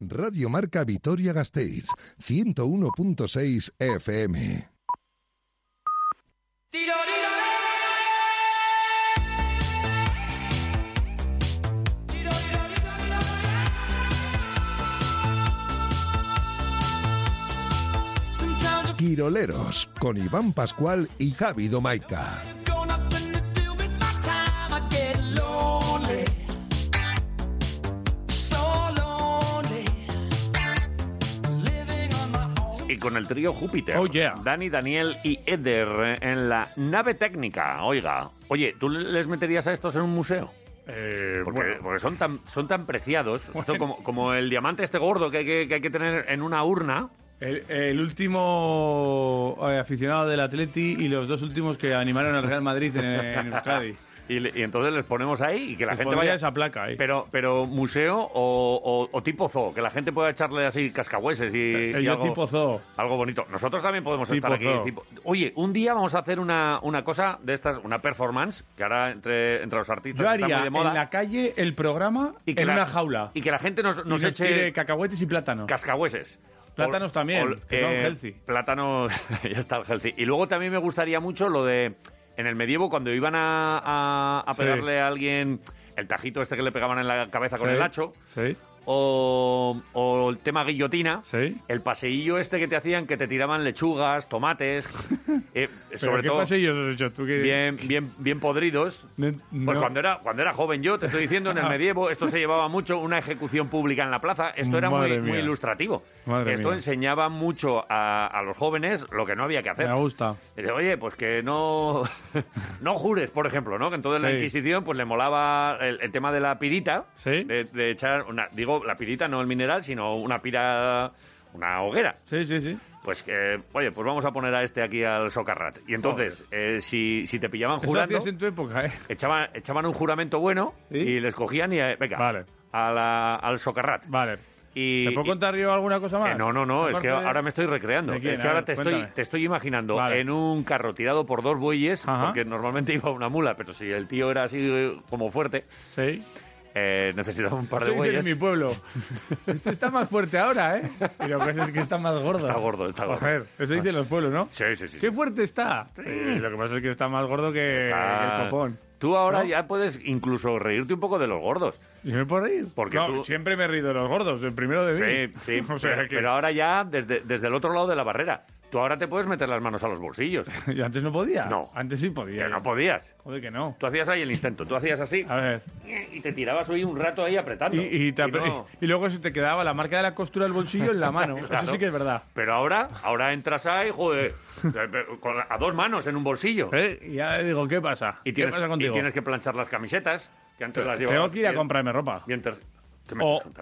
Radio Marca Vitoria Gasteiz, 101.6 FM. Quiroleros, con Iván Pascual y Javi Domaica. Y con el trío Júpiter. Oh, yeah. Dani, Daniel y Eder en la nave técnica. Oiga, oye, ¿tú les meterías a estos en un museo? Eh, Porque, bueno, porque son tan son tan preciados. Esto como, como el diamante este gordo que hay que, que hay que tener en una urna. el, el último eh, aficionado del Atleti y los dos últimos que animaron al Real Madrid en, en Euskadi. Y, le- y entonces les ponemos ahí y que la Les gente pondría vaya... esa placa ahí. Pero, pero museo o, o- o tipo zoo, que la gente pueda echarle así cascahueses y, Eh, y yo algo, tipo zoo. algo bonito. Nosotros también podemos Tipo estar aquí. zoo. tipo- Oye, un día vamos a hacer una, una cosa de estas, una performance, que ahora entre, entre los artistas Yo está haría muy de moda. en la calle el programa y que en la- una jaula. Y que la gente nos, nos nos eche tire cacahuetes y plátanos. cascahueses. Plátanos también, que son healthy. Plátanos, ya está el healthy. Y luego también me gustaría mucho lo de, en el medievo, cuando iban a, a- a Sí. pegarle a alguien el tajito este que le pegaban en la cabeza con el hacho, Sí, o, o el tema guillotina, sí. el paseillo este que te hacían que te tiraban lechugas, tomates, eh, ¿Pero sobre qué todo pasillos has hecho tú? bien, bien, bien podridos. No- Pues cuando era, cuando era joven yo, te estoy diciendo, en el medievo, esto se llevaba mucho, una ejecución pública en la plaza, esto era muy, ilustrativo. Madre esto mía. enseñaba mucho a, a los jóvenes lo que no había que hacer. Me gusta. Dice, oye, pues que no, no jures, por ejemplo, ¿no? Que entonces la Sí. Inquisición pues le molaba el, el tema de la pirita, Sí. de, de echar, una, digo, la pirita, no el mineral, sino una pira, una hoguera. Sí, sí, sí. Pues que, oye, pues vamos a poner a este aquí al socarrat. Y entonces, eh, si, si te pillaban Eso jurando, hacías en tu época, ¿eh? echaban, echaban un juramento bueno ¿Sí? y les cogían y, eh, venga, Vale. a la- al socarrat. Vale. Y, ¿Te puedo y- contar yo alguna cosa más? eh, no, no, no, es Aparte que de- ahora me estoy recreando. ¿De quién? Es que A ahora ver, te estoy, cuéntame. te estoy imaginando Vale. en un carro tirado por dos bueyes, Ajá. porque normalmente iba una mula, pero si el tío era así eh, como fuerte, Sí. Eh, necesitaba un par de Esto bueyes. en mi pueblo. Este está más fuerte ahora, ¿eh? Y lo que pasa es que está más gordo. Está gordo, está gordo. Joder, eso dicen los pueblos, ¿no? Sí, sí, sí. ¡Qué fuerte está! Lo que pasa es que está más gordo que, el copón. Tú ahora ¿No? ya puedes incluso reírte un poco de los gordos. ¿Y me puedo reír? Porque no, tú- siempre me he reído de los gordos, el primero de mí. Sí, sí, o sea pero, que pero ahora ya desde, desde el otro lado de la barrera. Tú ahora te puedes meter las manos a los bolsillos. ¿Y antes no podía? No. Antes sí podía. Que no podías. Joder, que no. Tú hacías ahí el intento, tú hacías así A ver. y te tirabas ahí un rato ahí apretando. Y, y te- no- y luego se te quedaba la marca de la costura del bolsillo en la mano. Claro. Eso sí que es verdad. Pero ahora, ahora entras ahí, joder, a dos manos en un bolsillo. ¿Eh? Y ya digo, ¿qué pasa? Y tienes, ¿Qué pasa y contigo? tienes que planchar las camisetas, que antes las llevabas. Tengo que ir a comprarme ropa. bien ter- ¿Qué me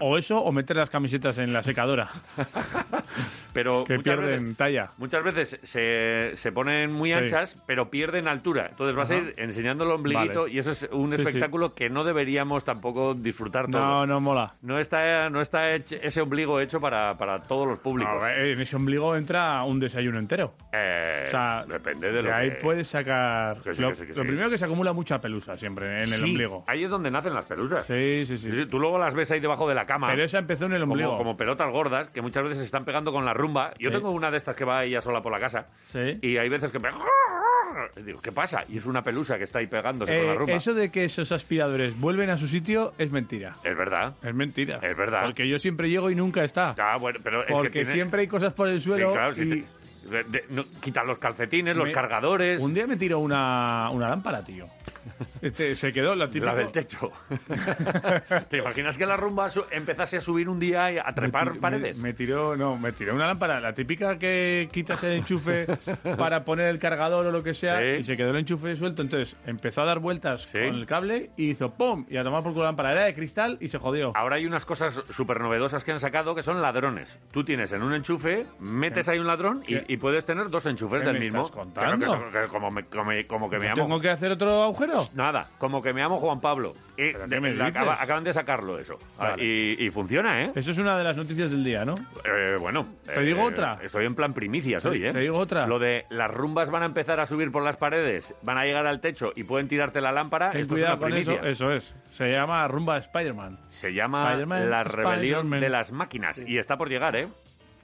O, eso, o meter las camisetas en la secadora, Pero que pierden veces, talla. muchas veces se, se ponen muy Sí. anchas, pero pierden altura. Entonces vas a ir enseñando el ombliguito Vale. y eso es un Sí, sí. espectáculo que no deberíamos tampoco disfrutar todos. No, no mola. No está, no está ese ombligo hecho para, para todos los públicos. No, en ese ombligo entra un desayuno entero. Eh, O sea, depende de lo que ahí puedes sacar. Que lo que sí, que lo primero que se acumula mucha pelusa siempre en el ombligo. Ahí es donde nacen las pelusas. Sí, sí, sí. Sí, sí, Tú luego las ves ahí debajo de la cama. Pero esa empezó en el ombligo. como, como pelotas gordas que muchas veces se están pegando con la rumba. Yo Sí. tengo una de estas que va ella sola por la casa Sí. y hay veces que me... Digo, ¿qué pasa? Y es una pelusa que está ahí pegándose con la Eh, rumba. eso de que esos aspiradores vuelven a su sitio es mentira. Es verdad. Es mentira. Es verdad. Porque yo siempre llego y nunca está. Ah, bueno, pero es Porque que tiene- siempre hay cosas por el Sí, suelo. claro, si y te- de- de- no, quitan los calcetines, los cargadores, Un día me tiró una, una lámpara, tío. Este, se quedó la típica. la del techo. ¿Te imaginas que la rumba empezase a subir un día y a trepar Me- paredes? Me, me tiró, no, me tiró una lámpara, la típica que quitas el enchufe para poner el cargador o lo que sea, Sí. y se quedó el enchufe suelto. Entonces empezó a dar vueltas Sí. con el cable y hizo ¡pum! Y a tomar por culo la lámpara. Era de cristal y se jodió. Ahora hay unas cosas súper novedosas que han sacado que son ladrones. Tú tienes en un enchufe, metes ahí un ladrón y, y puedes tener dos enchufes ¿Qué del me mismo. estás contando? Que- que- que- como, me- como me- como que me amo. ¿Tengo que hacer otro agujero? Eso? Nada, como que me llamo Juan Pablo. Y ¿Pero qué de- me la dices? acaba- acaban de sacarlo eso. Ah, Vale. Y, y funciona, ¿eh? Eso es una de las noticias del día, ¿no? Eh, bueno. ¿Te digo otra? Estoy en plan primicias hoy, ¿eh? te digo otra. Lo de las rumbas van a empezar a subir por las paredes, van a llegar al techo y pueden tirarte la lámpara. Ten Esto cuidado es una con eso. primicia. Eso es. Se llama Rumba Spider-Man. Se llama Spider-Man, La rebelión de las máquinas. Y está por llegar, ¿eh?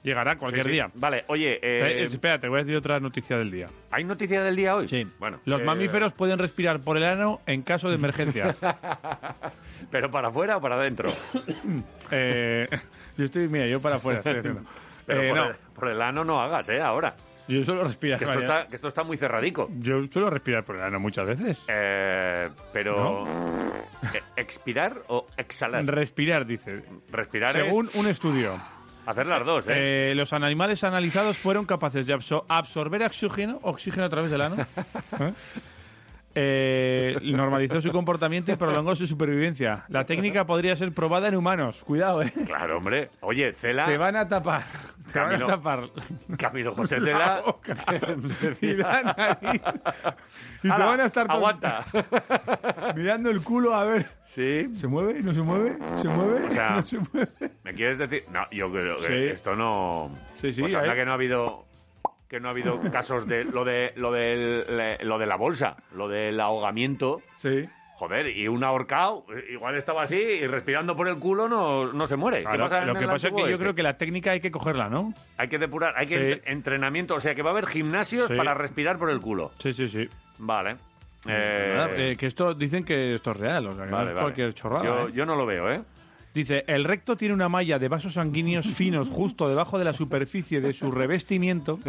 Llegará cualquier Sí, sí. día. Vale, oye, Eh, eh, espera, te voy a decir otra noticia del día. ¿hay noticia del día hoy? Sí. Bueno. Los eh, mamíferos pueden respirar por el ano en caso de emergencia. ¿Pero para afuera o para adentro? Eh, yo estoy, mira, yo para afuera estoy haciendo. Pero por, no, el, por el ano no hagas, ¿eh? Ahora. yo suelo respirar. Que esto, está, que esto está muy cerradico. Yo suelo respirar por el ano muchas veces. Eh, pero. eh, ¿Expirar o exhalar? Respirar, dice. Respirar Según es un estudio, hacer las dos, ¿eh? eh, los animales analizados fueron capaces de absor- absorber oxígeno, oxígeno a través del ano. ¿eh? Eh, normalizó su comportamiento y prolongó su supervivencia. La técnica podría ser probada en humanos. Cuidado, eh. Claro, hombre. Oye, Cela. Te van a tapar. Te van a tapar. Camilo José Cela. Y la nariz. Y te van a estar Aguanta. mirando el culo a ver. sí. ¿Se mueve? ¿No se mueve? ¿Se mueve? O sea, ¿No se mueve? ¿Me quieres decir? No, yo creo que Sí. esto no. Sí, sí, anda ahí. que no ha habido. Que no ha habido casos de lo de lo le- lo de la bolsa, lo del ahogamiento. Sí. Joder, y un ahorcado, igual estaba así y respirando por el culo no, no se muere. ¿Qué Claro, pasa en lo que pasa es que yo este? creo que la técnica hay que cogerla, ¿no? Hay que depurar, hay que Sí. ent- entrenamiento, o sea que va a haber gimnasios Sí. para respirar por el culo. Sí, sí, sí. Vale. Eh, Nada, que esto dicen que esto es real, o sea, que no vale, es vale. cualquier chorrada. Yo, ¿eh? yo no lo veo, ¿eh? Dice, el recto tiene una malla de vasos sanguíneos finos justo debajo de la superficie de su revestimiento,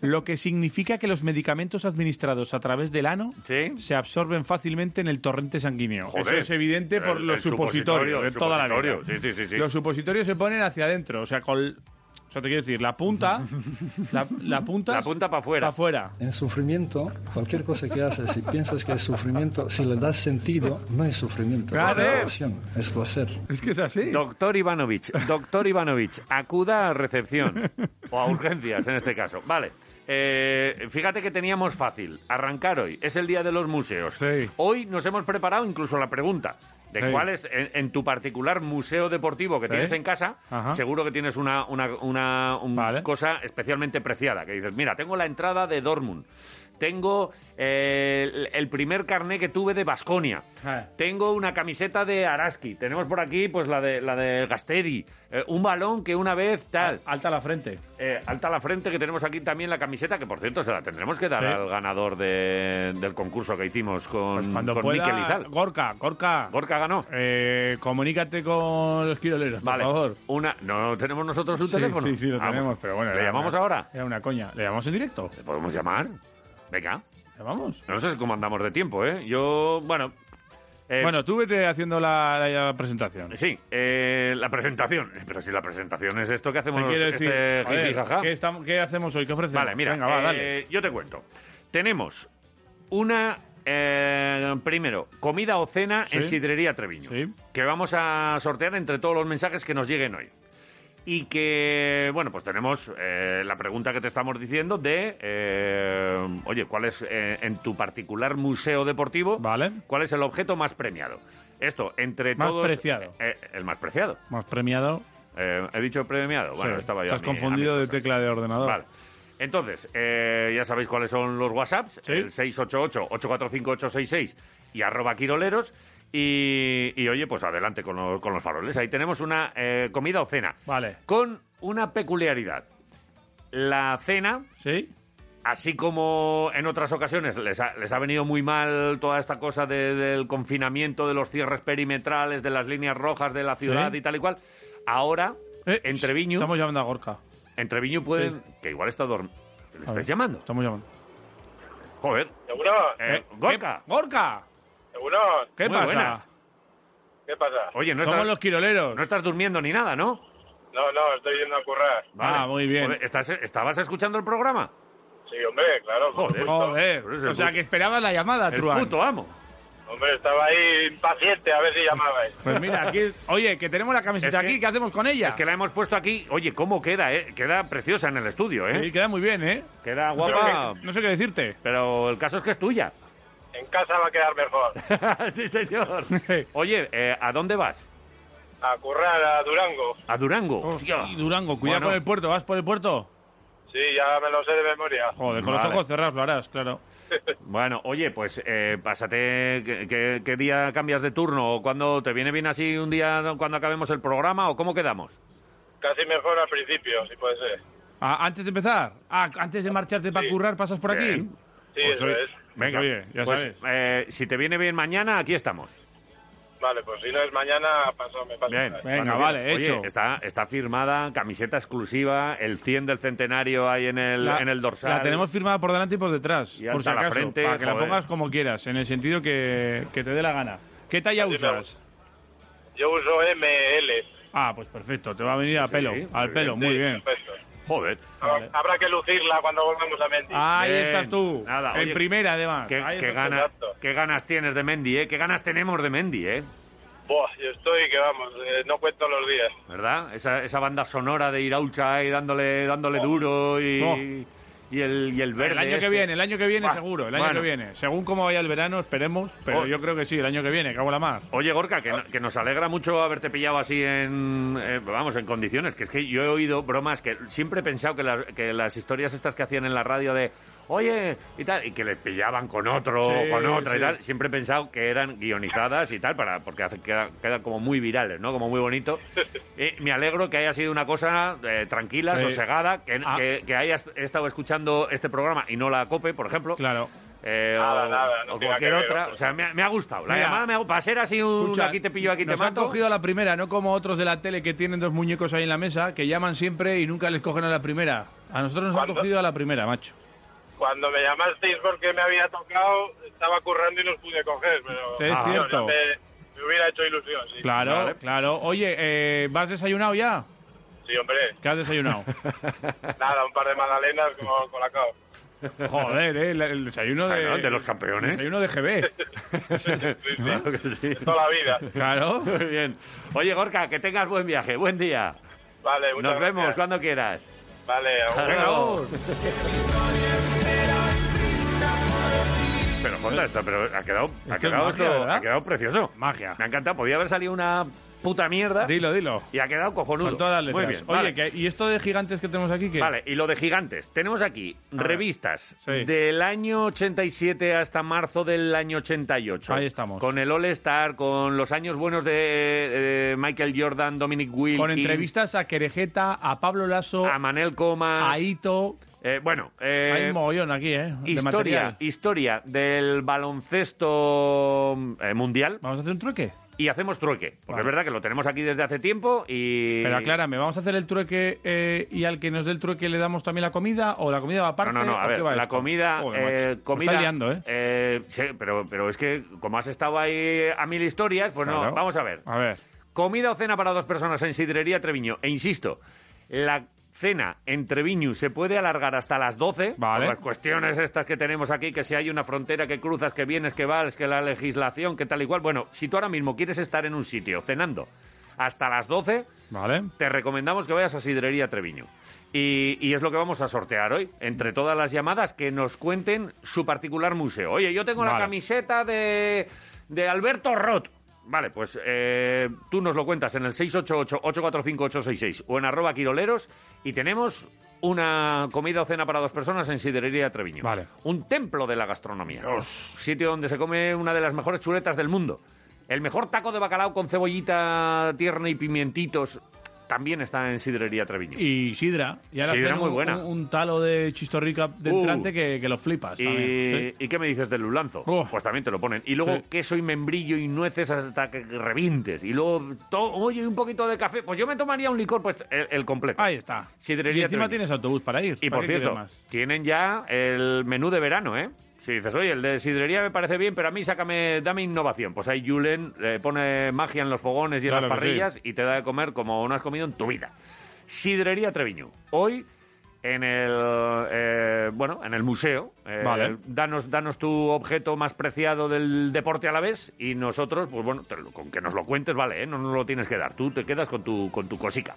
lo que significa que los medicamentos administrados a través del ano ¿Sí? se absorben fácilmente en el torrente sanguíneo. Joder. Eso es evidente por El- los el supositorios de toda la vida. sí. sí. Los supositorios se ponen hacia adentro, o sea, con... Sea, te quiero decir, la punta... La, la punta... La punta para afuera. Para afuera. En sufrimiento, cualquier cosa que haces, si piensas que es sufrimiento, si le das sentido, no es sufrimiento, Claro. es relación, es placer. Es que es así. Doctor Ivanovich, doctor Ivanovich, acuda a recepción o a urgencias en este caso. Vale. Eh, fíjate que teníamos fácil. Arrancar hoy. Es el día de los museos. Sí. Hoy nos hemos preparado incluso la pregunta de Sí. en, en tu particular museo deportivo que Sí. tienes en casa, Ajá. seguro que tienes una, una, una un- Vale. cosa especialmente preciada. Que dices, mira, tengo la entrada de Dortmund. Tengo eh, el, el primer carné que tuve de Basconia. Ah. Tengo una camiseta de Araski. Tenemos por aquí pues la de la de Gasteri. Eh, un balón que una vez tal. Alta la frente. Eh, alta la frente que tenemos aquí también la camiseta que por cierto se la tendremos que dar Sí. al ganador de- del concurso que hicimos con, Pues cuando con pueda... Mikel Izal. Gorka, Gorka. Gorka ganó. Eh, comunícate con los quiroleros, por Vale. favor. Una, ¿No tenemos nosotros un Sí, teléfono? Sí, sí, lo Vamos. tenemos, pero bueno. ¿Le llamamos una- ahora? Era una coña. ¿Le llamamos en directo? ¿Le podemos llamar? Venga. ¿Le llamamos? No sé cómo andamos de tiempo, ¿eh? Yo, bueno... eh, bueno, tú vete haciendo la, la presentación. Sí, eh, la presentación. Pero si la presentación es esto que hacemos Te quiero decir, este joder. ¿qué, estamos- qué hacemos hoy? ¿Qué ofrecemos? Vale, mira, Venga, va, eh, dale. yo te cuento. Tenemos una, eh, primero, comida o cena en. Sidrería Treviño, Sí. que vamos a sortear entre todos los mensajes que nos lleguen hoy. Y que, bueno, pues tenemos eh, la pregunta que te estamos diciendo de, eh, oye, ¿cuál es eh, en tu particular museo deportivo? Vale. ¿Cuál es el objeto más premiado? Esto, entre Más todos... preciado. eh, el más preciado. Hemos premiado. Eh, ¿He dicho premiado? Bueno, Sí, estaba yo Estás a mi- a confundido de tecla de ordenador. Vale. Entonces, eh, ya sabéis cuáles son los WhatsApps, Sí. el 688-845-866 y arroba quiroleros. Y, y, oye, pues adelante con los, con los faroles. Ahí tenemos una eh, comida o cena. Vale. Con una peculiaridad. La cena, ¿Sí? así como en otras ocasiones les ha, les ha venido muy mal toda esta cosa de- del confinamiento, de los cierres perimetrales, de las líneas rojas de la ciudad Sí. y tal y cual, ahora, Eh, en Treviño, Estamos llamando a Gorka. en Treviño pueden... Que igual está dormido. ¿Le estáis ver, llamando? Estamos llamando. Joder. ¿Seguro? Eh, Gorka. ¿Qué- ¡Gorka! ¿Seguro? ¿Qué Muy pasa? buenas. ¿Qué pasa? Oye, no Somos estás, los quiroleros. no estás durmiendo ni nada, ¿no? No, no, estoy yendo a currar. Ah, muy bien. Joder, ¿estás, ¿Estabas escuchando el programa? Sí, hombre, claro. Joder. Joder. O sea, que esperabas la llamada, El Truán. puto amo. Hombre, estaba ahí impaciente a ver si llamabais. Pues mira, aquí... Oye, que tenemos la camiseta Es que- aquí. ¿Qué hacemos con ella? Es que la hemos puesto aquí. Oye, ¿cómo queda, eh? Queda preciosa en el estudio, ¿eh? Sí, queda muy bien, ¿eh? Queda No sé guapa. qué- No sé qué decirte. Pero el caso es que es tuya. En casa va a quedar mejor. sí, señor. Oye, eh, ¿a dónde vas? A currar a Durango. A Durango. Hostia. Y Durango, cuidado Bueno. con el puerto. ¿Vas por el puerto? Sí, ya me lo sé de memoria. Joder, con Vale. los ojos cerrados lo harás, claro. Bueno, oye, pues eh, pásate, ¿qué, día cambias de turno? ¿O cuándo te viene bien así un día cuando acabemos el programa? ¿O cómo quedamos? Casi mejor al principio, si puede ser. Ah, antes de empezar. Ah, antes de marcharte para currar, pasas por aquí. Sí, Pues eso es. Venga, oye, ya pues, sabes. eh, si te viene bien mañana, aquí estamos. Vale, pues si no es mañana, paso, me paso. Bien. Venga, vale, quieras. hecho. Oye, está, está firmada, camiseta exclusiva, el 100 del centenario ahí en el, La- en el dorsal. La tenemos firmada por delante y por detrás. Y por si la frente, para que la pongas como quieras, en el sentido que, que te dé la gana. ¿Qué talla Así usas? Yo uso ML. Ah, pues perfecto, te va a venir a Sí, pelo, al bien. pelo, muy Sí, bien. perfecto. Joder. Habrá- Habrá que lucirla cuando volvamos a Mendy. Ahí Bien. estás tú, Nada, en oye, primera además. Qué, qué qué ganas tienes de Mendy, ¿eh? Qué ganas tenemos de Mendy, ¿eh? Buah, yo estoy que vamos, eh, no cuento los días. ¿Verdad? Esa, esa banda sonora de Iraucha ahí dándole, dándole duro y, Oh. Y, el, y el verde. El año que este. viene, el año que viene seguro, el año bueno. que viene. Según cómo vaya el verano, esperemos, pero Oh. yo creo que sí, el año que viene, cago la mar. Oye, Gorka, que, no- que nos alegra mucho haberte pillado así en, eh, vamos, en condiciones. Que es que yo he oído bromas que siempre he pensado que, que las historias estas que hacían en la radio de, oye, y tal, y que les pillaban con otro, Sí, con otra y tal, siempre he pensado que eran guionizadas y tal, para porque hace, queda, como muy virales, ¿no? Como muy bonito. Y me alegro que haya sido una cosa eh, tranquila, Sí. sosegada, que, Ah. que, que hayas estado escuchando este programa y no la COPE, por ejemplo. Claro. Eh, Nada, o, nada, no o cualquier ver, otra. O sea, me, ha- me ha gustado. La Mira, llamada me ha, para ser así un Escucha, aquí te pillo, aquí te nos han mato. cogido a la primera, no como otros de la tele que tienen dos muñecos ahí en la mesa, que llaman siempre y nunca les cogen a la primera. A nosotros nos han ¿Cuándo? cogido a la primera, macho. Cuando me llamasteis porque me había tocado, estaba currando y no os pude coger, pero... Sí, es Ah, cierto. Me, me hubiera hecho ilusión, sí. Claro, Vale. claro. Oye, eh, ¿vas desayunado ya? Sí, hombre. ¿Qué has desayunado? Nada, un par de magdalenas con, con la cao. Joder, eh, el, desayuno de, los campeones. el desayuno de GB. Sí, sí. Claro que sí. Toda la vida. Claro. Muy bien. Oye, Gorka, que tengas buen viaje. Buen día. Vale, muchas Nos vemos cuando quieras. Vale, luego. Pero, Jota, esto, pero ha quedado, ha Esto es quedado, magia, esto- ¿verdad? ha quedado precioso. Magia. Me ha encantado. Podía haber salido una puta mierda Dilo, dilo. y ha quedado cojonudo. Con todas las letras. Muy bien. Oye, vale. que- ¿y esto de gigantes que tenemos aquí qué? Vale, y lo de gigantes. Tenemos aquí ver. revistas Sí. del año 87 hasta marzo del año 88. Ahí estamos. Con el All-Star, con los años buenos de eh, Michael Jordan, Dominic Wilkins. Con entrevistas a Querejeta, a Pablo Lasso, A Manel Comas. a Ito. Eh, bueno, eh, Hay un mogollón aquí, ¿eh? De historia, material. historia del baloncesto eh, mundial ¿Vamos a hacer un trueque? Y hacemos trueque. Porque Vale. es verdad que lo tenemos aquí desde hace tiempo y... Pero aclárame, ¿vamos a hacer el trueque eh, y al que nos dé el trueque le damos también la comida o la comida va aparte? No, no, no, a ¿O ver, la esto? comida... Joder, eh, comida estás liando, ¿eh? eh, sí, pero, pero es que como has estado ahí a mil historias, pues no, vamos a ver. A ver. Comida o cena para dos personas en Sidrería Treviño. E insisto, la cena en Treviño se puede alargar hasta las 12. Vale. Por las cuestiones estas que tenemos aquí, que si hay una frontera que cruzas, que vienes, que vas, que la legislación, que tal y cual. Bueno, si tú ahora mismo quieres estar en un sitio cenando hasta las 12, Vale. te recomendamos que vayas a Sidrería Treviño. Y, y es lo que vamos a sortear hoy, entre todas las llamadas, que nos cuenten su particular museo. Oye, yo tengo la camiseta de, de Alberto Roth. Vale, pues eh, tú nos lo cuentas en el 688-845-866 o en arroba quiroleros y tenemos una comida o cena para dos personas en Sidrería Treviño. Vale. Un templo de la gastronomía. Sitio donde se come una de las mejores chuletas del mundo. El mejor taco de bacalao con cebollita tierna y pimientitos también está en Sidrería Treviño. Y sidra. Y ahora Sidra muy un- buena. Un, un talo de chistorrica de Uh. entrante que, que lo flipas. ¿Y, también, sí. ¿y qué me dices del lulanzo? Uf. Pues también te lo ponen. Y luego Sí. queso y membrillo y nueces hasta que revientes. Y luego, to- oye, un poquito de café. Pues yo me tomaría un licor, pues el, el completo. Ahí está. Sidrería y encima Treviño. tienes autobús para ir. Y ¿Para por cierto, tienen ya el menú de verano, ¿eh? Si dices, oye, el de sidrería me parece bien, pero a mí sácame, dame innovación. Pues ahí Julen le pone magia en los fogones y en Claro las que sí. parrillas y te da de comer como no has comido en tu vida. Sidrería Treviño. Hoy en el eh, bueno en el museo eh, Vale. danos danos tu objeto más preciado del deporte a la vez y nosotros pues bueno te lo- con que nos lo cuentes vale ¿eh? no nos lo tienes que dar tú te quedas con tu con tu cosica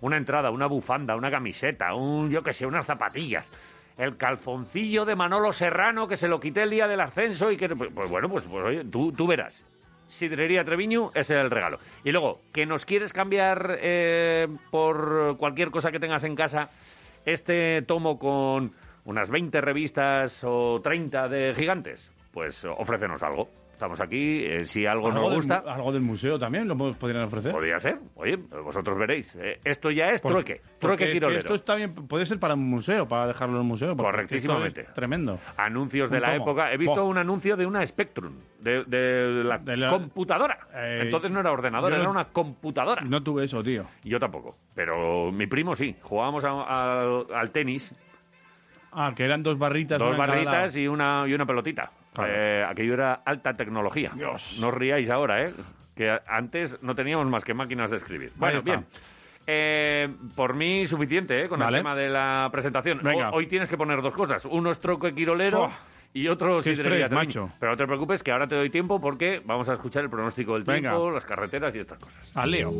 una entrada una bufanda una camiseta un yo que sé unas zapatillas el calzoncillo de Manolo Serrano que se lo quité el día del ascenso y que... Pues, pues bueno, pues, pues oye, tú, tú verás. Sidrería Treviño, ese es el regalo. Y luego, que nos quieres cambiar eh, por cualquier cosa que tengas en casa, este tomo con unas 20 revistas o 30 de gigantes, pues ofrécenos algo. Estamos aquí, eh, si algo, nos del- gusta, algo del museo también lo pod- podrían ofrecer. podría ser. Oye, vosotros veréis. Eh, esto ya es Por- trueque, trueque quirolero. Esto está bien, puede ser para un museo, para dejarlo en un museo. Correctísimamente. es tremendo. Anuncios de la tomo. época. He visto un anuncio de una Spectrum, de, de la, De la- computadora. Eh, Entonces no era ordenador, era una computadora. No tuve eso, tío. Yo tampoco, pero mi primo sí. Jugábamos a- a- al tenis, Ah, que eran dos barritas. dos barritas y una, y una pelotita. Claro. Eh, aquello era alta tecnología. Dios. No os riáis ahora, ¿eh? Que antes no teníamos más que máquinas de escribir. Bueno, bien. Eh, por mí suficiente, ¿eh? Con Vale. el tema de la presentación. Venga. Ho- Hoy tienes que poner dos cosas. Uno es troco quirolero Buah. y otro Treviño. macho. Pero no te preocupes que ahora te doy tiempo porque vamos a escuchar el pronóstico del Venga. tiempo, las carreteras y estas cosas. Al lío.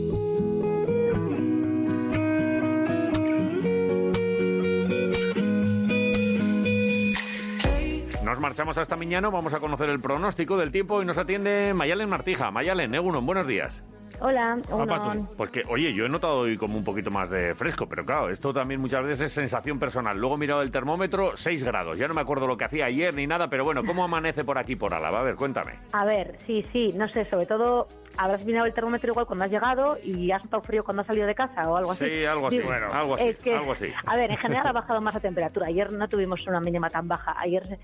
Nos marchamos hasta mañana, vamos a conocer el pronóstico del tiempo y nos atiende Mayalen Martija. Mayalen, Egunon, buenos días. Hola, Papá, Unon. Pues que, oye, yo he notado hoy como un poquito más de fresco, pero claro, esto también muchas veces es sensación personal. Luego he mirado el termómetro, 6 grados. Ya no me acuerdo lo que hacía ayer ni nada, pero bueno, ¿cómo amanece por aquí, por Álava? A ver, cuéntame. A ver, sí, sí, no sé, sobre todo habrás mirado el termómetro igual cuando has llegado y has notado frío cuando has salido de casa o algo así. Sí, algo así, Digo, bueno, algo así, es que, algo así. A ver, en general ha bajado más la temperatura. Ayer no tuvimos una mínima tan baja. Ayer,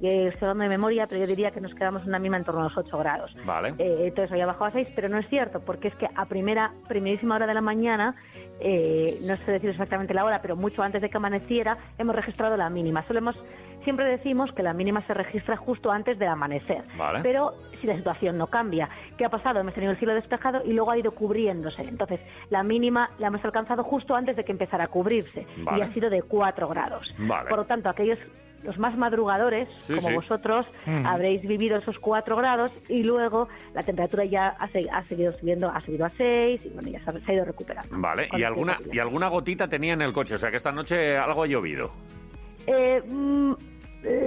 eh, estoy hablando de memoria, pero yo diría que nos quedamos una mínima en torno a los 8 grados. Vale. Eh, entonces había bajado a 6, pero no es cierto, porque es que a primera, primerísima hora de la mañana, eh, no sé decir exactamente la hora, pero mucho antes de que amaneciera, hemos registrado la mínima. Solemos, siempre decimos que la mínima se registra justo antes del amanecer. Vale. Pero si la situación no cambia, ¿qué ha pasado? Hemos tenido el cielo despejado y luego ha ido cubriéndose. Entonces, la mínima la hemos alcanzado justo antes de que empezara a cubrirse Vale. y ha sido de 4 grados. Vale. Por lo tanto, aquellos los más madrugadores, Sí, como sí. vosotros, habréis vivido esos 4 grados y luego la temperatura ya ha, se- ha seguido subiendo, ha subido a 6 y bueno, ya se ha, ido recuperando. Vale, y alguna, y alguna gotita tenía en el coche, o sea que esta noche algo ha llovido. Eh, mm,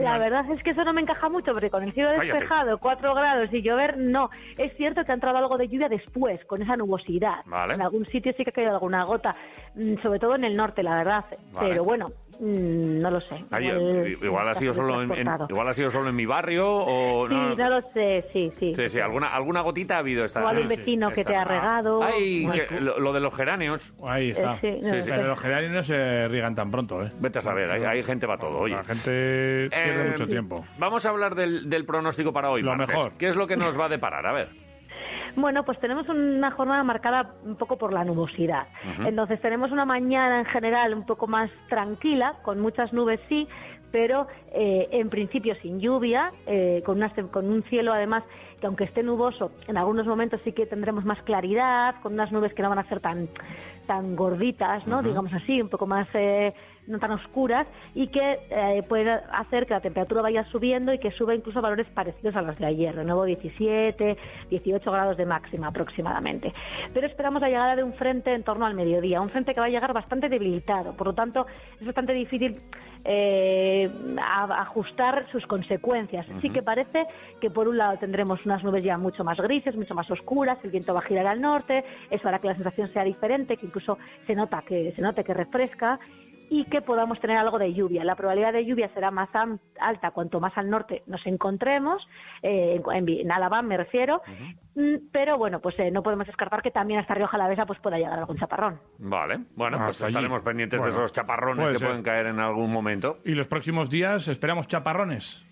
la verdad es que eso no me encaja mucho, porque con el cielo despejado, 4 grados y llover, no. Es cierto que ha entrado algo de lluvia después, con esa nubosidad. Vale. En algún sitio sí que ha caído alguna gota, mm, sobre todo en el norte, la verdad. Vale. Pero bueno, mm, no lo sé. Ay, Igual- igual, ha sido solo en, en- igual ha sido solo en mi barrio o Sí, no, lo sé, sí, sí. Sí, sí, alguna, alguna gotita ha habido esta O algún sí, vecino que esta te ha regado. Ay, que lo, lo de los geranios. Ahí está. Eh, sí, no Sí, sí. Pero los geranios no se riegan tan pronto, ¿eh? Vete a saber, hay, hay gente para todo, oye. La gente pierde Eh, mucho tiempo. Vamos a hablar del, del pronóstico para hoy, Lo martes. mejor. ¿Qué es lo que nos va a deparar? A ver. Bueno, pues tenemos una jornada marcada un poco por la nubosidad. Entonces tenemos una mañana en general un poco más tranquila, con muchas nubes sí, pero eh, en principio sin lluvia, eh, con, unas con un cielo además que aunque esté nuboso, en algunos momentos sí que tendremos más claridad, con unas nubes que no van a ser tan tan gorditas, ¿no? Digamos así, un poco más eh, no tan oscuras y que eh, puede hacer que la temperatura vaya subiendo y que suba incluso valores parecidos a los de ayer, de nuevo 17, 18 grados de máxima aproximadamente. Pero esperamos la llegada de un frente en torno al mediodía, un frente que va a llegar bastante debilitado, por lo tanto es bastante difícil eh, a- ajustar sus consecuencias. Sí que parece que por un lado tendremos unas nubes ya mucho más grises, mucho más oscuras, el viento va a girar al norte, eso hará que la sensación sea diferente, que incluso se nota que se note que refresca y que podamos tener algo de lluvia. La probabilidad de lluvia será más alta cuanto más al norte nos encontremos, eh, en, en Álava me refiero, Mm, pero bueno, pues eh, no podemos descartar que también hasta Rioja Alavesa pues pueda llegar algún chaparrón. Vale. Bueno, pues allí. estaremos pendientes Bueno, de esos chaparrones puede que ser. pueden caer en algún momento. Y los próximos días esperamos chaparrones.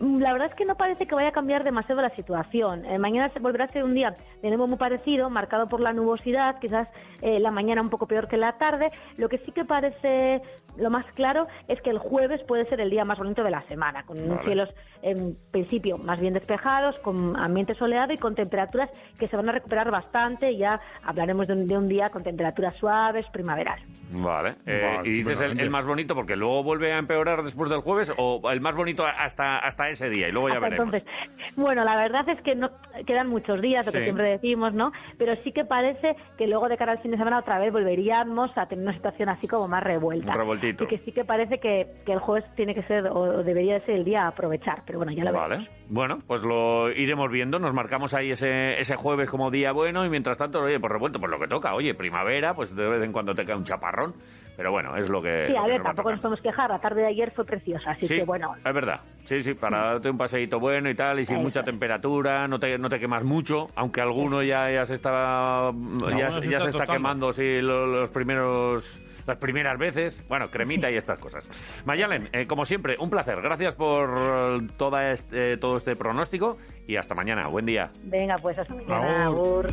Mm, La verdad es que no parece que vaya a cambiar demasiado la situación. Eh, mañana se volverá a ser un día de muy parecido, marcado por la nubosidad, quizás eh, la mañana un poco peor que la tarde. Lo que sí que parece lo más claro es que el jueves puede ser el día más bonito de la semana, con Vale. cielos en principio más bien despejados, con ambiente soleado y con temperaturas que se van a recuperar bastante. Ya hablaremos de un, de un día con temperaturas suaves, primaveral. Vale. Eh, Vale, y dices el, el más bonito porque luego vuelve a empeorar después del jueves o el más bonito hasta, hasta ese día y luego ya Hasta veremos. entonces, bueno, la verdad es que no quedan muchos días, lo Sí. que siempre decimos, ¿no? Pero sí que parece que luego de cara al fin de semana otra vez volveríamos a tener una situación así como más revuelta. Un que sí que parece que, que el jueves tiene que ser o, debería de ser el día a aprovechar, pero bueno, ya lo veremos. Vale. Bueno, pues lo iremos viendo. Nos marcamos ahí ese, ese jueves como día bueno y mientras tanto, oye, pues revuelto, pues lo que toca. Oye, primavera, pues de vez en cuando te cae un chaparrón. Pero bueno, es lo que. Sí, a ver, nos tampoco nos podemos quejar. La tarde de ayer fue preciosa, así Sí, que bueno. es verdad. Sí, sí, para darte un paseíto bueno y tal, y sin Eso mucha temperatura, no te, no te quemas mucho, aunque alguno ya, ya se está, ya, ya se se está quemando sí, lo- los primeros las primeras veces, bueno, cremita y estas cosas. Mayalen, eh, como siempre, un placer. Gracias por eh, toda este, todo este pronóstico y hasta mañana. Buen día. Venga, pues hasta mañana. Agur.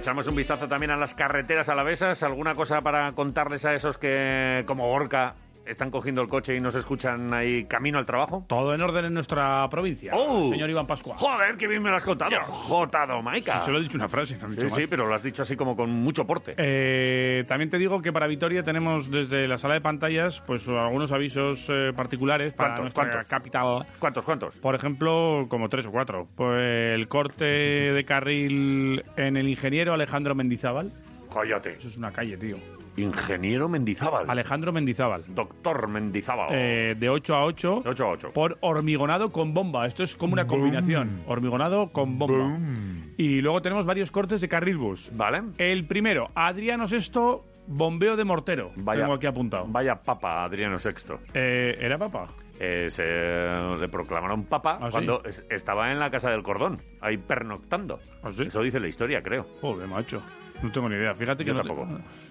Echamos un vistazo también a las carreteras alavesas. ¿Alguna cosa para contarles a esos que, como Gorka, están cogiendo el coche y nos escuchan ahí camino al trabajo? Todo en orden en nuestra provincia, ¡Oh! señor Iván Pascual. Joder, qué bien me lo has contado. Jotado, Maica. Sí, solo he dicho una frase, no he dicho Sí, más. sí, pero lo has dicho así como con mucho porte. Eh, también te digo que para Vitoria tenemos desde la sala de pantallas pues algunos avisos eh, particulares para ¿Cuántos, nuestra cuántos? capital. ¿Cuántos, cuántos? Por ejemplo, como tres o cuatro. Pues el corte de carril en el ingeniero Alejandro Mendizábal. Cállate. Eso es una calle, tío. Ingeniero Mendizábal. Alejandro Mendizábal. Doctor Mendizábal. Eh, de 8 a 8. De 8 a 8. Por hormigonado con bomba. Esto es como una combinación. Hormigonado con bomba. Y luego tenemos varios cortes de carril bus. ¿Vale? El primero, Adriano Sexto, bombeo de mortero. Vaya- Tengo aquí apuntado. Vaya papa, Adriano VI. Eh, ¿Era papa? Eh, se le proclamaron papa ¿Ah, sí? cuando es- estaba en la casa del cordón, ahí pernoctando. ¿Ah, sí? Eso dice la historia, creo. Joder, macho. No tengo ni idea. Fíjate que Yo no tampoco.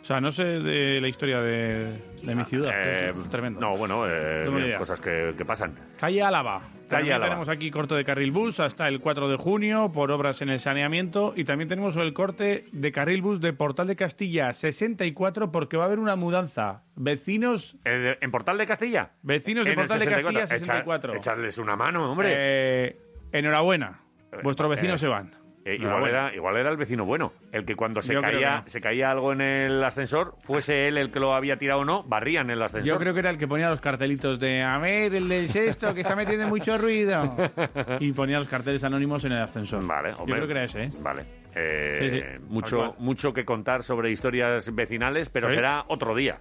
O sea, no sé de la historia de, de mi ciudad. Eh, Es tremendo. No, bueno, eh, cosas que, que pasan. Calle Álava. También Álava. tenemos aquí corte de carril bus hasta el 4 de junio por obras en el saneamiento y también tenemos el corte de carril bus de Portal de Castilla 64 porque va a haber una mudanza. Vecinos, Eh, ¿En Portal de Castilla? vecinos de En Portal de 64. Castilla 64. Echa- echarles una mano, hombre. Eh, enhorabuena. Vuestros vecinos se van. Eh, igual, Enhorabuena. era, igual era el vecino bueno, el que cuando se Yo caía, que se caía algo en el ascensor, fuese él el que lo había tirado o no, barrían el ascensor. Yo creo que era el que ponía los cartelitos de a ver, el del sexto, que está metiendo mucho ruido. Y ponía los carteles anónimos en el ascensor. Vale, Yo hombre. creo que era ese, ¿eh? Vale. Eh, Sí, sí, tal mucho, mucho que contar sobre historias vecinales, pero Sí. será otro día.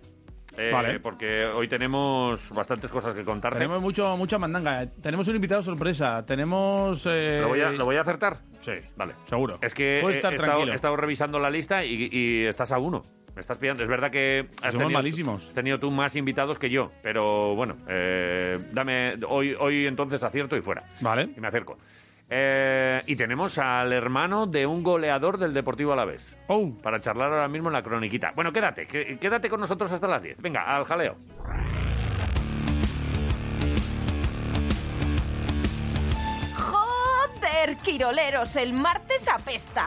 Eh, Vale. Porque hoy tenemos bastantes cosas que contarte. Tenemos mucho, mucha mandanga. Tenemos un invitado sorpresa. Tenemos. eh, ¿Lo, voy a, ¿Lo voy a acertar? Sí, Vale. seguro. Es que Puedes he, estar he estado, he estado revisando la lista y, y estás a uno. Me estás pillando. Es verdad que has Somos tenido, malísimos. has tenido tú más invitados que yo, pero bueno, eh, dame hoy, hoy entonces acierto y fuera. Vale. Y me acerco. Eh, y tenemos al hermano de un goleador del Deportivo Alavés. Oh, Para charlar ahora mismo en la croniquita. Bueno, quédate, que- quédate con nosotros hasta las 10. Venga, al jaleo. ¡Joder, Quiroleros! El martes apesta.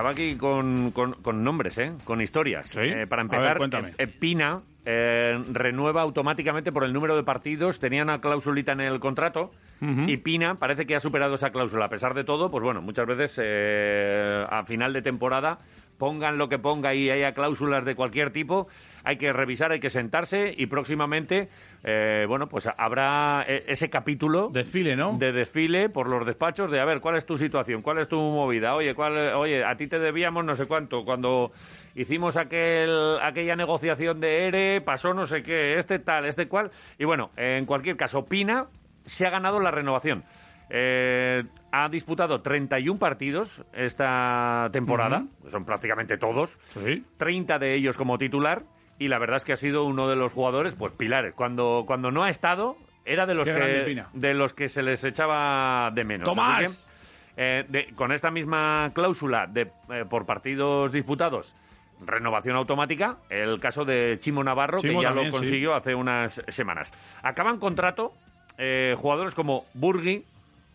Estaba aquí con, con- con nombres, ¿eh? Con historias. Sí. Eh, para ver, empezar, cuéntame. eh, Pina eh, renueva automáticamente por el número de partidos. Tenía una clausulita en el contrato y Pina parece que ha superado esa cláusula. A pesar de todo, pues bueno, muchas veces a final de temporada pongan lo que ponga y haya cláusulas de cualquier tipo, hay que revisar, hay que sentarse y próximamente, eh, bueno, pues habrá eh, ese capítulo desfile, ¿no? de desfile por los despachos de a ver cuál es tu situación, cuál es tu movida, oye, cuál, oye, a ti te debíamos no sé cuánto, cuando hicimos aquel, aquella negociación de ERE, pasó no sé qué, este tal, este cual, y bueno, en cualquier caso, Pina se ha ganado la renovación. Eh, ha disputado 31 partidos esta temporada, son prácticamente todos, Sí. 30 de ellos como titular y la verdad es que ha sido uno de los jugadores pues pilares cuando cuando no ha estado era de los Qué que de los que se les echaba de menos ¡Tomás! Que, eh, de- con esta misma cláusula de eh, por partidos disputados renovación automática el caso de Chimo Navarro Chimo que ya también, lo sí. consiguió hace unas semanas acaban contrato eh, jugadores como Burgui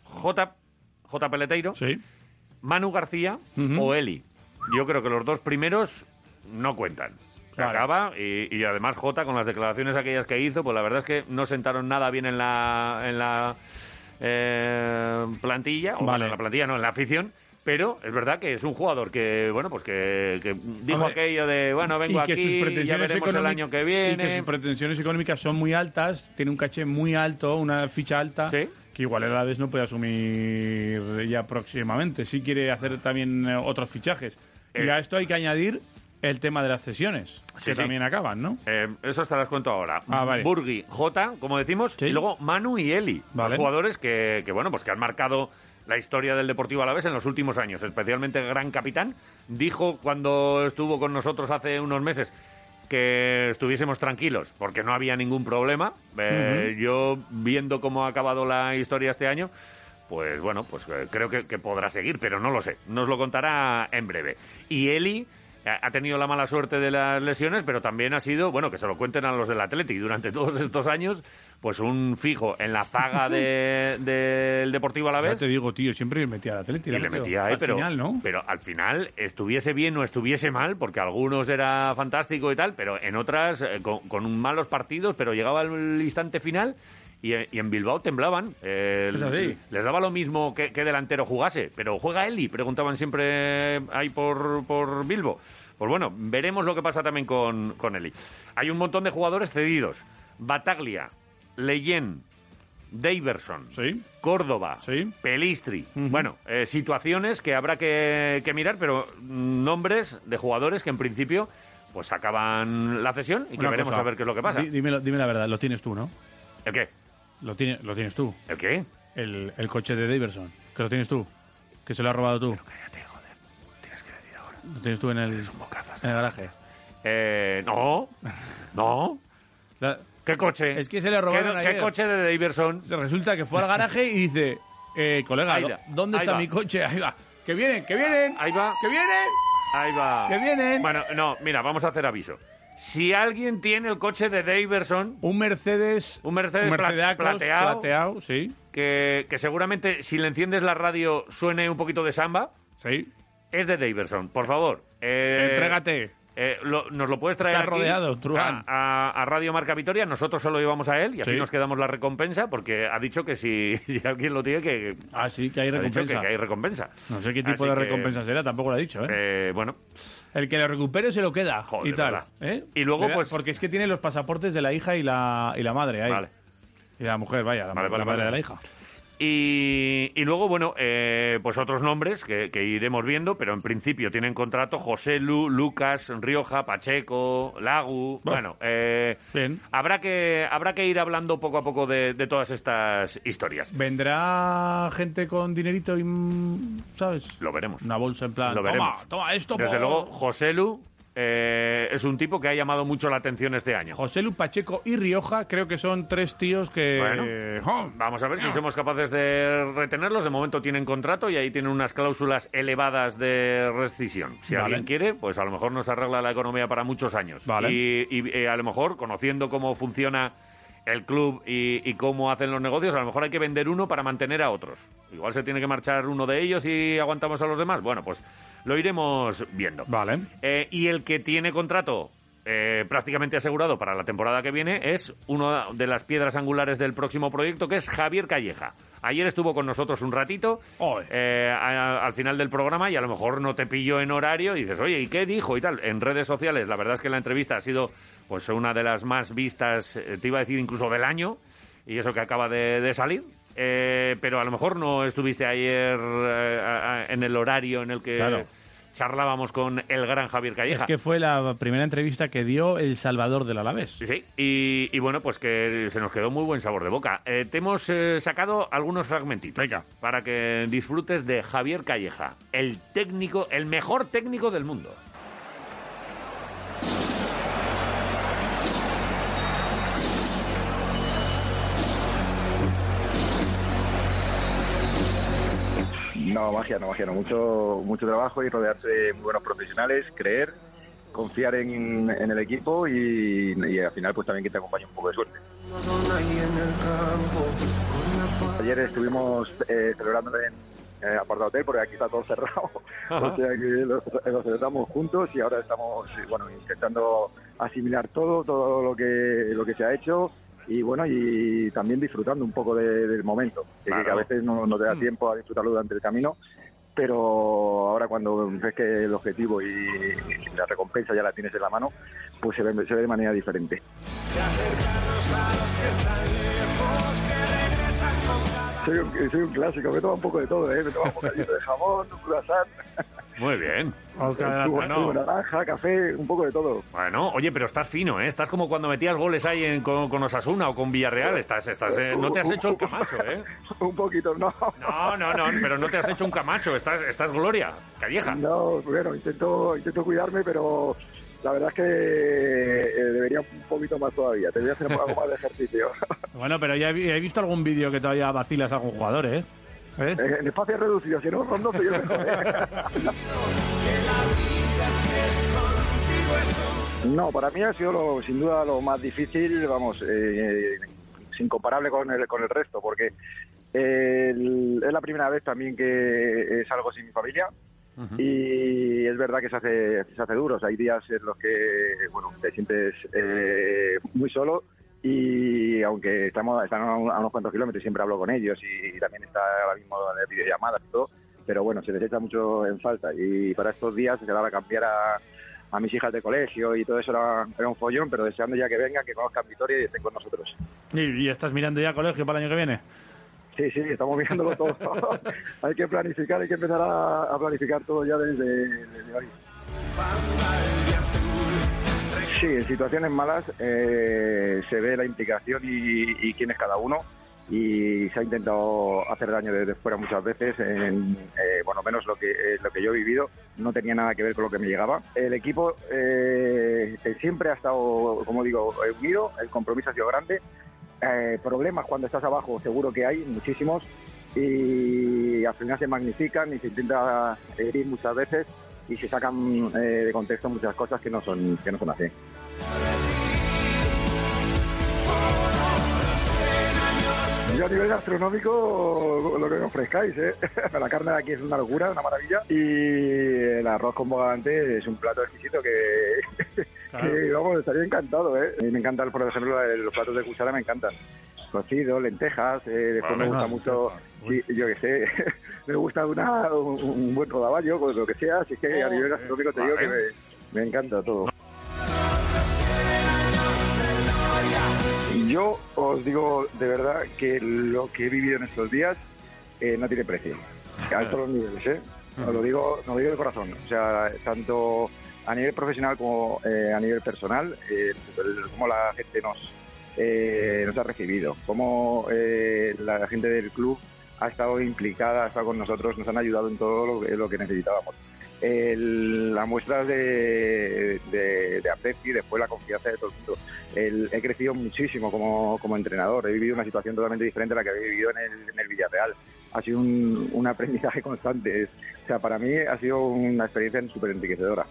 J J Peleteiro Sí. Manu García o Eli. Yo creo que los dos primeros no cuentan. Que Vale. acaba y, y además Jota con las declaraciones aquellas que hizo, pues la verdad es que no sentaron nada bien en la en la eh, plantilla, o Vale. bueno, en la plantilla no, en la afición. Pero es verdad que es un jugador que, bueno, pues que, que dijo Hombre, aquello de, bueno, vengo y que aquí, sus ya veremos el año que y viene. que sus pretensiones económicas son muy altas, tiene un caché muy alto, una ficha alta, Sí. que igual el Alavés no puede asumir ya próximamente. Sí quiere hacer también eh, otros fichajes. Y Es- a esto hay que añadir el tema de las cesiones, Sí, que sí. también acaban, ¿no? Eh, eso te las cuento ahora. Ah, vale. Burgi, Jota, como decimos, Sí. y luego Manu y Eli, Vale. los jugadores que, que, bueno, pues que han marcado la historia del Deportivo Alavés en los últimos años, especialmente el gran capitán. Dijo cuando estuvo con nosotros hace unos meses que estuviésemos tranquilos porque no había ningún problema. Eh, Yo, viendo cómo ha acabado la historia este año, pues bueno, pues eh, creo que, que podrá seguir, pero no lo sé. Nos lo contará en breve. Y Eli ha tenido la mala suerte de las lesiones, pero también ha sido, bueno, que se lo cuenten a los del Atleti durante todos estos años, pues un fijo en la zaga de- del Deportivo Ya Alavés. te digo, tío, siempre metía al Atleti. Y le metía ahí, al pero, final, ¿no? pero al final estuviese bien o estuviese mal, porque algunos era fantástico y tal, pero en otras eh, con, con malos partidos, pero llegaba el instante final y, y en Bilbao temblaban. Eh, Es así. Les daba lo mismo que, que delantero jugase, pero juega Eli, preguntaban siempre ahí por, por Bilbo. Pues bueno, veremos lo que pasa también con, con Eli. Hay un montón de jugadores cedidos. Bataglia, Leyen, Daverson, Sí. Córdoba, Sí. Pelistri. Bueno, eh, situaciones que habrá que, que mirar, pero nombres de jugadores que en principio pues acaban la cesión y que Una veremos cosa, a ver qué es lo que pasa. di- Dime, dime la verdad, lo tienes tú, ¿no? ¿El qué? Lo, tiene, lo tienes tú. ¿El qué? El, el coche de Daverson, que lo tienes tú. Que se lo has robado tú. Cállate, joder. Tienes que decir ahora. Lo tienes tú en el, Es un bocazas. en el garaje. Eh, no. No. La- ¿Qué coche? Es que se le robaron ¿Qué, qué coche de Daverson? Resulta que fue al garaje y dice, eh, colega, Ahí ¿dó- va, ¿dónde está va. mi coche? Ahí va. Que vienen, que vienen. Ahí va. Que vienen. Ahí va. Que vienen. Bueno, no, mira, vamos a hacer aviso. Si alguien tiene el coche de Daverson, Un Mercedes. Un Mercedes pla- Mercedacos, plateado. plateado, sí. que, que seguramente si le enciendes la radio suene un poquito de samba, Sí. es de Daverson. Por favor. eh, Entrégate. eh, lo- nos lo puedes traer Está aquí rodeado, a, a- a Radio Marca Vitoria. Nosotros se lo llevamos a él y así Sí. nos quedamos la recompensa porque ha dicho que si, si alguien lo tiene, que, Ah, sí, que hay ha dicho que, recompensa. que hay recompensa. No sé qué tipo Así de que, recompensa será, tampoco lo ha dicho, ¿eh? eh, bueno, El que lo recupere se lo queda Joder, y tal. ¿eh? Y luego, pues- Porque es que tiene los pasaportes de la hija y la, y la madre ahí. vale. Y la mujer, vaya, la, Vale, la vale, madre de la hija. Y, y luego, bueno, eh, pues otros nombres que, que iremos viendo, pero en principio tienen contrato José Lu, Lucas, Rioja, Pacheco, Lagu. Bueno, eh, habrá, que, habrá que ir hablando poco a poco de, de todas estas historias. ¿Vendrá gente con dinerito y, mm, ¿sabes? Lo veremos. Una bolsa en plan, Lo toma, toma esto. Desde por-". luego, José Lu eh, es un tipo que ha llamado mucho la atención este año. José Lu, Pacheco y Rioja creo que son tres tíos que... Bueno. ¡Oh! Vamos a ver si somos capaces de retenerlos. De momento tienen contrato y ahí tienen unas cláusulas elevadas de rescisión. Si Vale. alguien quiere, pues a lo mejor nos arregla la economía para muchos años. Vale. Y, y, eh, a lo mejor, conociendo cómo funciona el club y, y cómo hacen los negocios, a lo mejor hay que vender uno para mantener a otros. Igual se tiene que marchar uno de ellos y aguantamos a los demás. Bueno, pues lo iremos viendo. Vale. Eh, y el que tiene contrato eh, prácticamente asegurado para la temporada que viene es una de las piedras angulares del próximo proyecto, que es Javier Calleja. Ayer estuvo con nosotros un ratito eh, a- al final del programa y a lo mejor no te pilló en horario y dices, oye, ¿y qué dijo? Y tal. En redes sociales, la verdad es que la entrevista ha sido pues una de las más vistas, eh, te iba a decir incluso del año, y eso que acaba de, de salir. Eh, pero a lo mejor no estuviste ayer eh, a- a- en el horario en el que Claro. charlábamos con el gran Javier Es Calleja. que fue la primera entrevista que dio el Salvador del Alavés. Sí, sí. Y, y bueno, pues que se nos quedó muy buen sabor de boca. Eh, te hemos eh, sacado algunos fragmentitos Venga. para que disfrutes de Javier Calleja, el técnico, el mejor técnico del mundo. No, magia, no, magia, no. Mucho, mucho trabajo y rodearse de muy buenos profesionales, creer, confiar en, en el equipo y, y al final pues también que te acompañe un poco de suerte. Ayer estuvimos eh, celebrando en eh, apartado hotel porque aquí está todo cerrado, Ajá. o sea que lo, lo celebramos juntos y ahora estamos eh, bueno intentando asimilar todo, todo lo que, lo que se ha hecho y bueno, y también disfrutando un poco de- del momento, que- a veces no, no te da tiempo a disfrutarlo durante el camino, pero ahora cuando ves que el objetivo y la recompensa ya la tienes en la mano, pues se ve, se ve de manera diferente. Soy un, soy un clásico, me toma un poco de todo, ¿eh? me toma un bocadillo de jamón, un croissant, Muy bien. un zumo, bueno. naranja, café, un poco de todo. Bueno, oye, pero estás fino, ¿eh? Estás como cuando metías goles ahí en- con, con Osasuna o con Villarreal. Estás, estás, eh, no te has hecho el camacho, ¿eh? un poquito, no. No, no, no, pero no te has hecho un camacho. Estás, estás Gloria, Calleja. No, bueno, intento, intento cuidarme, pero la verdad es que eh, debería un poquito más todavía. Debería hacer algo más de ejercicio. Bueno, pero ya he visto algún vídeo que todavía vacilas a algún jugador, ¿eh? ¿Eh? Eh, en espacio reducido, si no, rondo soy el mejor. ¿eh? No, para mí ha sido lo- sin duda lo más difícil, vamos, eh, es incomparable con el, con el resto, porque eh, el- es la primera vez también que salgo sin mi familia y es verdad que se hace, se hace duro. O sea, hay días en los que, bueno, te sientes eh, muy solo y aunque estamos, están a un- a unos cuantos kilómetros, siempre hablo con ellos y, también está ahora mismo de videollamadas y todo, pero bueno, se les echa mucho en falta y para estos días se daba a cambiar a, a mis hijas de colegio y todo eso era, era un follón, pero deseando ya que vengan, que conozcan Vitoria y estén con nosotros. ¿Y, y estás mirando ya colegio para el año que viene? Sí, sí, estamos mirándolo todo. hay que planificar, hay que empezar a, a planificar todo ya desde, desde hoy. Sí, en situaciones malas eh, se ve la implicación y, quién es cada uno. Y se ha intentado hacer daño desde fuera muchas veces, en, eh, bueno, menos lo que, eh, lo que yo he vivido, no tenía nada que ver con lo que me llegaba. El equipo eh, siempre ha estado, como digo, unido, el compromiso ha sido grande, eh, problemas cuando estás abajo seguro que hay, muchísimos, y al final se magnifican y se intenta herir muchas veces y se sacan eh, de contexto muchas cosas que no son, que no son así. Yo a nivel gastronómico, lo que me ofrezcáis, ¿eh? La carne de aquí es una locura, una maravilla. Y el arroz con bogavante es un plato exquisito que, que, vamos, estaría encantado, ¿eh? A mí me encantan, por ejemplo, los platos de cuchara me encantan. Cocido, lentejas, eh, después me gusta mucho, sí, yo que sé, me gusta una, un, un buen rodaballo, pues lo que sea, así que a nivel gastronómico te digo que me, me encanta todo. Yo os digo de verdad que lo que he vivido en estos días eh, no tiene precio. A todos los niveles, ¿eh? Os lo digo, os lo digo de corazón. O sea, tanto a nivel profesional como eh, a nivel personal, eh, el- cómo la gente nos, eh, nos ha recibido, cómo eh, la gente del club ha estado implicada, ha estado con nosotros, nos han ayudado en todo lo lo que necesitábamos. El- la muestra de, de, aprecio y después la confianza de todo el mundo. El- he crecido muchísimo como, entrenador, he vivido una situación totalmente diferente a la que había vivido en el, en el Villarreal. Ha sido un, aprendizaje constante. O sea, para mí ha sido una experiencia súper enriquecedora.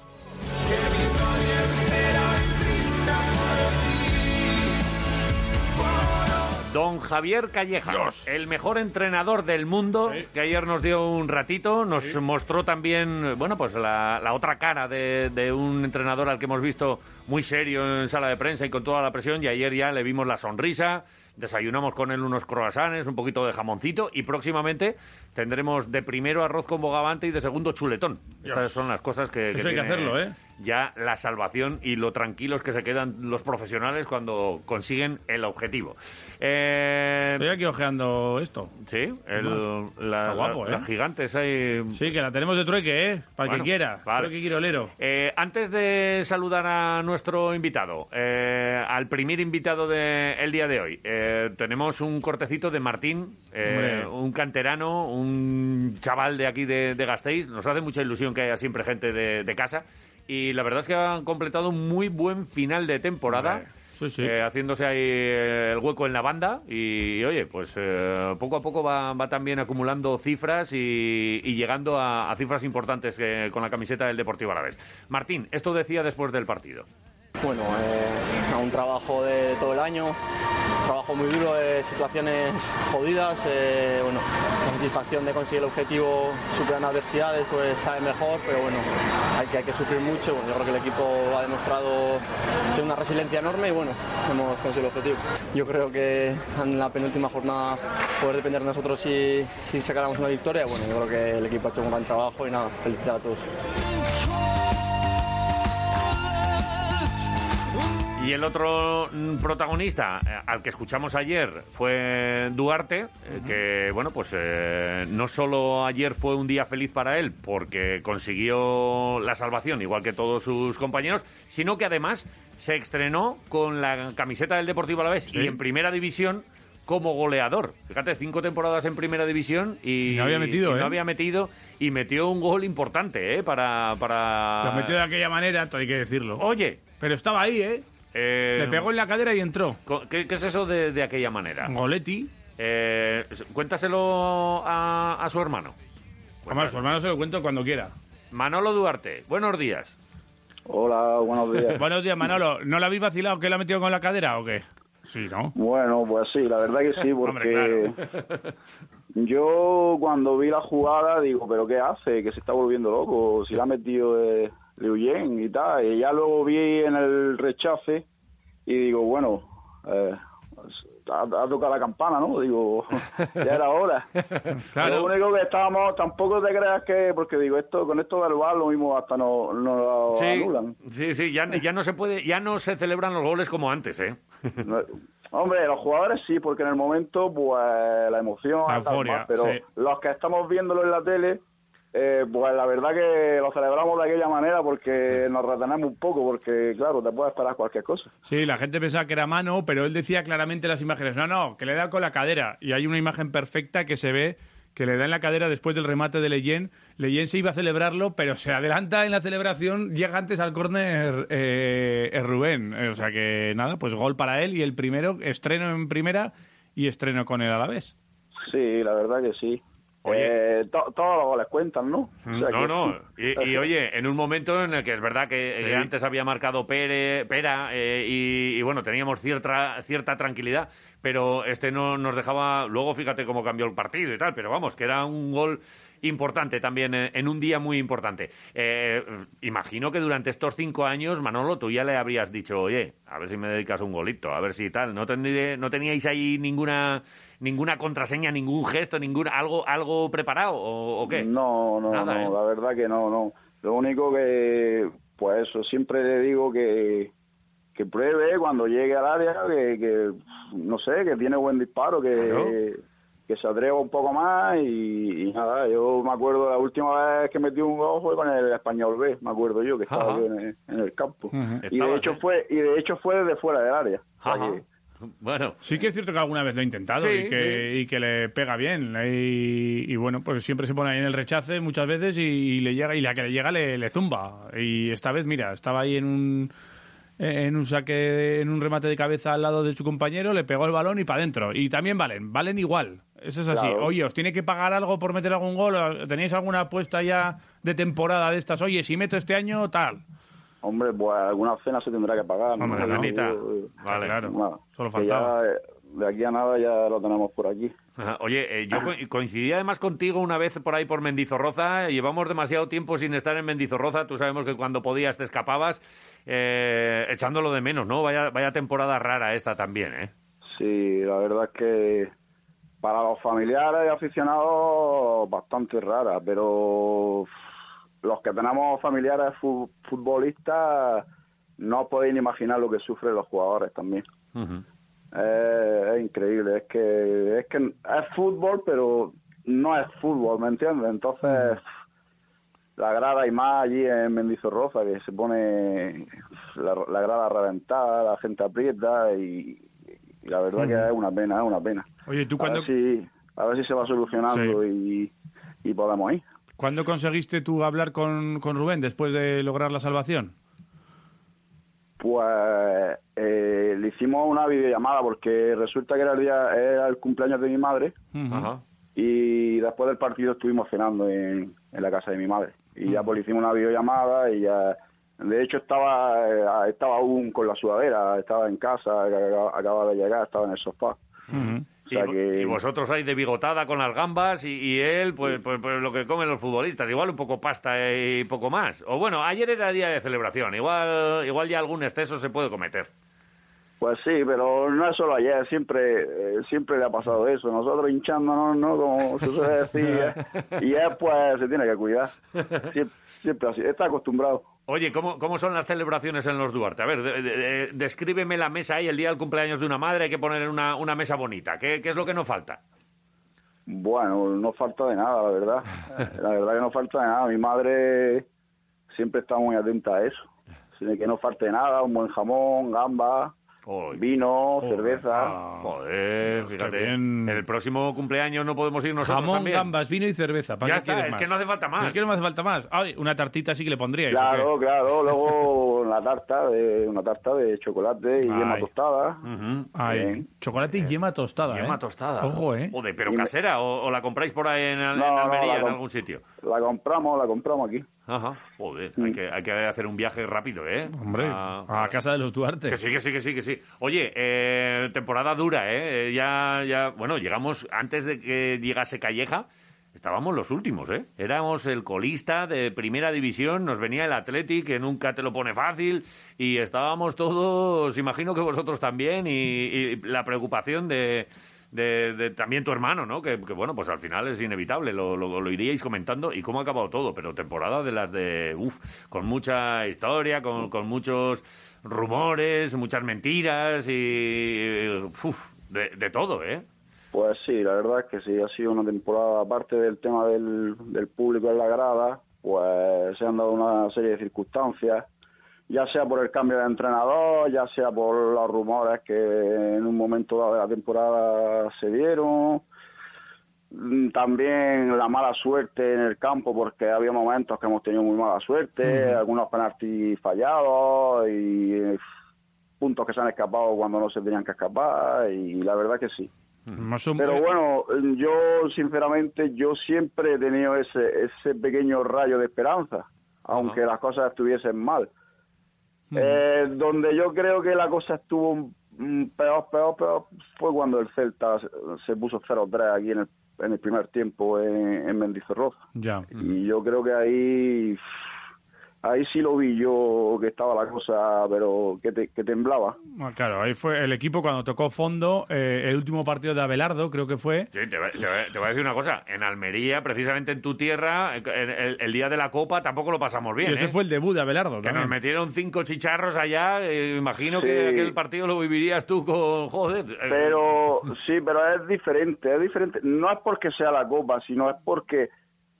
Don Javier Calleja, el mejor entrenador del mundo, que ayer nos dio un ratito, nos mostró también, bueno, pues la, la otra cara de, de un entrenador al que hemos visto muy serio en sala de prensa y con toda la presión, y ayer ya le vimos la sonrisa, desayunamos con él unos croissants, un poquito de jamoncito, y próximamente tendremos de primero arroz con bogavante y de segundo chuletón. Estas son las cosas que, Eso hay que hacerlo, ¿eh? Ya la salvación y lo tranquilos que se quedan los profesionales cuando consiguen el objetivo. Eh, Estoy aquí ojeando esto. sí, el, la, guapo, la- ¿eh? las gigantes ahí. Sí, que la tenemos de trueque, ¿eh? Para Bueno, que quiera. vale. Trueque quirolero. Eh, antes de saludar a nuestro invitado, eh, al primer invitado del día de hoy, eh, tenemos un cortecito de Martín, eh, un canterano, un chaval de aquí de, de Gasteiz. Nos hace mucha ilusión que haya siempre gente de, de casa. Y la verdad es que han completado un muy buen final de temporada. Sí, sí. eh, haciéndose ahí el hueco en la banda y, oye, pues eh, poco a poco va, va también acumulando cifras y, y llegando a, a cifras importantes eh, con la camiseta del Deportivo Alavés. Martín, esto decía después del partido. Bueno, eh, un trabajo de todo el año, trabajo muy duro, de situaciones jodidas, eh, bueno, la satisfacción de conseguir el objetivo superando adversidades, pues sabe mejor, pero bueno, hay que, hay que sufrir mucho, yo creo que el equipo ha demostrado tiene una resiliencia enorme y bueno, hemos conseguido el objetivo. Yo creo que en la penúltima jornada poder depender de nosotros si, si sacáramos una victoria, bueno, yo creo que el equipo ha hecho un gran trabajo y nada, felicitar a todos. Y el otro mm, protagonista eh, al que escuchamos ayer fue Duarte, eh, que bueno, pues eh, no solo ayer fue un día feliz para él porque consiguió la salvación, igual que todos sus compañeros, sino que además se estrenó con la camiseta del Deportivo Alavés y en primera división como goleador. Fíjate, cinco temporadas en primera división y, no había metido, y no ¿eh? había metido y metió un gol importante, ¿eh? Para, para... Lo metió de aquella manera, todo hay que decirlo. Oye, Pero estaba ahí, ¿eh? Eh, Le pegó en la cadera y entró. ¿qué, qué es eso de, de aquella manera? Goletti. Eh, cuéntaselo a, a su hermano. Además, su hermano se lo cuento cuando quiera. Manolo Duarte, buenos días. Hola, buenos días. Buenos días, Manolo. ¿No la habéis vacilado que la ha metido con la cadera o qué? Sí, ¿no? Bueno, pues sí, la verdad que sí, Hombre, porque yo cuando vi la jugada digo, pero ¿qué hace? Que se está volviendo loco, si la ha metido eh, Liu Yen y tal. Y ya luego vi en el rechace y digo, bueno, eh, ha, ha tocado la campana, ¿no? Digo, ya era hora. Claro. Lo único que estábamos, tampoco te creas que, porque digo, esto con esto del VAR lo mismo hasta no, no lo Sí, anulan. sí, sí, ya, ya no se puede, ya no se celebran los goles como antes, ¿eh? No, Hombre, los jugadores sí, porque en el momento, pues la emoción, La tal, euforia, más, pero sí. los que estamos viéndolo en la tele, eh, pues la verdad que lo celebramos de aquella manera porque nos retenemos un poco, porque claro, te puede esperar cualquier cosa. Sí, la gente pensaba que era mano, pero él decía claramente en las imágenes, no, no, que le da con la cadera. Y hay una imagen perfecta que se ve que le da en la cadera después del remate de Leyen. Leyen se iba a celebrarlo, pero se adelanta en la celebración, llega antes al córner eh, eh, Rubén. Eh, o sea que nada, pues gol para él y el primero, estreno en primera y estreno con él a la vez. Sí, la verdad que sí. Oye. Eh, to- todos los goles cuentan, ¿no? O sea No, que- no. Y, y, oye, en un momento en el que es verdad que Sí. eh, antes había marcado Pere, Pera eh, y, y, bueno, teníamos cierta, cierta tranquilidad, pero este no nos dejaba. Luego fíjate cómo cambió el partido y tal, pero vamos, que era un gol importante también eh, en un día muy importante. Eh, imagino que durante estos cinco años, Manolo, tú ya le habrías dicho, oye, a ver si me dedicas un golito, a ver si tal. ¿No, tendrí- no teníais ahí ninguna ninguna contraseña, ningún gesto, ningún algo algo preparado o, o qué? No, no, Nada, no, ¿eh? la verdad que no, no. Lo único que, pues eso, siempre le digo que, que pruebe cuando llegue al área, que, que, no sé, que tiene buen disparo, que, Claro. que se atreva un poco más y, y nada, yo me acuerdo la última vez que metí un gol fue con el Español B, me acuerdo yo, que estaba yo en el, en el campo. Y de hecho ¿eh? fue y de hecho fue desde fuera del área. O sea Ajá. que- Bueno, Sí que es cierto que alguna vez lo ha intentado Sí, y, que, y que le pega bien. Y, y bueno, pues siempre se pone ahí en el rechace muchas veces y, y le llega y la que le llega le, le zumba. Y esta vez, mira, estaba ahí en un en un saque, en un remate de cabeza al lado de su compañero, le pegó el balón y para adentro. Y también valen, valen igual. Eso es así. Claro. Oye, ¿os tiene que pagar algo por meter algún gol? ¿O ¿Tenéis alguna apuesta ya de temporada de estas? Oye, si meto este año, tal. Hombre, pues alguna cena se tendrá que pagar. ¿no? Hombre, yo- Vale. claro. Nada, Solo faltaba. ya, eh, de aquí a nada ya lo tenemos por aquí. Ajá. Oye, eh, yo co- coincidí además contigo una vez por ahí por Mendizorroza. Llevamos demasiado tiempo sin estar en Mendizorroza. Tú sabemos que cuando podías te escapabas, eh, echándolo de menos, ¿no? Vaya, vaya temporada rara esta también, ¿eh? Sí, la verdad es que para los familiares y aficionados bastante rara, pero los que tenemos familiares fu- futbolistas no os podéis imaginar lo que sufren los jugadores también. Eh, es increíble, es que es que es fútbol, pero no es fútbol, ¿me entiendes? Entonces la grada y más allí en Mendizorroza que se pone la, la grada reventada, la gente aprieta y, y la verdad que es una pena, es una pena. Oye, ¿tú A cuándo, ver si a ver si se va solucionando y, y podemos ir. ¿Cuándo conseguiste tú hablar con, con Rubén después de lograr la salvación? Pues eh, le hicimos una videollamada porque resulta que era el día era el cumpleaños de mi madre. Ajá. y después del partido estuvimos cenando en, en la casa de mi madre y ya pues le hicimos una videollamada y ya De hecho, estaba, eh, estaba aún con la sudadera, estaba en casa, acaba- acababa de llegar, estaba en el sofá. O sea y, que- y vosotros ahí de bigotada con las gambas y, y él, pues, pues, pues lo que comen los futbolistas, igual un poco pasta y poco más. O bueno, ayer era día de celebración, igual, igual ya algún exceso se puede cometer. Pues sí, pero no es solo ayer, siempre eh, siempre le ha pasado eso. Nosotros hinchándonos, ¿no? Como se suele decir, ¿eh? y él pues se tiene que cuidar. Siempre, siempre así, está acostumbrado. Oye, ¿cómo, ¿cómo son las celebraciones en los Duarte? A ver, de- de- de- descríbeme la mesa ahí, el día del cumpleaños de una madre, hay que poner una, una mesa bonita. ¿Qué, qué es lo que nos falta? Bueno, no falta de nada, la verdad. La verdad que no falta de nada. Mi madre siempre está muy atenta a eso. Que no falte nada, un buen jamón, gamba, vino, cerveza. Joder, fíjate. En el próximo cumpleaños no podemos ir nosotros Jamón, también. gambas, vino y cerveza. ¿Para Ya qué está, quieres es más? que no hace falta más. Es que no me hace falta más. Ay, una tartita sí que le pondría. Claro, claro. Luego una tarta de una tarta de chocolate y yema tostada. Ay, Bien. chocolate y yema tostada, Yema ¿eh? tostada. Ojo, ¿eh? Joder, pero casera, o, o la compráis por ahí en, No, Almería, en algún sitio. La compramos, la compramos aquí. Ajá, joder, hay, que, hay que hacer un viaje rápido, ¿eh? Hombre, A- a casa de los Duarte. Que sí, que sí, que sí, que sí. Oye, eh, temporada dura, ¿eh? Eh, Ya, ya, bueno, llegamos, antes de que llegase Calleja, estábamos los últimos, ¿eh? Éramos el colista de primera división, nos venía el Athletic, que nunca te lo pone fácil, y estábamos todos, imagino que vosotros también, y, y la preocupación de... De, de también tu hermano, ¿no? Que, bueno, pues al final es inevitable, lo, lo, lo iríais comentando y cómo ha acabado todo, pero temporada de las de, uff, con mucha historia, con, muchos rumores, muchas mentiras y, uf, de, de todo, ¿eh? Pues sí, la verdad es que sí, ha sido una temporada, aparte del tema del, del público en la grada, pues se han dado una serie de circunstancias, ya sea por el cambio de entrenador, ya sea por los rumores que en un momento dado de la temporada se dieron, Mm, también la mala suerte en el campo, porque había momentos que hemos tenido muy mala suerte, algunos penaltis fallados y eh, puntos que se han escapado cuando no se tenían que escapar, y la verdad que sí. Pero bueno, yo sinceramente yo siempre he tenido ese ese pequeño rayo de esperanza, aunque las cosas estuviesen mal. Eh, donde yo creo que la cosa estuvo peor, peor, peor fue cuando el Celta se, se puso 0-3 aquí en el, en el primer tiempo en, en Mendizorroza. Ya. Y yo creo que ahí ahí sí lo vi yo que estaba la cosa, pero que, te- que temblaba. Ah, Claro, ahí fue el equipo cuando tocó fondo, eh, el último partido de Abelardo, creo que fue. Sí, te, voy- te voy- te voy a decir una cosa. En Almería, precisamente en tu tierra, el, el- el día de la Copa tampoco lo pasamos bien. y ese ¿eh? fue el debut de Abelardo Que también. nos metieron cinco chicharros allá. eh, imagino Sí. que aquel partido lo vivirías tú con. Joder. eh, Pero sí, pero es diferente, es diferente. No es porque sea la Copa, sino es porque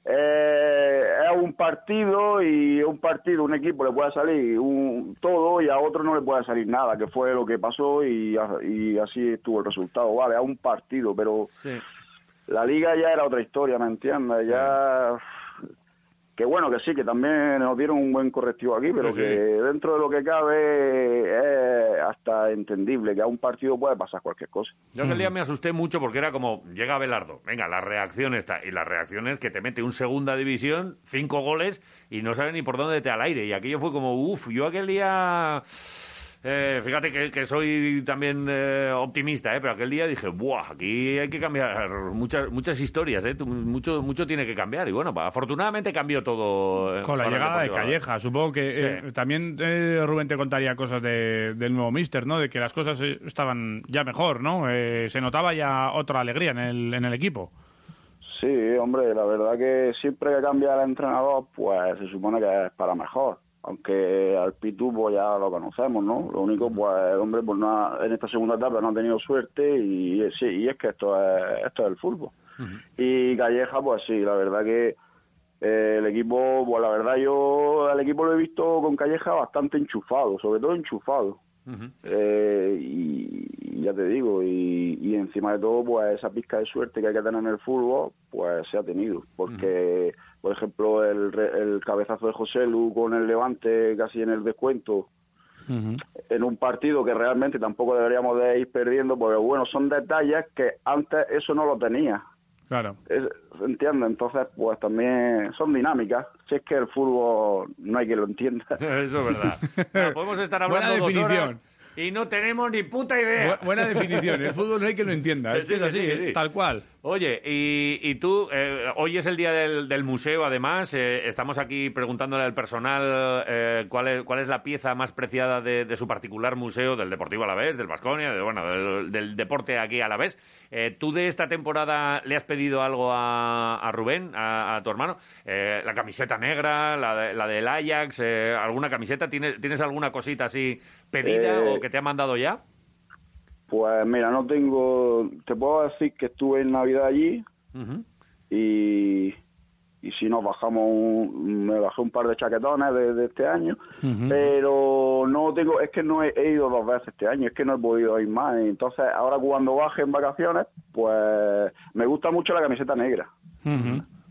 eh, es un partido y un partido, un equipo le puede salir un, todo y a otro no le puede salir nada, que fue lo que pasó y, a- y así estuvo el resultado. Vale, es un partido, pero la liga ya era otra historia, ¿me entiendes? Ya... Que bueno, que sí, que también nos dieron un buen correctivo aquí, pero Sí, que dentro de lo que cabe es hasta entendible que a un partido puede pasar cualquier cosa. Yo aquel día me asusté mucho porque era como, llega Belardo, venga, la reacción está. Y la reacción es que te mete un segunda división, cinco goles, y no sabe ni por dónde te al aire. Y aquello fue como, uff, yo aquel día... eh, fíjate que, que soy también eh, optimista, ¿eh? pero aquel día dije, ¡buah! Aquí hay que cambiar muchas muchas historias, ¿eh? Mucho, mucho tiene que cambiar. Y bueno, pa- afortunadamente cambió todo. Con la llegada de. Calleja, supongo que Sí. eh, también eh, Rubén te contaría cosas de- del nuevo Mister, ¿no? De que las cosas estaban ya mejor, ¿no? Eh, se notaba ya otra alegría en el, en el equipo. Sí, hombre, la verdad que siempre que cambia el entrenador, pues se supone que es para mejor. Aunque al Pitu pues ya lo conocemos, ¿no? Lo único, pues, el hombre, pues no ha- en esta segunda etapa no ha tenido suerte y, y sí, y es que esto es, esto es el fútbol. Y Calleja, pues sí, la verdad que eh, el equipo, pues la verdad yo al equipo lo he visto con Calleja bastante enchufado, sobre todo enchufado. Eh, y, y ya te digo, y, y encima de todo, pues esa pizca de suerte que hay que tener en el fútbol, pues se ha tenido. Porque, por ejemplo, el, el cabezazo de José Lu con el Levante casi en el descuento, en un partido que realmente tampoco deberíamos de ir perdiendo, porque bueno, son detalles que antes eso no lo tenía. Claro. Es- ¿Se entiende? Entonces, pues también son dinámicas. Si es que el fútbol no hay quien lo entienda. Eso es verdad. Bueno, podemos estar Buena hablando dos definición. horas y no tenemos ni puta idea. Bu- buena definición. El fútbol no hay que lo entienda. Es Sí, que es sí, así, sí, sí. tal cual. Oye, y, y tú, eh, hoy es el día del, del museo, además, eh, estamos aquí preguntándole al personal eh, cuál, es, cuál es la pieza más preciada de, de su particular museo, del Deportivo Alavés, del Vasconia, de, bueno, del, del deporte aquí Alavés. Eh, ¿Tú de esta temporada le has pedido algo a, a Rubén, a, a tu hermano? Eh, la camiseta negra, la, de- la del Ajax, eh, alguna camiseta, ¿Tienes, ¿tienes alguna cosita así pedida o que te ha mandado ya? Pues mira, no tengo. Te puedo decir que estuve en Navidad allí Ujú. y, y si nos bajamos, un- me bajé un par de chaquetones de, de este año, pero no tengo, es que no he, he ido dos veces este año, es que no he podido ir más. Entonces, ahora cuando baje en vacaciones, pues me gusta mucho la camiseta negra.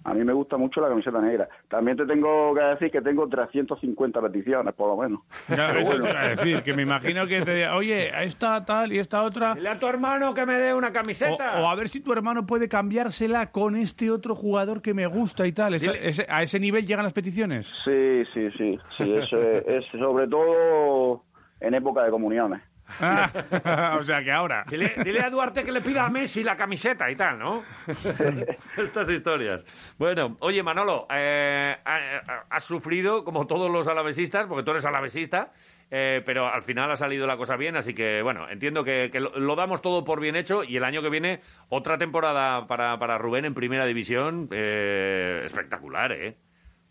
A mí me gusta mucho la camiseta negra. También te tengo que decir que tengo 350 peticiones, por lo menos. Ya, Pero eso bueno. te a decir, que me imagino que te diga, oye, esta tal y esta otra. Dile a tu hermano que me dé una O, camiseta. o a ver si tu hermano puede cambiársela con este otro jugador que me gusta y tal. Ese- ¿A ese nivel llegan las peticiones? Sí, sí, sí, sí, eso es, es sobre todo en época de comuniones. Ah, o sea que ahora. Dile, dile a Duarte que le pida a Messi la camiseta y tal, ¿no? Estas historias. Bueno, oye, Manolo, eh, ha- has sufrido, como todos los alavesistas, porque tú eres alavesista, eh, pero al final ha salido la cosa bien, así que, bueno, entiendo que, que lo, lo damos todo por bien hecho y el año que viene otra temporada para, para Rubén en Primera División eh, espectacular, ¿eh?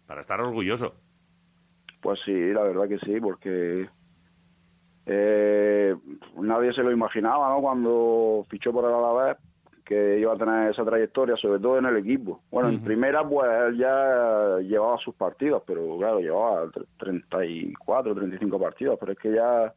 Para estar orgulloso. Pues sí, la verdad que sí, porque eh, nadie se lo imaginaba, ¿no? Cuando fichó por el Alavés que iba a tener esa trayectoria, sobre todo en el equipo. Bueno, en primera, pues él ya llevaba sus partidos, pero claro, llevaba tre- 34, 35 partidos, pero es que ya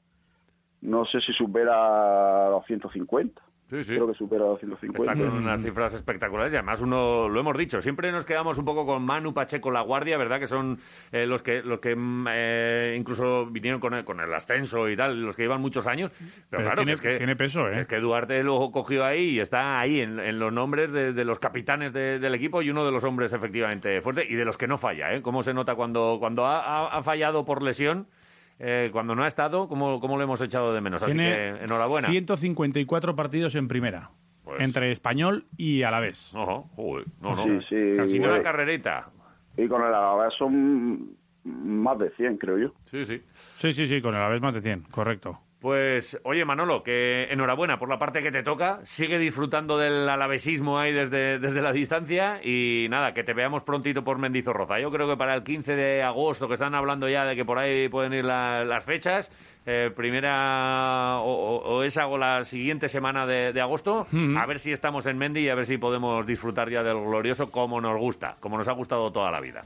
no sé si supera los 150. Sí, sí. Creo que supera los 150. Está con unas cifras espectaculares y además uno lo hemos dicho siempre nos quedamos un poco con Manu Pacheco La Guardia verdad que son eh, los que los que mm, eh, incluso vinieron con el, con el ascenso y tal los que llevan muchos años pero, Pero claro tiene- es que tiene peso, ¿eh? es que Duarte lo cogió ahí y está ahí en, en los nombres de, de los capitanes de- del equipo y uno de los hombres efectivamente fuerte y de los que no falla ¿eh? cómo se nota cuando cuando ha, ha- ha fallado por lesión eh, cuando no ha estado cómo, cómo lo hemos echado de menos así Tiene que enhorabuena 154 partidos en primera. Pues- Entre español y alavés. Joder, no, no. Sí, sí, Casi una carrerita. Y con el Alavés son más de 100, creo yo. Sí, sí. Sí, sí, sí, con el alavés más de 100, correcto. Pues, oye, Manolo, que enhorabuena por la parte que te toca. Sigue disfrutando del alavesismo ahí desde, desde la distancia. Y nada, que te veamos prontito por Mendizorroza. Yo creo que para el 15 de agosto, que están hablando ya de que por ahí pueden ir la- las fechas, eh, primera o, o- o esa o la siguiente semana de, de agosto, a ver si estamos en Mendi y a ver si podemos disfrutar ya del glorioso como nos gusta, como nos ha gustado toda la vida.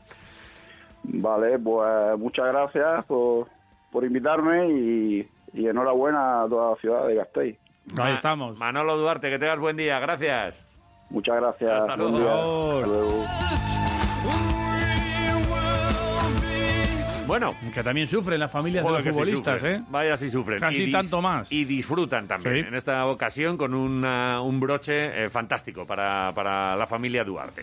Vale, pues muchas gracias por, por invitarme y, y enhorabuena a toda la ciudad de Gasteiz. Ahí estamos. Manolo Duarte, que tengas buen día. Gracias. Muchas gracias. Hasta luego. Hasta luego. Bueno, Que también sufren las familias de los futbolistas. ¿eh? Vaya si sufren. Casi Y tanto más. Y disfrutan también. Sí. En esta ocasión con una- un broche eh, fantástico para, para la familia Duarte.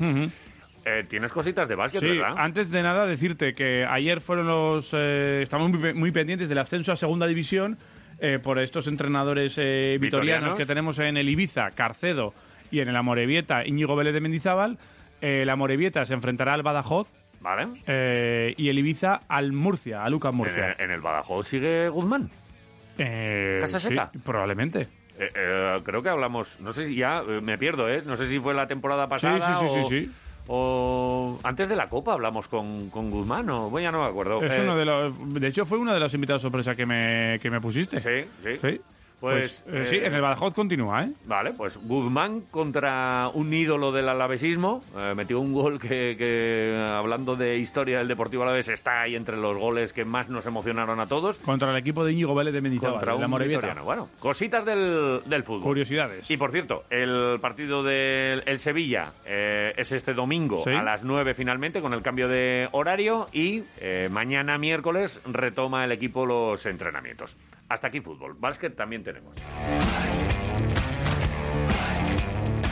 Eh, Tienes cositas de básquet, Sí, ¿verdad? antes de nada decirte que ayer fueron los... eh, estamos muy, pe- muy pendientes del ascenso a Segunda División eh, por estos entrenadores eh, vitorianos Vitorianos. que tenemos en el Ibiza, Carcedo, y en el Amorebieta, Íñigo Vélez de Mendizábal. Eh, el Amorebieta se enfrentará al Badajoz Vale. eh, y el Ibiza al Murcia, a Lucas En Murcia. el, en el Badajoz sigue Guzmán. Eh, ¿Casa sí, Seca? probablemente. Eh, eh, creo que hablamos, no sé si ya, me pierdo, ¿eh? No sé si fue la temporada pasada sí, sí, o, sí, sí. O antes de la Copa hablamos con, con Guzmán, o bueno, ya no me acuerdo. Es Eh, uno de los, de hecho, fue uno de los invitados sorpresa que me, que me pusiste. Sí, sí. Sí. Pues, Pues, eh, sí, eh, en el Badajoz continúa, ¿eh? Vale, pues Guzmán contra un ídolo del alavesismo. eh, metió un gol que, que, hablando de historia del Deportivo Alavés, está ahí entre los goles que más nos emocionaron a todos. Contra el equipo de Íñigo Vélez de Mendizábal, Contra un vitoriano. Bueno, cositas del, del fútbol. Curiosidades. Y por cierto, el partido del el Sevilla eh, es este domingo Sí. a las 9 finalmente con el cambio de horario y eh, mañana miércoles retoma el equipo los entrenamientos. Hasta aquí fútbol. Básquet también tenemos.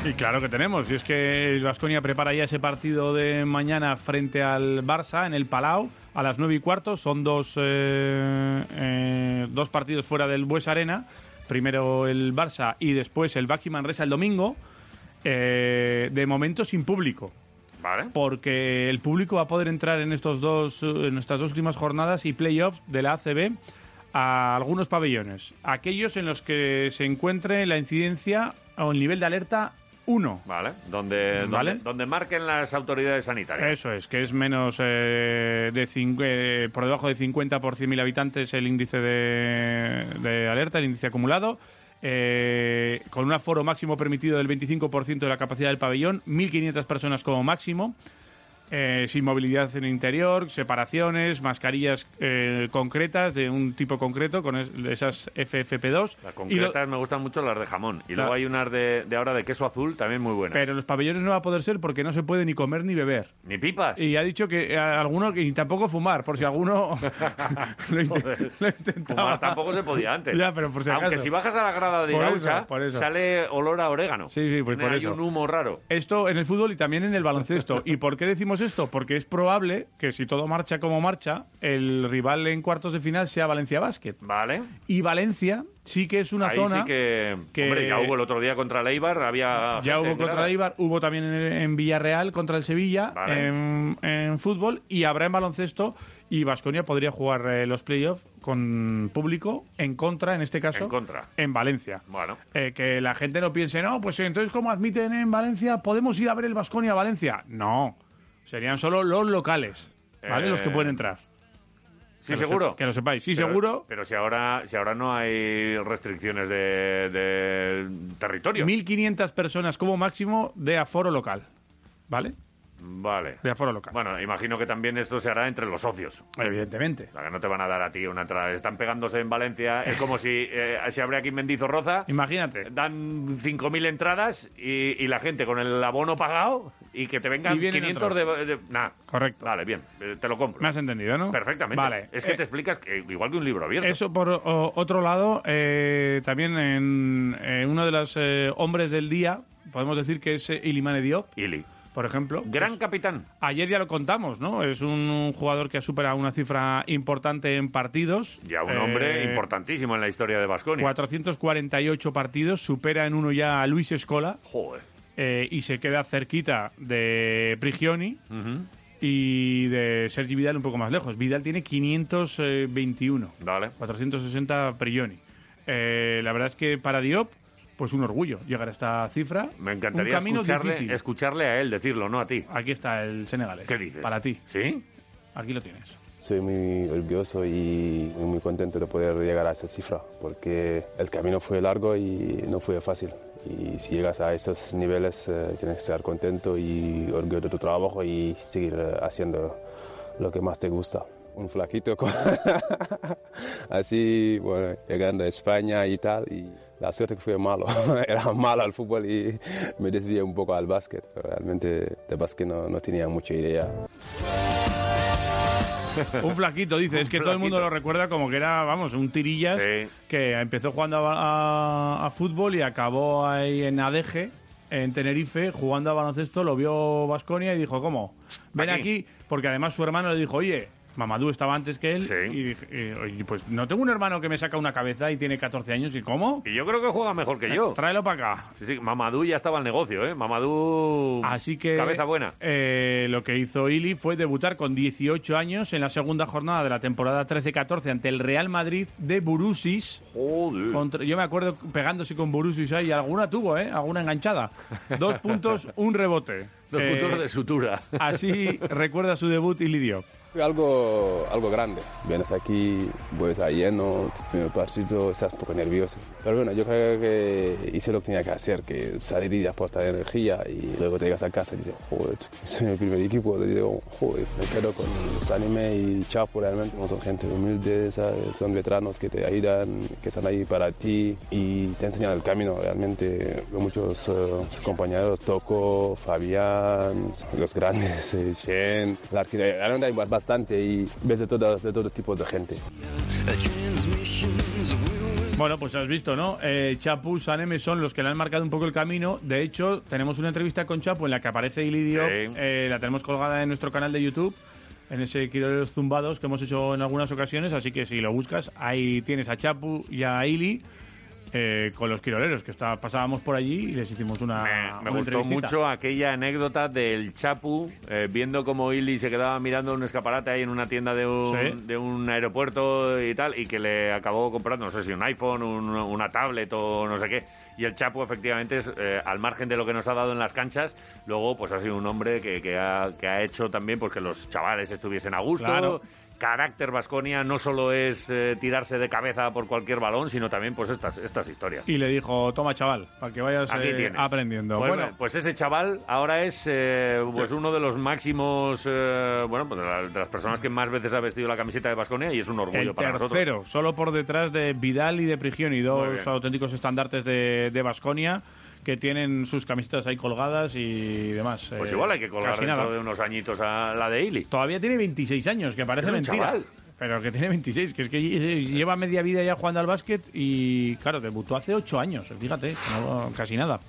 Y claro que tenemos, y es que el Vasconia prepara ya ese partido de mañana frente al Barça en el Palau a las 9 y cuarto. Son dos, eh, eh, dos partidos fuera del Bues Arena. Primero el Barça y después el Baxi Manresa el domingo. Eh, de momento sin público. Vale. Porque el público va a poder entrar en, estos dos, en estas dos últimas jornadas y playoffs de la ACB a algunos pabellones. Aquellos en los que se encuentre la incidencia o el nivel de alerta 1. Vale. Donde, Vale. donde, donde marquen las autoridades sanitarias. Eso es, que es menos eh, de cinc- eh, por debajo de 50 por 100.000 habitantes el índice de, de alerta, el índice acumulado. eh, con un aforo máximo permitido del 25% de la capacidad del pabellón, 1.500 personas como máximo. Eh, sin movilidad en el interior, separaciones, mascarillas eh, concretas de un tipo concreto con es- esas FFP2. Las Y lo- concretas me gustan mucho las de jamón. Y luego hay unas de, de ahora de queso azul también muy buenas. pero los pabellones no va a poder ser porque no se puede ni comer ni beber. Ni pipas. Y ha dicho que eh, alguno ni tampoco fumar, por si alguno lo, intentaba. Fumar tampoco se podía antes. Ya, pero por si Aunque si bajas a la grada de Iraucha, sale olor a orégano. Sí, sí, pues Tiene por eso. un humo raro. Esto en el fútbol y también en el baloncesto. ¿Y por qué decimos esto? Porque es probable que si todo marcha como marcha, el rival en cuartos de final sea Valencia Basket. Vale. Y Valencia sí que es una Ahí zona sí que, que- Hombre, ya hubo el otro día contra Leibar, había. Ya hubo contra el Eibar, hubo también en, en Villarreal contra el Sevilla Vale. en, en fútbol y habrá en baloncesto y Vasconia podría jugar eh, los playoffs con público en contra, en este caso, En contra. en Valencia. Bueno. Eh, que la gente no piense, no, pues entonces como admiten en Valencia, ¿podemos ir a ver el Vasconia a Valencia? No, serían solo los locales, ¿vale? Eh, Los que pueden entrar. Sí, Que seguro. que lo sepáis, sí, Pero- seguro. Pero si ahora, si ahora no hay restricciones de, de territorio. 1.500 personas como máximo de aforo local, ¿vale? Vale. De aforo local. Bueno, imagino que también esto se hará entre los socios. Evidentemente. O sea, que no te van a dar a ti una entrada. Están pegándose en Valencia. Es como si eh, se abre aquí en Mendizorroza. Imagínate. Dan 5.000 entradas y, y la gente con el abono pagado y que te vengan Y vienen 500 de... de- nah. Correcto. Vale, bien. eh, Te lo compro. Me has entendido, ¿no? Perfectamente. Vale. Es que Eh, te explicas que igual que un libro abierto. Eso por o- otro lado, eh, también en, en uno de los eh, hombres del día, podemos decir que es Ilimane Diop, Ili. Por ejemplo. Gran capitán. Ayer ya lo contamos, ¿no? Es un jugador que ha superado una cifra importante en partidos. Ya un hombre Eh, importantísimo en la historia de Basconia. 448 partidos, supera en uno ya a Luis Escola Joder. eh, y se queda cerquita de Prigioni y de Sergi Vidal un poco más lejos. Vidal tiene 521. Vale. 460 Prigioni. Eh, la verdad es que para Diop, pues un orgullo llegar a esta cifra. Me encantaría un camino escucharle, difícil. escucharle a él decirlo, no a ti. Aquí está el senegalés. ¿Qué dices? Para ti. ¿Sí? Aquí lo tienes. Soy muy orgulloso y muy, contento de poder llegar a esa cifra, porque el camino fue largo y no fue fácil. Y si llegas a esos niveles, eh, tienes que estar contento y orgulloso de tu trabajo y seguir eh, haciendo lo que más te gusta. Un flaquito con- así, bueno, llegando a España y tal, y la suerte que fue malo. Era malo al fútbol y me desvié un poco al básquet, pero realmente de básquet no, no tenía mucha idea. Un flaquito, dice. es que todo el mundo lo recuerda como que era, vamos, un tirillas Sí. que empezó jugando a, a- a fútbol y acabó ahí en Adeje, en Tenerife, jugando a baloncesto. Lo vio Vasconia y dijo, ¿cómo? Ven Aquí. aquí. Porque además su hermano le dijo, oye, Mamadou estaba antes que él. Sí. Y, dije, eh, oye, pues no tengo un hermano que me saca una cabeza y tiene 14 años. ¿Y cómo? Y yo creo que juega mejor que yo. Tráelo para acá. Sí, sí, Mamadou ya estaba al negocio, ¿eh? Mamadou... Así que Cabeza buena. eh, lo que hizo Ili fue debutar con 18 años en la segunda jornada de la temporada 13-14 ante el Real Madrid de Burusis. Joder. Contra- yo me acuerdo pegándose con Burusis ahí, alguna tuvo, ¿eh? Alguna enganchada. Dos puntos, un rebote. Dos Eh, puntos de sutura. Así recuerda su debut Ili Diop. Algo, algo grande. Vienes aquí, vuelves a lleno, tu primer partido, estás un poco nervioso. Pero bueno, yo creo que hice lo que tenía que hacer, que salir y aportar energía y luego te llegas a casa y dices, joder, soy el primer equipo. Y digo, joder, me quedo con los anime y Chapo realmente. No son gente humilde, ¿sabes? son veteranos que te ayudan, que están ahí para ti y te enseñan el camino. Realmente muchos eh, compañeros, Toco, Fabián, los grandes, eh, Shen, la arquitectura, realmente bastante y ves de todo, de todo tipo de gente. Bueno, pues has visto, ¿no? Eh, Chapu, Saneme son los que le han marcado un poco el camino. De hecho, tenemos una entrevista con Chapu en la que aparece Ilidio. Sí. Eh, la tenemos colgada en nuestro canal de YouTube, en ese Quiroleros Zumbados que hemos hecho en algunas ocasiones. Así que si lo buscas, ahí tienes a Chapu y a Ili eh, con los Quiroleros, que está, pasábamos por allí y les hicimos una. Me una gustó mucho aquella anécdota del Chapu eh, viendo como Ili se quedaba mirando un escaparate ahí en una tienda de un, Sí. de un aeropuerto y tal, y que le acabó comprando, no sé si un iPhone, un- una tablet o no sé qué. Y el Chapu, efectivamente, es, eh, al margen de lo que nos ha dado en las canchas, luego pues ha sido un hombre que, que ha, que ha hecho también pues, que los chavales estuviesen a gusto. Claro. Carácter Vasconia no solo es eh, tirarse de cabeza por cualquier balón, sino también pues estas, estas historias. Y le dijo, toma chaval, para que vayas eh, aprendiendo. Pues, bueno, pues ese chaval ahora es eh, pues uno de los máximos, eh, bueno, pues de, la- de las personas que más veces ha vestido la camiseta de Vasconia y es un orgullo el para nosotros. tercero, solo por detrás de Vidal y de Prigioni, dos auténticos estandartes de Vasconia que tienen sus camisetas ahí colgadas y demás. Pues Eh, igual hay que colgar dentro nada. de unos añitos a la de Ili. Todavía tiene 26 años, que parece Es un mentira. chaval. Pero que tiene 26, que es que lle- lleva media vida ya jugando al básquet y, claro, debutó hace 8 años, fíjate, no- casi nada.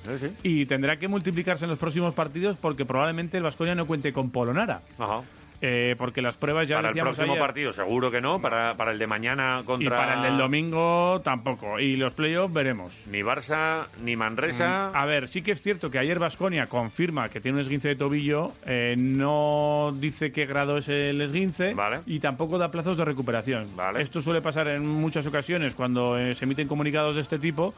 Y tendrá que multiplicarse en los próximos partidos porque probablemente el Vasconia no cuente con Polonara. Ajá. Eh, porque las pruebas ya para el próximo ayer, partido seguro que no, para, para el de mañana contra... Y para el del domingo tampoco. Y los playoffs veremos. Ni Barça, ni Manresa... Mm, A ver, sí que es cierto que ayer Vasconia confirma que tiene un esguince de tobillo, eh, no dice qué grado es el esguince y tampoco da plazos de recuperación. Esto suele pasar en muchas ocasiones cuando eh, se emiten comunicados de este tipo,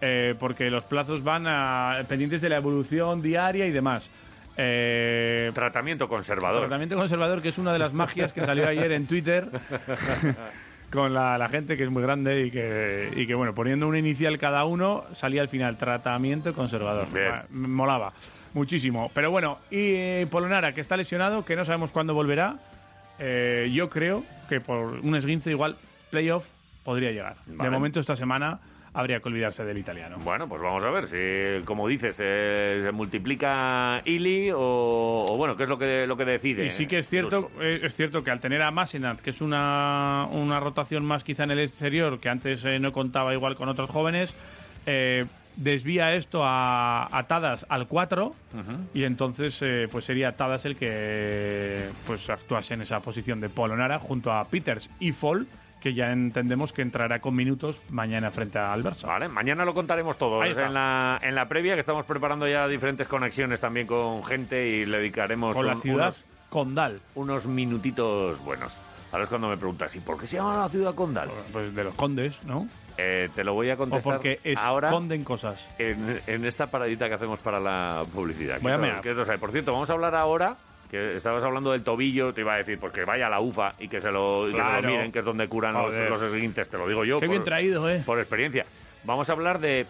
eh, porque los plazos van a, pendientes de la evolución diaria y demás. Eh, Tratamiento conservador. Tratamiento conservador, que es una de las magias que salió ayer en Twitter con la, la gente que es muy grande y que, y que, bueno, poniendo una inicial cada uno, salía al final tratamiento conservador. Ah, me Molaba muchísimo. Pero bueno, y eh, Polonara, que está lesionado, que no sabemos cuándo volverá. eh, yo creo que por un esguince igual, playoff podría llegar. De momento, esta semana habría que olvidarse del italiano. Bueno, pues vamos a ver si, como dices, eh, se multiplica Ili o, o, bueno, qué es lo que, lo que decide. Y sí que es cierto, eh, es cierto que al tener a Masenat, que es una, una rotación más quizá en el exterior, que antes eh, no contaba igual con otros jóvenes, eh, desvía esto a, a Tadas al 4 y entonces eh, pues sería Tadas el que pues actuase en esa posición de Polonara junto a Peters y Fall que ya entendemos que entrará con minutos mañana frente al Barça. Vale, mañana lo contaremos todo en la, en la previa, que estamos preparando ya diferentes conexiones también con gente y le dedicaremos Con la un- ciudad unos, Condal. unos minutitos buenos. Ahora es cuando me preguntas, ¿y por qué se llama la ciudad Condal? Pues de los condes, ¿no? Eh, te lo voy a O contestar porque ahora esconden cosas. en, en esta paradita que hacemos para la publicidad. Voy a sabe. Por cierto, vamos a hablar ahora, que estabas hablando del tobillo, te iba a decir, porque vaya a la UFA y que se lo, y que se lo Claro. miren, que es donde curan los, los esguinces, te lo digo yo. Qué por- bien traído, ¿eh? por experiencia. Vamos a hablar de,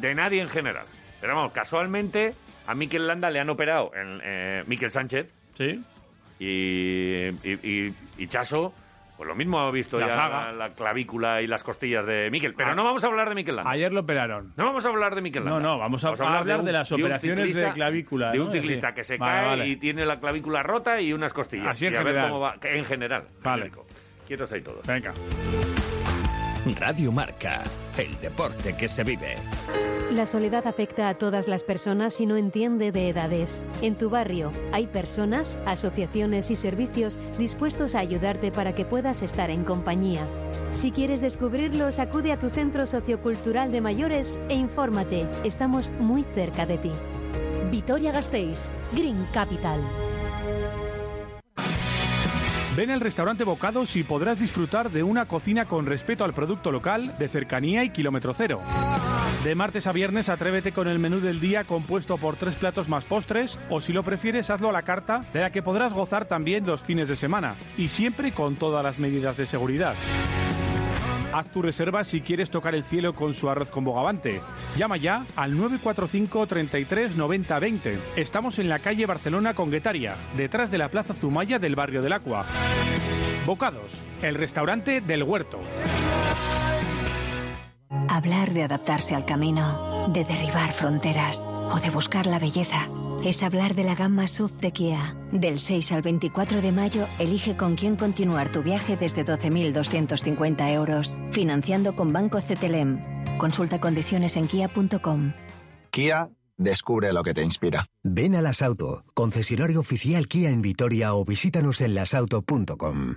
de nadie en general. Pero vamos, casualmente a Miquel Landa le han operado en eh, Miquel Sánchez. Sí. Y, y, y- y Chaso, pues lo mismo ha visto La ya saga. la, la clavícula y las costillas de Miquel. Pero Ah. no vamos a hablar de Miquel Landa. Ayer lo operaron. No vamos a hablar de Miquel No, Landa. no, vamos a, a hablar de, las operaciones de ciclista- clavícula. De ¿no? un ciclista Sí. que se Vale, cae vale. y tiene la clavícula rota y unas costillas. Así en y a ver general. cómo va. En general. Vale. Quietos ahí todos. Venga. Radio Marca, el deporte que se vive. La soledad afecta a todas las personas y no entiende de edades. En tu barrio hay personas, asociaciones y servicios dispuestos a ayudarte para que puedas estar en compañía. Si quieres descubrirlos, acude a tu centro sociocultural de mayores e infórmate. Estamos muy cerca de ti. Vitoria Gasteiz, Green Capital. Ven al restaurante Bocados y podrás disfrutar de una cocina con respeto al producto local, de cercanía y kilómetro cero. De martes a viernes atrévete con el menú del día compuesto por tres platos más postres o si lo prefieres hazlo a la carta de la que podrás gozar también los fines de semana y siempre con todas las medidas de seguridad. Haz tu reserva si quieres tocar el cielo con su arroz con bogavante. Llama ya al 945 33 90 20. Estamos en la calle Barcelona con Guetaria, detrás de la Plaza Zumaya del barrio del Acua. Bocados, el restaurante del huerto. Hablar de adaptarse al camino, de derribar fronteras o de buscar la belleza. Es hablar de la gama SUV de Kia. Del 6 al 24 de mayo, elige con quién continuar tu viaje desde 12.250 euros, financiando con Banco CTLM. Consulta condiciones en kia.com. Kia, descubre lo que te inspira. Ven a Las Auto, concesionario oficial Kia en Vitoria o visítanos en lasauto.com.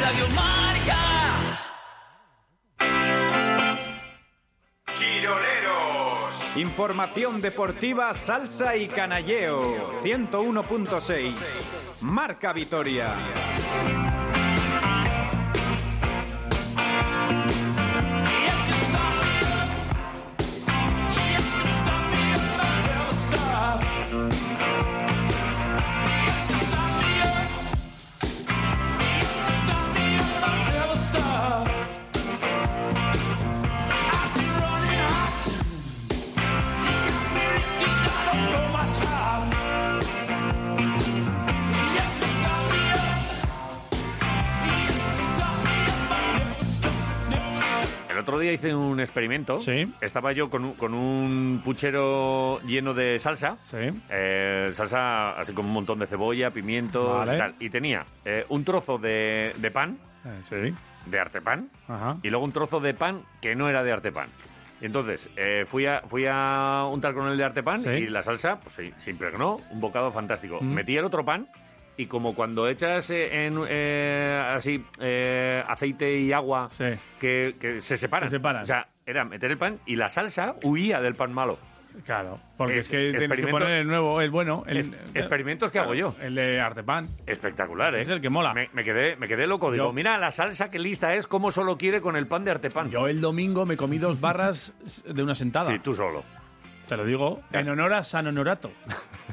Radio Marca. Quiroleros. Información deportiva, salsa y canalleo. 101.6. Marca Vitoria. Otro día hice un experimento. Estaba yo con un, con un puchero lleno de salsa. Eh, salsa así como un montón de cebolla, pimiento Vale. y tal. Y tenía eh, un trozo de, de pan, Sí. de artepan, Ajá. y luego un trozo de pan que no era de artepan. Y entonces eh, fui, a, fui a untar con el de artepan Sí. y la salsa pues, se, se impregnó, un bocado fantástico. Mm. Metí el otro pan y como cuando echas eh, en, eh, así eh, aceite y agua que, que se separan. Se separan. O sea, era meter el pan y la salsa huía del pan malo. Claro, porque es, Es- que tienes que poner el nuevo, el bueno. El, Es- experimentos que hago yo. El de Artepan. Espectacular, ¿eh? Es el que mola. Me, me quedé, me quedé loco. Digo, mira la salsa que lista es, como solo quiere con el pan de artepan. Yo el domingo me comí dos barras de una sentada. Sí, tú solo. Te lo digo, en honor a San Honorato.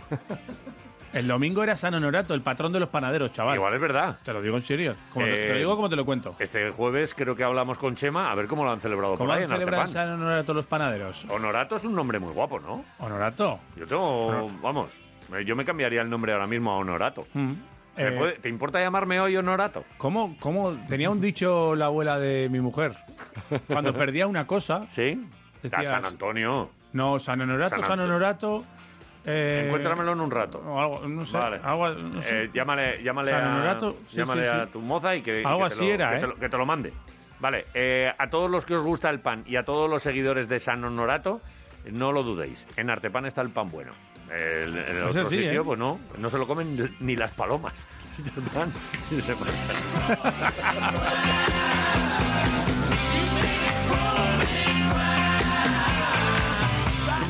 El domingo era San Honorato, el patrón de los panaderos, chaval. Igual es verdad. Te lo digo en serio. Como te, te lo Eh, digo como te lo cuento. Este jueves creo que hablamos con Chema a ver cómo lo han celebrado ¿Cómo por ahí han en celebrado Artepan. San Honorato los panaderos? Honorato es un nombre muy guapo, ¿no? ¿Honorato? Yo tengo, vamos, eh, yo me cambiaría el nombre ahora mismo a Honorato. Mm. ¿Me Eh, puede- ¿Te importa llamarme hoy Honorato? ¿Cómo, ¿Cómo? Tenía un dicho la abuela de mi mujer. Cuando perdía una cosa... ¿Sí? Decías, A San Antonio. No, San Honorato, San Honorato... eh, Encuéntramelo en un rato. o algo, no sé, Vale. algo- no sé. Eh, llámale llámale, San a, sí, llámale sí, a tu moza y que, y Algo que te así lo, era, que ¿eh? te lo- que te lo mande. Vale, eh, a todos los que os gusta el pan y a todos los seguidores de San Honorato, no lo dudéis. En Artepan está el pan bueno. El- en el otro sí, sitio, ¿eh? pues no, no se lo comen ni las palomas.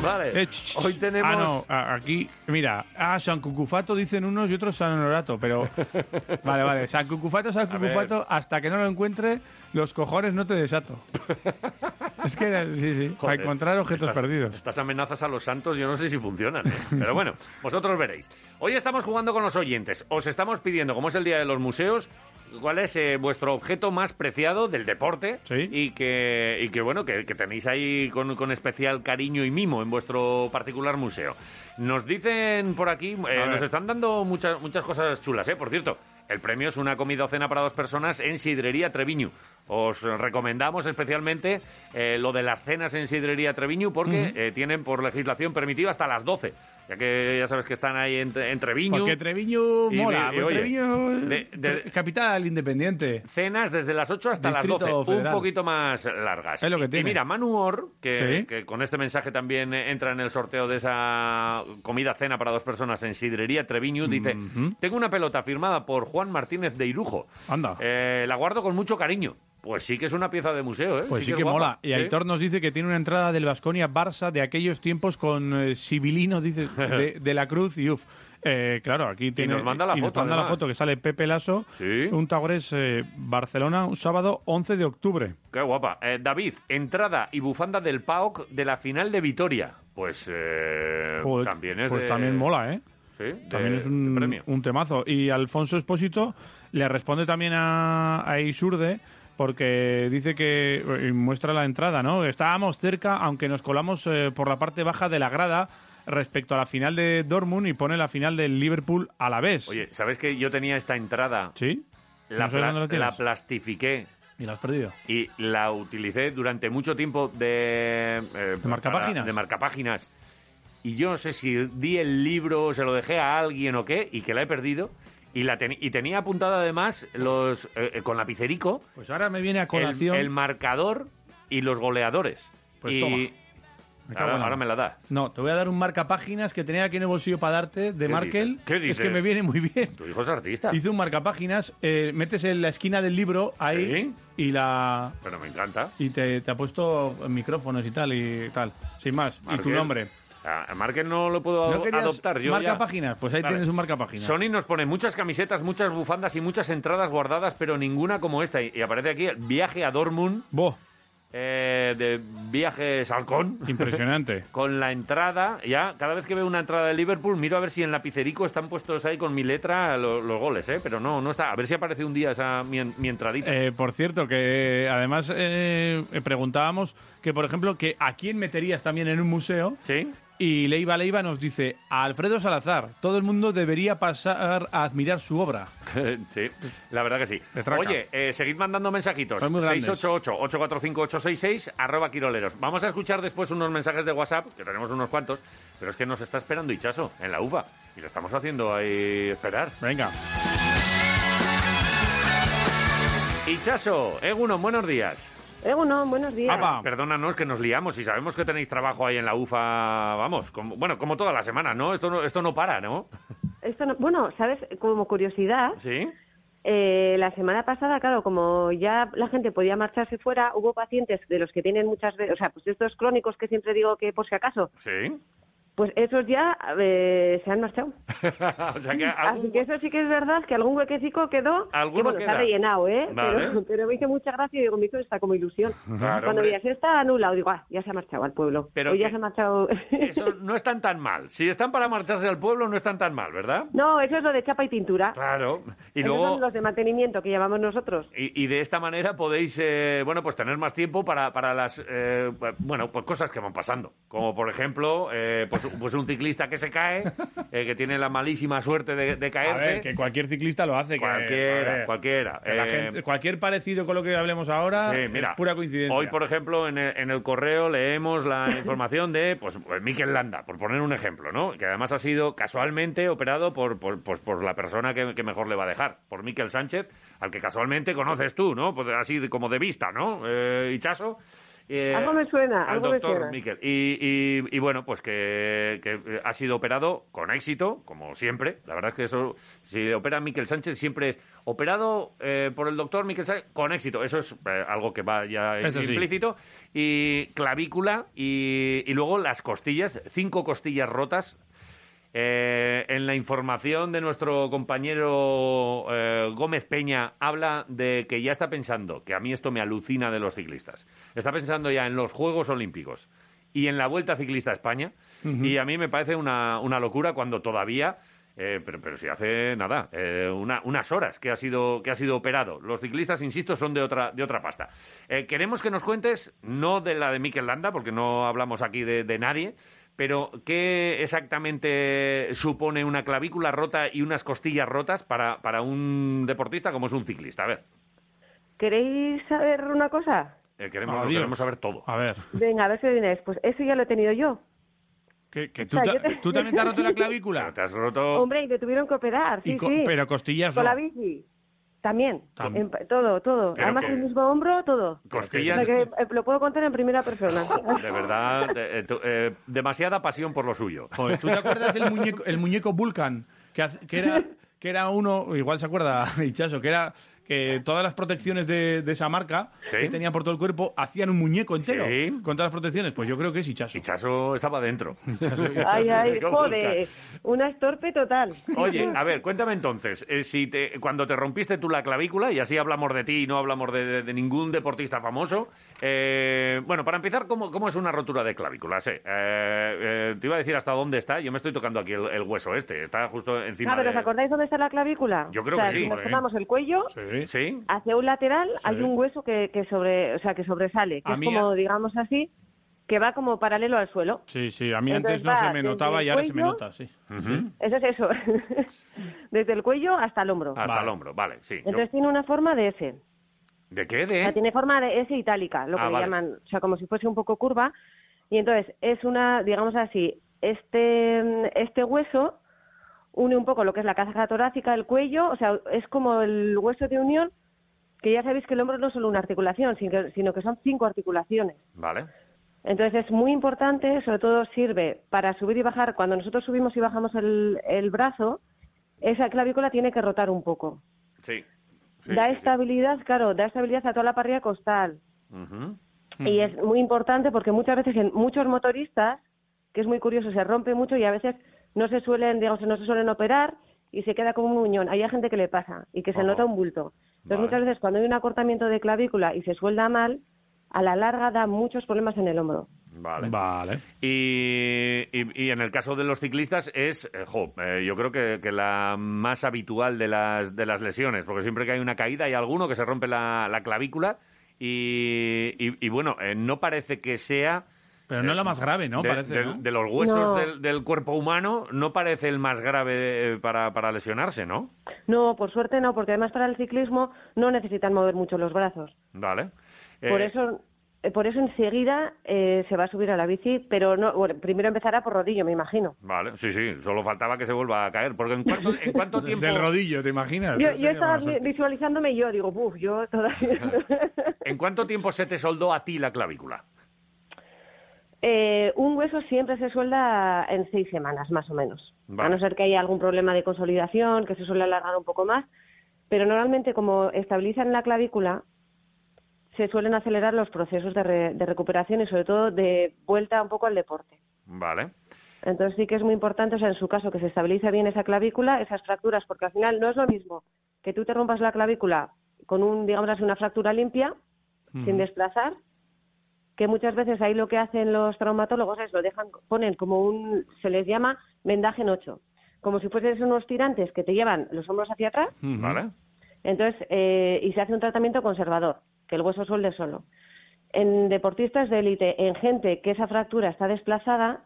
Vale, Eh, hoy tenemos... Ah, no, aquí, mira, ah, San Cucufato dicen unos y otros San Honorato, pero... Vale, vale, San Cucufato, San. Cucufato, hasta que no lo encuentre, los cojones no te desato. es que, era- sí, sí, para encontrar objetos estas- perdidos. Estas amenazas a los santos yo no sé si funcionan. ¿eh? Pero bueno, vosotros veréis. Hoy estamos jugando con los oyentes. Os estamos pidiendo, como es el Día de los Museos, cuál es eh, vuestro objeto más preciado del deporte y que, y que bueno, que, que tenéis ahí con, con especial cariño y mimo en vuestro particular museo. Nos dicen por aquí, eh, nos están dando muchas, muchas cosas chulas, ¿eh? Por cierto, el premio es una comida o cena para dos personas en Sidrería Treviño. Os recomendamos especialmente eh, lo de las cenas en Sidrería Treviño porque eh, tienen por legislación permitido hasta las 12. Ya que ya sabes que están ahí en, en Treviño. Porque Treviño mola, y- y, porque oye, Treviño de- de- tre- capital independiente. Cenas desde las 8 hasta Distrito las 12, Federal. un poquito más largas. Es lo que tiene. Y mira, Manu Or, que, Sí. que con este mensaje también entra en el sorteo de esa comida cena para dos personas en Sidrería Treviño, dice, tengo una pelota firmada por Juan Martínez de Irujo. Anda. Eh, la guardo con mucho cariño. Pues sí que es una pieza de museo, ¿eh? Pues sí, que mola. Y Sí. Aitor nos dice que tiene una entrada del Vasconia Barça de aquellos tiempos con eh, Sibilino, dice, de, de la Cruz y uf. Eh, claro, aquí tiene. nos manda la y nos foto, manda la foto que sale Pepe Lasso, un Tagores eh, Barcelona, un sábado 11 de octubre. Qué guapa. Eh, David, entrada y bufanda del PAOK de la final de Vitoria. Pues eh, Joder, también es pues de- también mola, ¿eh? Sí, de- También es un, premio. un temazo. Y Alfonso Espósito le responde también a, a Isurde porque dice que y muestra la entrada, ¿no? Estábamos cerca, aunque nos colamos eh, por la parte baja de la grada respecto a la final de Dortmund y pone la final del Liverpool a la vez. Oye, ¿sabes que yo tenía esta entrada? ¿Sí? La, ¿No pla- la la plastifiqué. ¿Y la has perdido? Y la utilicé durante mucho tiempo de... eh, ¿De marcapáginas? De marcapáginas. Y yo no sé si di el libro, se lo dejé a alguien o qué, y que la he perdido. Y, la teni- y tenía apuntado además los eh, eh, con lapicerico Pues ahora me viene a colación... el marcador y los goleadores. Pues y toma. Me ahora, me la das. No, te voy a dar un marcapáginas que tenía aquí en el bolsillo para darte de ¿Qué Markel. dices? ¿Qué Es dices? que me viene muy bien. Tu hijo es artista. Hice un marcapáginas, eh, metes en la esquina del libro ahí y la Pero me encanta. y te, te ha puesto micrófonos y tal y tal. Sin más. Y tu nombre. A Markel no lo puedo ¿No querías adoptar yo ya. marcapáginas? Pues ahí tienes un marcapáginas. Sony nos pone muchas camisetas, muchas bufandas y muchas entradas guardadas, pero ninguna como esta. Y y aparece aquí el viaje a Dortmund. eh, de viajes halcón. Impresionante. con la entrada, ya, cada vez que veo una entrada de Liverpool, miro a ver si en lapicerico están puestos ahí con mi letra lo- los, goles, ¿eh? Pero no, no está. A ver si aparece un día esa mi, en- mi entradita. Eh, por cierto, que además eh, eh, preguntábamos que, por ejemplo, que a quién meterías también en un museo. Sí. Y Leiva Leiva nos dice, a Alfredo Salazar, todo el mundo debería pasar a admirar su obra. sí, la verdad que sí. Oye, eh, seguid mandando mensajitos. Son muy grandes. 688-845-866, arroba quiroleros. Vamos a escuchar después unos mensajes de WhatsApp, que tenemos unos cuantos, pero es que nos está esperando Hichaso en la UFA. Y lo estamos haciendo ahí esperar. Venga. Hichaso, Egunon, buenos días. Egunon, buenos días. Perdónanos que nos liamos y sabemos que tenéis trabajo ahí en la UFA, vamos, como, bueno, como toda la semana, ¿no? Esto no, esto no para, ¿no? Esto no- bueno, ¿sabes? Como curiosidad, ¿Sí? eh, la semana pasada, claro, como ya la gente podía marcharse fuera, hubo pacientes de los que tienen muchas veces, o sea, pues estos crónicos que siempre digo que por si acaso, Sí. Pues esos ya eh, se han marchado. o sea que algún- Así que eso sí que es verdad, que algún huequecico quedó, que Alguno bueno, está queda. rellenado, ¿eh? Vale. Pero, pero me hizo mucha gracia y digo, me hizo esta como ilusión. Claro, Cuando se está anulado, digo, ah, ya se ha marchado al pueblo. Pero o ya se ha marchado... Eso no están tan mal. Si están para marcharse al pueblo, no están tan mal, ¿verdad? no, eso es lo de chapa y pintura. Claro. Y Esos luego... son los de mantenimiento que llamamos nosotros. Y, y de esta manera podéis, eh, bueno, pues tener más tiempo para, para las, eh, bueno, pues cosas que van pasando. Como por ejemplo, eh, pues, pues un ciclista que se cae, eh, que tiene la malísima suerte de, de A caerse. ver, que cualquier ciclista lo hace. Cualquiera, cualquiera. que Eh, gente- cualquier parecido con lo que hablemos ahora Sí, mira, es pura coincidencia. Hoy, por ejemplo, en el, en el correo leemos la información de pues, pues, Mikel Landa, por poner un ejemplo, ¿no? Que además ha sido casualmente operado por, por, pues, por la persona que, que mejor le va a dejar, por Mikel Sánchez, al que casualmente conoces tú, ¿no? Pues así como de vista, ¿no? Eh, Hichaso. Eh, Algo me suena, al algo me doctor suena. Mikel. Y, y- y bueno, pues que, que ha sido operado con éxito, como siempre. La verdad es que eso, si opera Miquel Sánchez, siempre es operado eh, por el doctor Miquel Sánchez con éxito. Eso es eh, algo que va ya Eso sí. implícito. Y clavícula y, y luego las costillas, cinco costillas rotas. Eh, en la información de nuestro compañero eh, Gómez Peña habla de que ya está pensando, que a mí esto me alucina de los ciclistas, está pensando ya en los Juegos Olímpicos y en la Vuelta Ciclista a España y a mí me parece una, una locura cuando todavía, eh, pero, pero si hace nada, eh, una- unas horas que ha, sido, que ha sido operado. Los ciclistas, insisto, son de otra, de otra pasta. Queremos que nos cuentes, no de la de Mikel Landa, porque no hablamos aquí de, de nadie, pero ¿qué exactamente supone una clavícula rota y unas costillas rotas para, para un deportista como es un ciclista? A ver, ¿Queréis saber una cosa? eh, queremos, lo Adiós. queremos saber todo. A ver, Venga, a ver si lo adivináis. Pues eso ya lo he tenido yo. que, que O tú, sea, ta- yo te- tú también te has roto la clavícula. Te has roto... Hombre, y me tuvieron que operar, sí, Y co- sí. Pero costillas Con no. la bici. También. Tam- En- todo, todo. Pero Además, que- el mismo hombro, todo. Costillas... O sea que, eh, lo puedo contar en primera persona. De verdad, eh, eh, demasiada pasión por lo suyo. Joder, ¿tú te acuerdas del muñeco, el muñeco Vulcan? Que, hace- que era, que era uno, igual se acuerda Hichaso, que era, que todas las protecciones de, de esa marca Sí. que tenían por todo el cuerpo hacían un muñeco entero Sí. con todas las protecciones. Pues yo creo que es Hichazo. Hichazo estaba dentro. Ay, ay, joder, una estorpe total. Oye, a ver, cuéntame entonces, eh, si te, cuando te rompiste tú la clavícula, y así hablamos de ti y no hablamos de, de- de ningún deportista famoso, eh, bueno, para empezar, ¿cómo, cómo es una rotura de clavícula? Sí, eh, eh, te iba a decir hasta dónde está, yo me estoy tocando aquí el, el hueso este, está justo encima Ah, pero de... ¿os acordáis dónde está la clavícula? Yo creo O sea, que sí. Si nos tomamos el cuello, Sí. ¿Sí? hacia un lateral Sí. hay un hueso que, que sobre, o sea, que sobresale, que A es mí- como, digamos así, que va como paralelo al suelo. Sí, sí, a mí Entonces antes no se me notaba y ahora se me nota, sí. Eso es eso. Desde el cuello hasta el hombro. Hasta el hombro, vale, sí. Yo- Entonces tiene una forma de S. ¿De qué? O sea, ¿De? tiene forma de S itálica, lo que Ah, le vale. llaman, o sea, como si fuese un poco curva. Y entonces es una, digamos así, este, este hueso une un poco lo que es la caja torácica, el cuello, o sea, es como el hueso de unión, que ya sabéis que el hombro no es solo una articulación, sino que, son cinco articulaciones. Vale. Entonces es muy importante, sobre todo sirve para subir y bajar. Cuando nosotros subimos y bajamos el, el brazo, esa clavícula tiene que rotar un poco. Sí. Sí, da sí, sí. estabilidad, claro, da estabilidad a toda la parrilla costal. Y es muy importante porque muchas veces en muchos motoristas, que es muy curioso, se rompe mucho y a veces no se suelen, digamos, no se suelen operar y se queda como un muñón. Hay gente que le pasa y que se nota un bulto. Entonces Vale. muchas veces cuando hay un acortamiento de clavícula y se suelda mal, a la larga da muchos problemas en el hombro. Vale. Vale. Y, y- y en el caso de los ciclistas es, eh, jo, eh, yo creo que, que la más habitual de las, de las lesiones, porque siempre que hay una caída hay alguno que se rompe la, la clavícula y, y- y bueno, eh, no parece que sea... Pero no es la más grave, ¿no? de, Parece, de- ¿no? de los huesos No. del, del cuerpo humano, no parece el más grave eh, para, para lesionarse, ¿no? No, por suerte no, porque además para el ciclismo no necesitan mover mucho los brazos. Vale. Por Eh, eso eh, por eso enseguida eh, se va a subir a la bici, pero no, bueno, primero empezará por rodillo, me imagino. Vale, sí, sí, solo faltaba que se vuelva a caer, porque ¿en cuánto, en cuánto tiempo... Del rodillo, ¿te imaginas? Yo, estaba más visualizándome y yo digo, uff, yo todavía... ¿En cuánto tiempo se te soldó a ti la clavícula? Eh, un hueso siempre se suelda en seis semanas, más o menos. Vale. A no ser que haya algún problema de consolidación, que se suele alargar un poco más. Pero normalmente, como estabilizan la clavícula, se suelen acelerar los procesos de, re- de recuperación y, sobre todo, de vuelta un poco al deporte. Vale. Entonces sí que es muy importante, o sea, en su caso, que se estabilice bien esa clavícula, esas fracturas, porque al final no es lo mismo que tú te rompas la clavícula con un, digamos así, una fractura limpia, sin desplazar, que muchas veces ahí lo que hacen los traumatólogos es lo dejan, ponen como un, se les llama vendaje en ocho, como si fuesen unos tirantes que te llevan los hombros hacia atrás, Vale. entonces, eh, y se hace un tratamiento conservador, que el hueso suelde solo. En deportistas de élite, en gente que esa fractura está desplazada,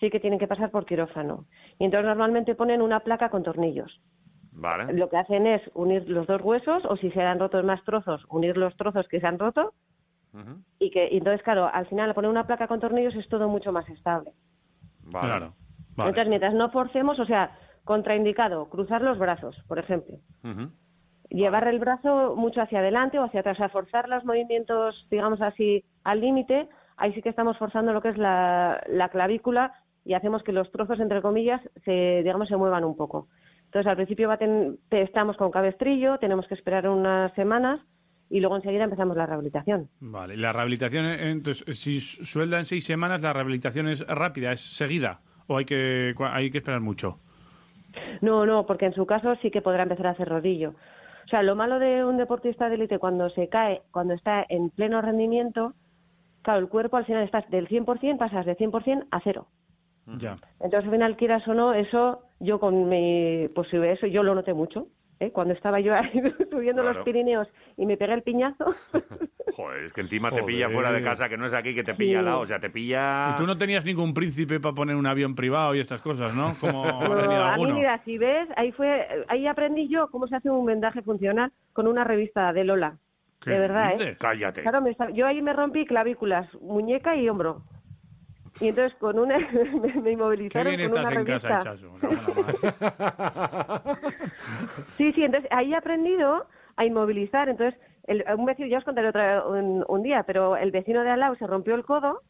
sí que tienen que pasar por quirófano. Y entonces normalmente ponen una placa con tornillos. Vale. Lo que hacen es unir los dos huesos, o si se han roto más trozos, unir los trozos que se han roto. Y que y entonces, claro, al final al poner una placa con tornillos es todo mucho más estable. Vale. Claro. Vale. Entonces, mientras no forcemos, o sea, contraindicado, cruzar los brazos, por ejemplo. Llevar el brazo mucho hacia adelante o hacia atrás, a forzar los movimientos, digamos así, al límite, ahí sí que estamos forzando lo que es la, la clavícula y hacemos que los trozos, entre comillas, se, digamos, se muevan un poco. Entonces, al principio va a ten- te- estamos con cabestrillo, tenemos que esperar unas semanas y luego enseguida empezamos la rehabilitación. Vale, la rehabilitación, eh, entonces, si su- suelda en seis semanas, la rehabilitación es rápida, es seguida, o hay que, hay que esperar mucho. No, no, porque en su caso sí que podrá empezar a hacer rodillo. O sea, lo malo de un deportista de élite cuando se cae, cuando está en pleno rendimiento, claro, el cuerpo al final estás del 100%, pasas de 100% a cero. Ya. Entonces, al final, quieras o no, eso, yo con mi, pues eso yo lo noté mucho. ¿Eh? Cuando estaba yo ahí subiendo Claro. los Pirineos y me pegué el piñazo, Joder, es que encima te pilla fuera de casa, que no es aquí, que te pilla Sí. al lado, o sea, te pilla... Y tú no tenías ningún príncipe para poner un avión privado y estas cosas, ¿no? Como No, a mí, mira, si ves, ahí fue, ahí aprendí yo cómo se hace un vendaje funcional con una revista de Lola. ¿Qué de verdad, ¿eh? Cállate. Claro, me estaba- yo ahí me rompí clavículas, muñeca y hombro. Y entonces con una me, me Qué inmovilizaron bien con estás una en casa, revista. Madre. Sí, sí, entonces ahí he aprendido a inmovilizar. Entonces, el, un vecino, ya os contaré otra, un, un día, pero el vecino de al lado se rompió el codo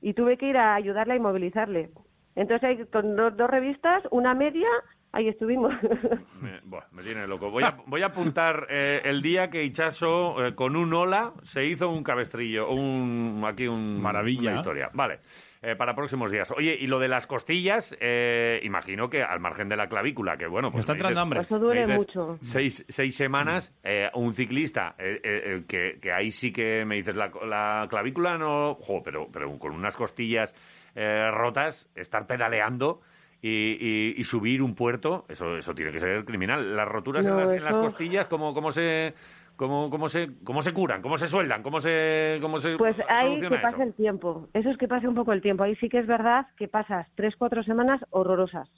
y tuve que ir a ayudarle a inmovilizarle. Entonces, ahí con dos, dos revistas, una media, ahí estuvimos. Me, buah, me tiene loco. Voy a, voy a apuntar eh, el día que Ichaso, eh, con un ola, se hizo un cabestrillo, un, aquí un, Maravilla. una historia. Vale, eh, para próximos días. Oye, y lo de las costillas, eh, imagino que al margen de la clavícula, que bueno, pues está me entrando dices- hambre. Eso duele mucho. Seis, seis semanas, eh, un ciclista, eh, eh, eh, que, que ahí sí que me dices, la, la clavícula no, jo, pero, pero con unas costillas eh, rotas, estar pedaleando y, y- y subir un puerto, eso, eso tiene que ser criminal. Las roturas en, las, en las costillas, ¿cómo, cómo se... ¿Cómo, cómo, se, ¿Cómo se curan? ¿Cómo se sueldan? ¿Cómo se, cómo se Pues ahí que pase eso? el tiempo. Eso es que pase un poco el tiempo. Ahí sí que es verdad que pasas tres, cuatro semanas horrorosas.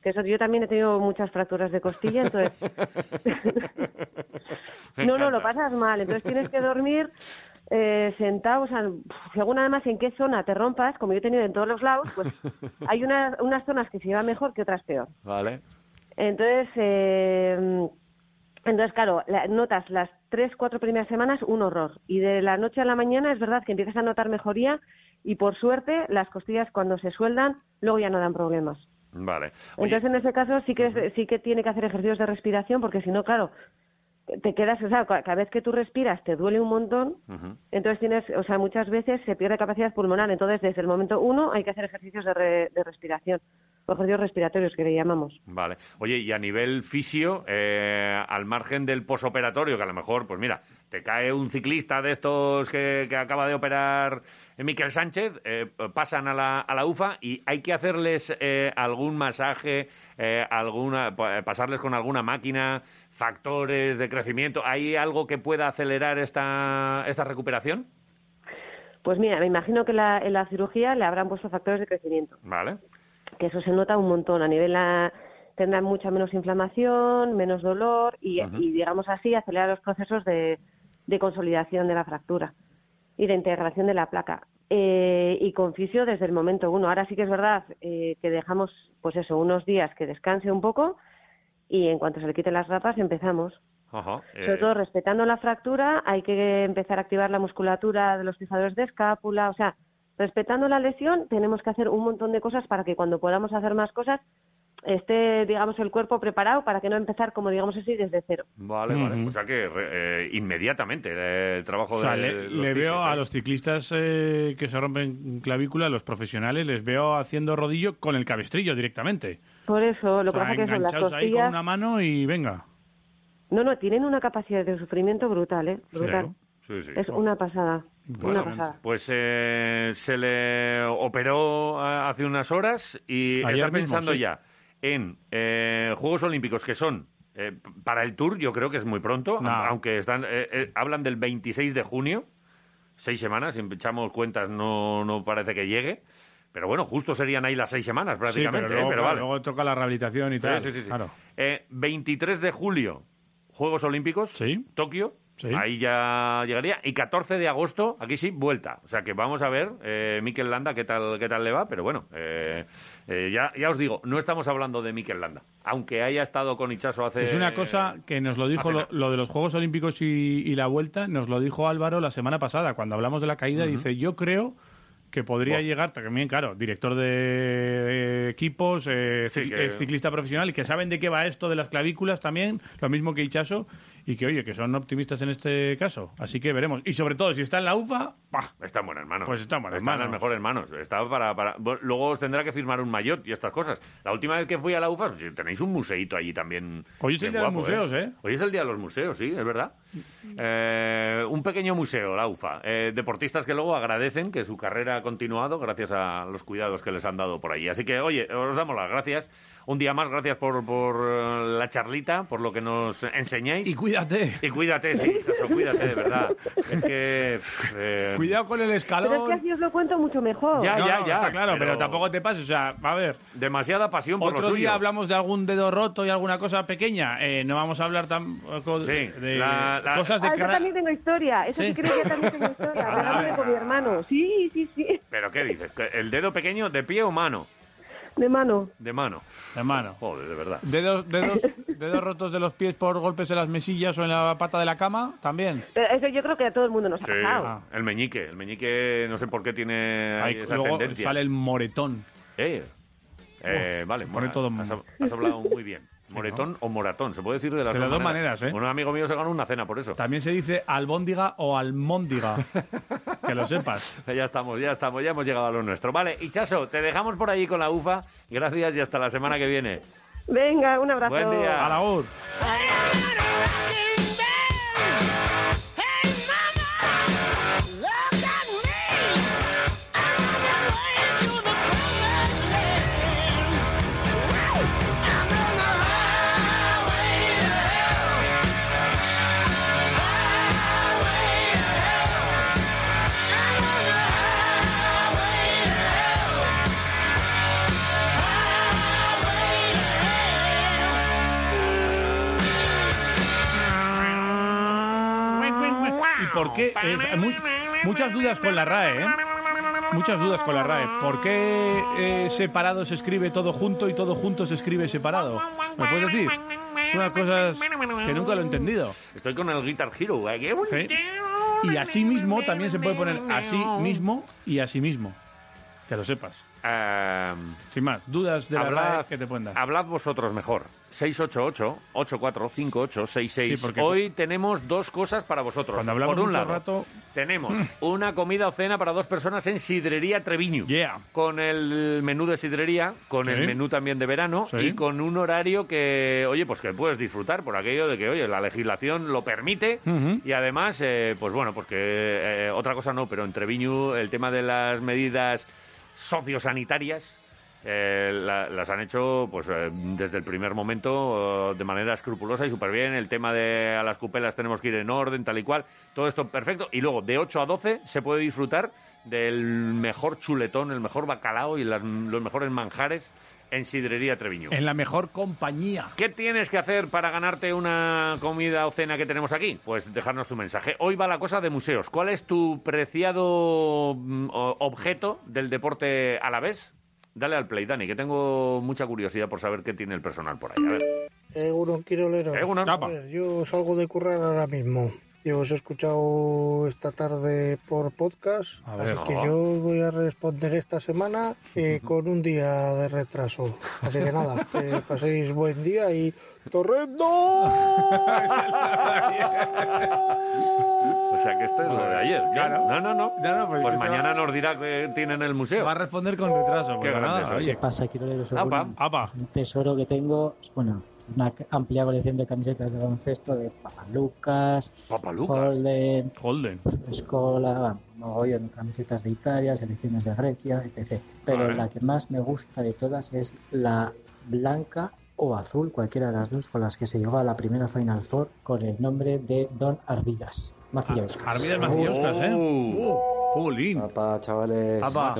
Que eso yo también he tenido muchas fracturas de costilla, entonces no, no, lo pasas mal. Entonces tienes que dormir eh, sentado, o sea, según además en qué zona te rompas, como yo he tenido en todos los lados, pues hay una- unas zonas que se llevan mejor que otras peor. Vale. Entonces, eh, entonces claro, la- notas las tres, cuatro primeras semanas un horror. Y de la noche a la mañana es verdad que empiezas a notar mejoría y por suerte las costillas cuando se sueldan luego ya no dan problemas. Vale. Oye, Entonces en ese caso sí que sí que tiene que hacer ejercicios de respiración porque si no, claro, te quedas, o sea, ca- cada vez que tú respiras te duele un montón entonces tienes, o sea, muchas veces se pierde capacidad pulmonar. Entonces, desde el momento uno hay que hacer ejercicios de, re- de respiración, o ejercicios respiratorios que le llamamos. Vale. Oye, y a nivel fisio, eh, al margen del posoperatorio, que a lo mejor, pues mira, te cae un ciclista de estos que, que acaba de operar Miquel Sánchez, eh, pasan a la, a la UFA y hay que hacerles eh, algún masaje, eh, alguna, pa- pasarles con alguna máquina, factores de crecimiento. ¿Hay algo que pueda acelerar esta, esta recuperación? Pues mira, me imagino que la- en la cirugía le habrán puesto factores de crecimiento, Vale. que eso se nota un montón. A nivel la, tendrán mucha menos inflamación, menos dolor y, y, digamos así, acelerar los procesos de, de consolidación de la fractura y de integración de la placa. Eh, y con fisio desde el momento uno. Ahora sí que es verdad eh, que dejamos, pues eso, unos días que descanse un poco y en cuanto se le quiten las rapas empezamos. Ajá. Sobre Eh, todo respetando la fractura, hay que empezar a activar la musculatura de los fijadores de escápula, o sea, respetando la lesión, tenemos que hacer un montón de cosas para que cuando podamos hacer más cosas esté, digamos, el cuerpo preparado para que no empezar, como digamos así, desde cero. Vale, vale. O sea que re- eh, inmediatamente eh, el trabajo O sea, de le, los le veo ¿eh? a los ciclistas eh, que se rompen clavícula, los profesionales, les veo haciendo rodillo con el cabestrillo directamente. Por eso, lo O que sea, pasa que son las enganchados ahí con costillas... una mano y venga. No, no, tienen una capacidad de sufrimiento brutal, ¿eh? Brutal. Sí, sí. Es una pasada, Bueno, una pasada. Pues eh, se le operó eh, hace unas horas y Ayer está mismo, pensando sí. ya en eh, Juegos Olímpicos que son eh, para el Tour, yo creo que es muy pronto, No. aunque están eh, eh, hablan del 26 de junio, seis semanas, si echamos cuentas no, no parece que llegue, pero bueno, justo serían ahí las seis semanas Sí, prácticamente, pero ¿eh? luego, pero claro, vale. luego toca la rehabilitación y Sí, tal. sí, sí, sí. Claro. Eh, 23 de julio, Juegos Olímpicos, Tokio. Ahí ya llegaría. Y 14 de agosto, aquí sí, vuelta. O sea que vamos a ver, eh, Mikel Landa, qué tal, qué tal le va. Pero bueno, eh, eh, ya, ya os digo, no estamos hablando de Mikel Landa. Aunque haya estado con Ichaso hace. Es una cosa que nos lo dijo lo, de los Juegos Olímpicos y, y la vuelta, nos lo dijo Álvaro la semana pasada, cuando hablamos de la caída, dice, yo creo que podría llegar, también claro, director de equipos, eh, Sí, ci- que- eh, ciclista profesional, y que saben de qué va esto de las clavículas también, lo mismo que Ichaso, y que oye, que son optimistas en este caso. Así que veremos. Y sobre todo, si está en la UFA, ¡pah! Está en buenas manos. Pues está en buenas Está en manos. las mejores manos. Está para, para... Luego os tendrá que firmar un maillot y estas cosas. La última vez que fui a la UFA, pues, tenéis un museito allí también. Hoy es el día de los guapo, museos, ¿eh? Hoy es el día de los museos, sí, es verdad. Eh, un pequeño museo, la UFA. Eh, deportistas que luego agradecen que su carrera ha continuado gracias a los cuidados que les han dado por ahí. Así que, oye, os damos las gracias. Un día más, gracias por, por eh, la charlita, por lo que nos enseñáis. Y cuídate. Y cuídate, sí, Chaso, cuídate, de verdad. Es que... eh, Cuidado con el escalón. Pero es que así os lo cuento mucho mejor. Ya, No, ya, no, ya, Está claro, pero, pero tampoco te pases. O sea, a ver. Demasiada pasión por Otro lo día suyo. hablamos de algún dedo roto y alguna cosa pequeña. Eh, no vamos a hablar tampoco Sí, de la- la- cosas de Ah, eso también tengo historia. Eso sí, Sí. creo que también tengo historia. Ah, venga. con mi hermano. Sí, sí, sí. ¿Pero qué dices? ¿Que ¿El dedo pequeño de pie o mano? De mano. De mano. Hermano. Joder, de verdad. Dedos, dedos, dedos rotos de los pies por golpes en las mesillas o en la pata de la cama, también. Pero eso yo creo que a todo el mundo nos ha Sí, pasado. el meñique. El meñique, no sé por qué tiene esa luego tendencia. sale el moretón. Eh, Eh, vale, pone mola- todo- has, has hablado muy bien. Moretón o moratón, se puede decir de las, De las dos maneras, ¿eh? Un amigo mío se ganó una cena por eso. También se dice albóndiga o almóndiga. que lo sepas. Ya estamos, ya estamos, ya hemos llegado a lo nuestro. Vale, Ichaso, te dejamos por allí con la UFA. Gracias y hasta la semana que viene. Venga, un abrazo. Buen día. A la por qué? Es- mu- muchas dudas con la RAE, ¿eh? Muchas dudas con la RAE. ¿Por qué eh, separado se escribe todo junto y todo junto se escribe separado? ¿Me puedes decir? Es unas cosas que nunca lo he entendido. Estoy con el Guitar Hero. ¿eh? Sí. Y así mismo también se puede poner así mismo y así mismo. Que lo sepas. Sin más, dudas de la Hablad- RAE que te pueden dar. Hablad vosotros mejor. 688-845866. Sí, porque- Hoy tenemos dos cosas para vosotros. Cuando hablamos Por un mucho lado, rato- tenemos una comida o cena para dos personas en Sidrería Treviño. Con el menú de sidrería, con Sí. el menú también de verano Sí. y con un horario que, oye, pues que puedes disfrutar por aquello de que, oye, la legislación lo permite y además, eh, pues bueno, pues que eh, otra cosa no, pero en Treviño el tema de las medidas sociosanitarias eh, la- las han hecho pues eh, desde el primer momento eh, de manera escrupulosa y súper bien. El tema de a las cupelas tenemos que ir en orden, tal y cual. Todo esto perfecto. Y luego de 8 a 12 se puede disfrutar del mejor chuletón, el mejor bacalao y las- los mejores manjares en Sidrería Treviño. En la mejor compañía. ¿Qué tienes que hacer para ganarte una comida o cena que tenemos aquí? Pues dejarnos tu mensaje. Hoy va la cosa de museos. ¿Cuál es tu preciado mm, objeto del deporte alavés? Dale al play, Dani, que tengo mucha curiosidad por saber qué tiene el personal por ahí. A ver. Egunon, Quirolero. Egunon. A ver, yo salgo de currar ahora mismo. Yo os he escuchado esta tarde por podcast, A ver. así que yo voy a responder esta semana eh, con un día de retraso. Así que nada, que paséis buen día y ¡Torrendo! O sea que esto es lo de ayer. Claro. No, no, no. pues pues mañana nos dirá que tiene en el museo. Va a responder con retraso. Qué grande nada, soy. oye. ¿Qué pasa, Quirolero? Soy Apa, un- apa. Un tesoro que tengo, bueno, una amplia colección de camisetas de baloncesto de Papalucas, Papalucas. Holden, Holden. Escola, mogollón de camisetas de Italia, selecciones de Grecia, etc. Pero Vale. la que más me gusta de todas es la blanca o azul, cualquiera de las dos, con las que se llegó a la primera Final Four con el nombre de Don Arvidas. Macillauskas. Arvidas Macillauskas, ¿eh? Uh, Jolín. Papá, chavales, Apa.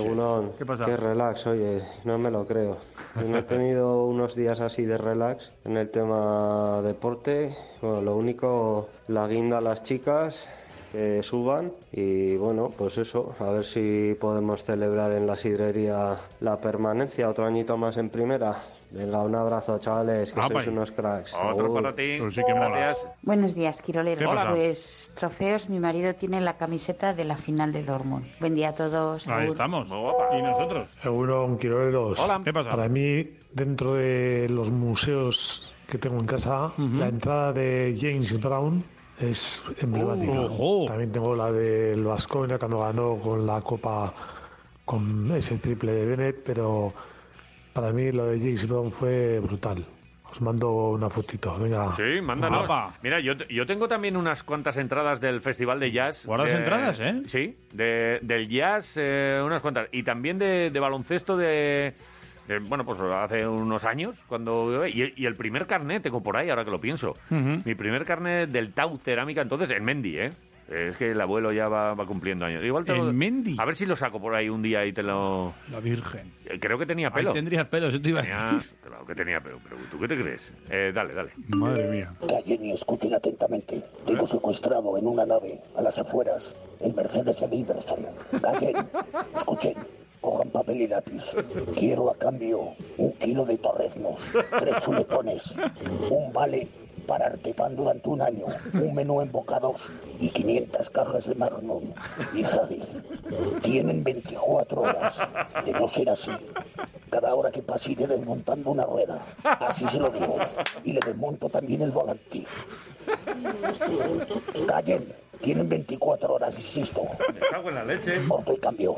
¿Qué pasa? Qué relax, oye, no me lo creo. Yo no he tenido unos días así de relax en el tema deporte. Bueno, lo único, la guinda a las chicas que suban y bueno, pues eso, a ver si podemos celebrar en la sidrería la permanencia, otro añito más en primera. Venga, un abrazo, chavales, que Apa. sois unos cracks. Otro para ti. Gracias. Buenos días, Quiroleros. Pues trofeos, mi marido tiene la camiseta de la final de Dortmund. Buen día a todos. Ahí agur. estamos. ¿Y nosotros? Egunon, Quiroleros. Hola. ¿Qué pasa? Para mí, dentro de los museos que tengo en casa, la entrada de James Brown es emblemática. Ojo. También tengo la del Vasconia cuando ganó con la Copa con ese triple de Bennett, pero para mí lo de James Brown fue brutal. Os mando una fotito, venga. Sí, mándanos. Mira, yo, yo tengo también unas cuantas entradas del Festival de Jazz. ¿Guardas de- entradas, eh? Sí, de- del jazz, eh, unas cuantas. Y también de, de baloncesto de, de, Bueno, pues hace unos años, cuando... Y, y el primer carnet tengo por ahí, ahora que lo pienso. Mi primer carnet del Tau Cerámica, entonces, en Mendy, ¿eh? Es que el abuelo ya va, va cumpliendo años. Igual te lo- ¿En Mendy? A ver si lo saco por ahí un día y te lo... La Virgen. Eh, Creo que tenía Ahí pelo. tendrías pelo, eso te iba a Tenía- decir. Claro que tenía pelo, pero ¿tú qué te crees? Eh, dale, dale. Madre mía. Callen y escuchen atentamente. Tengo secuestrado en una nave a las afueras el Mercedes de Iverson. Callen, escuchen. Cojan papel y lápiz. Quiero a cambio un kilo de torreznos, tres chuletones, un vale para Artepan durante un año, un menú en bocados y 500 cajas de Magnum. Y Zadi, tienen 24 horas. De no ser así, Cada hora que pase iré desmontando una rueda. Así se lo digo. Y le desmonto también el volante. Callen. Tienen 24 horas, insisto. Me cago en la leche. Corto y cambio.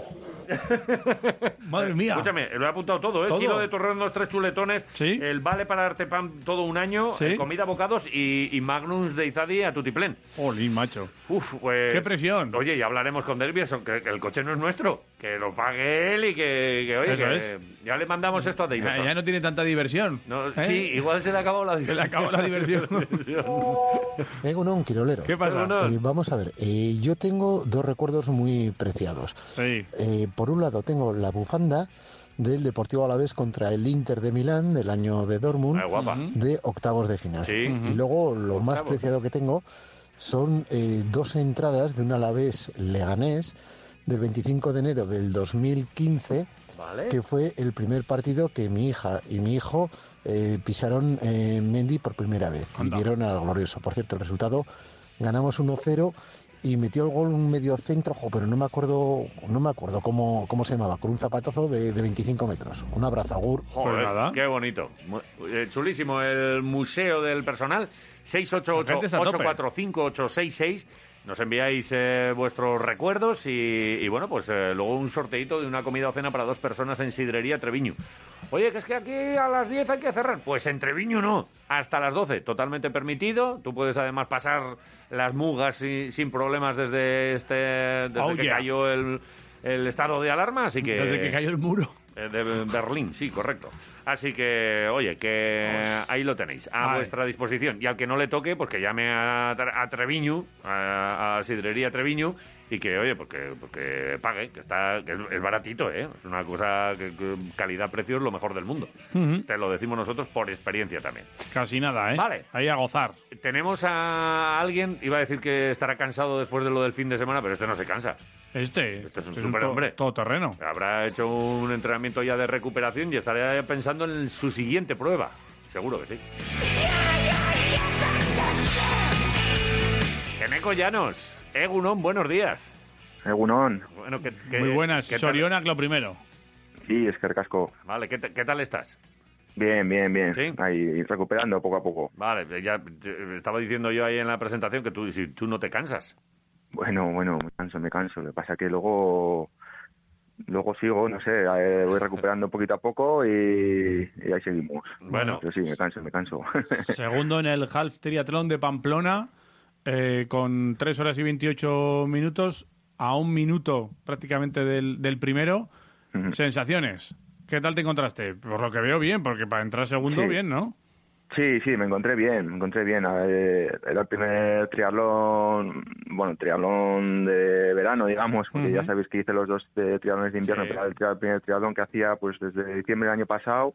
Madre mía. Escúchame, lo he apuntado todo, ¿eh? Todo. Kilo de torrenos, tres chuletones, el vale para darte pan todo un año, Sí. eh, comida, bocados y, y magnums de Izadi a tutiplén. Olín, macho. Uf, pues... ¡Qué presión! Oye, ya hablaremos con Derby, eso, que, que el coche no es nuestro, que lo pague él y que, que, oye, que es. ya le mandamos esto a David. Ya, ya no tiene tanta diversión. No, ¿eh? Sí, igual se le ha acabado la Se le acabó la diversión. Egunon, Quiroleros. ¿Qué pasa? Eh, vamos a ver, eh, yo tengo dos recuerdos muy preciados. Sí. Eh, por un lado tengo la bufanda del Deportivo Alavés contra el Inter de Milán del año de Dortmund Ah, de octavos de final. Sí. Y luego lo más preciado que tengo son eh, dos entradas de un Alavés leganés del 25 de enero del 2015 Vale. que fue el primer partido que mi hija y mi hijo eh, pisaron en Mendy por primera vez y vieron al glorioso. Por cierto, el resultado ganamos 1-0 y metió el gol un medio centro, jo, pero no me acuerdo, no me acuerdo cómo, cómo se llamaba, con un zapatazo de, de 25 metros. Un abrazo, Agur. Joder, qué bonito. Eh, chulísimo el Museo del Personal. La gente está a tope. 688-845-866. Nos enviáis eh, vuestros recuerdos y, y bueno, pues eh, luego un sorteito de una comida o cena para dos personas en Sidrería Treviño. Oye, que es que aquí a las 10 hay que cerrar. Pues en Treviño no, hasta las 12, totalmente permitido. Tú puedes además pasar las mugas y- sin problemas desde este desde Oh, que yeah. cayó el, el estado de alarma, así que Desde que cayó el muro. Eh, de Berlín, sí, correcto. Así que, oye, que ahí lo tenéis, a vuestra disposición. Y al que no le toque, pues que llame a, a Treviño, a, a Sidrería Treviño, y que, oye, porque, porque pague, que está que es, es baratito, ¿eh? Es una cosa que, que calidad-precio es lo mejor del mundo. Te lo decimos nosotros por experiencia también. Casi nada, ¿eh? Vale. Ahí a gozar. Tenemos a alguien, iba a decir que estará cansado después de lo del fin de semana, pero este no se cansa. Este, Este es un es un superhombre. to- todoterreno. Habrá hecho un entrenamiento ya de recuperación y estará pensando en su siguiente prueba. Seguro que sí. Eneco Llanos, Egunon, buenos días. Egunon. Bueno, ¿qué, qué- Muy buenas. qué Sorionak lo primero. Sí, es que. Vale, ¿qué, tal estás? Bien, bien, bien. Ahí recuperando poco a poco. Vale, ya estaba diciendo yo ahí en la presentación que tú, si tú no te cansas. Bueno, bueno, me canso, me canso. Lo que pasa que luego luego sigo, no sé, eh, voy recuperando poquito a poco y, y ahí seguimos. Bueno. Pero sí, me canso, me canso. Segundo en el half triatlón de Pamplona, eh, con 3 horas y 28 minutos, a un minuto prácticamente del, del primero. Sensaciones. ¿Qué tal te encontraste? Por lo que veo bien, porque para entrar segundo, Sí. bien, ¿no? Sí, sí, me encontré bien, me encontré bien. Eh, Era el primer triatlón, bueno, triatlón de verano, digamos, porque ya sabéis que hice los dos de triatlones de invierno, Sí. pero era el primer triatlón que hacía pues desde diciembre del año pasado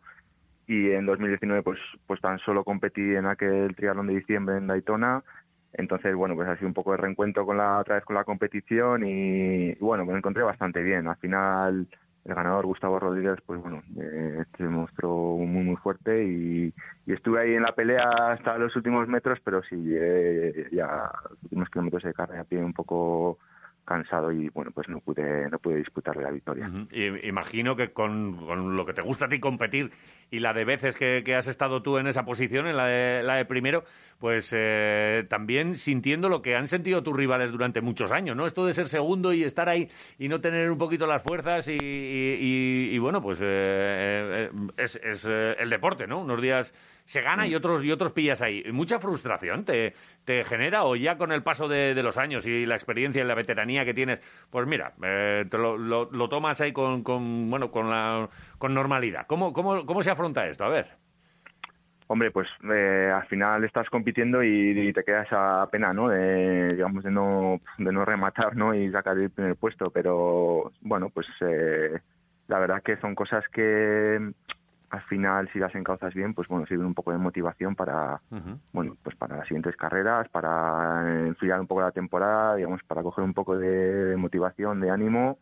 y en 2019 pues pues tan solo competí en aquel triatlón de diciembre en Daytona. Entonces, bueno, pues ha sido un poco de reencuentro con la otra vez con la competición y, bueno, me encontré bastante bien. Al final el ganador Gustavo Rodríguez, pues bueno, eh, se mostró muy muy fuerte y, estuve ahí en la pelea hasta los últimos metros, pero sí llegué ya los últimos kilómetros de carrera a pie un poco cansado y bueno, pues no pude no pude disputarle la victoria. Y imagino que con, con lo que te gusta a ti competir y la de veces que, que has estado tú en esa posición, en la de, la de primero, pues eh, también sintiendo lo que han sentido tus rivales durante muchos años, ¿no? Esto de ser segundo y estar ahí y no tener un poquito las fuerzas y, y- y- y, bueno, pues eh, eh, es, es, eh, el deporte, ¿no? Unos días se gana y otros y otros pillas ahí. ¿Mucha frustración te, te genera o ya con el paso de, de los años y la experiencia y la veteranía que tienes, pues mira, eh, te lo, lo- lo tomas ahí con, con, bueno con la con normalidad. ¿Cómo, cómo, ¿Cómo se afronta esto? A ver. Hombre, pues eh, al final estás compitiendo y, y te queda esa pena, ¿no? De, digamos, de no, de no rematar, ¿no? Y sacar el primer puesto. Pero, bueno, pues eh, la verdad que son cosas que al final, si las encauzas bien, pues bueno, sirven un poco de motivación para, bueno, pues para las siguientes carreras, para enfriar un poco la temporada, digamos, para coger un poco de motivación, de ánimo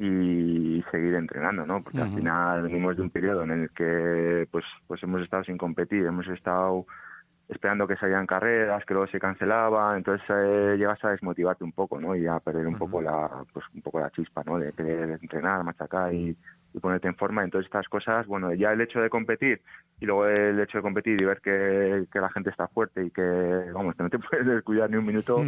y seguir entrenando, ¿no? Porque al final venimos de un periodo en el que pues pues hemos estado sin competir, hemos estado esperando que salieran carreras, que luego se cancelaban, entonces eh, llegas a desmotivarte un poco, ¿no? Y a perder un poco la pues un poco la chispa, ¿no? De querer entrenar, machacar y, y ponerte en forma. Entonces estas cosas, bueno, ya el hecho de competir y luego el hecho de competir y ver que, que la gente está fuerte y que, vamos, que no te puedes descuidar ni un minuto,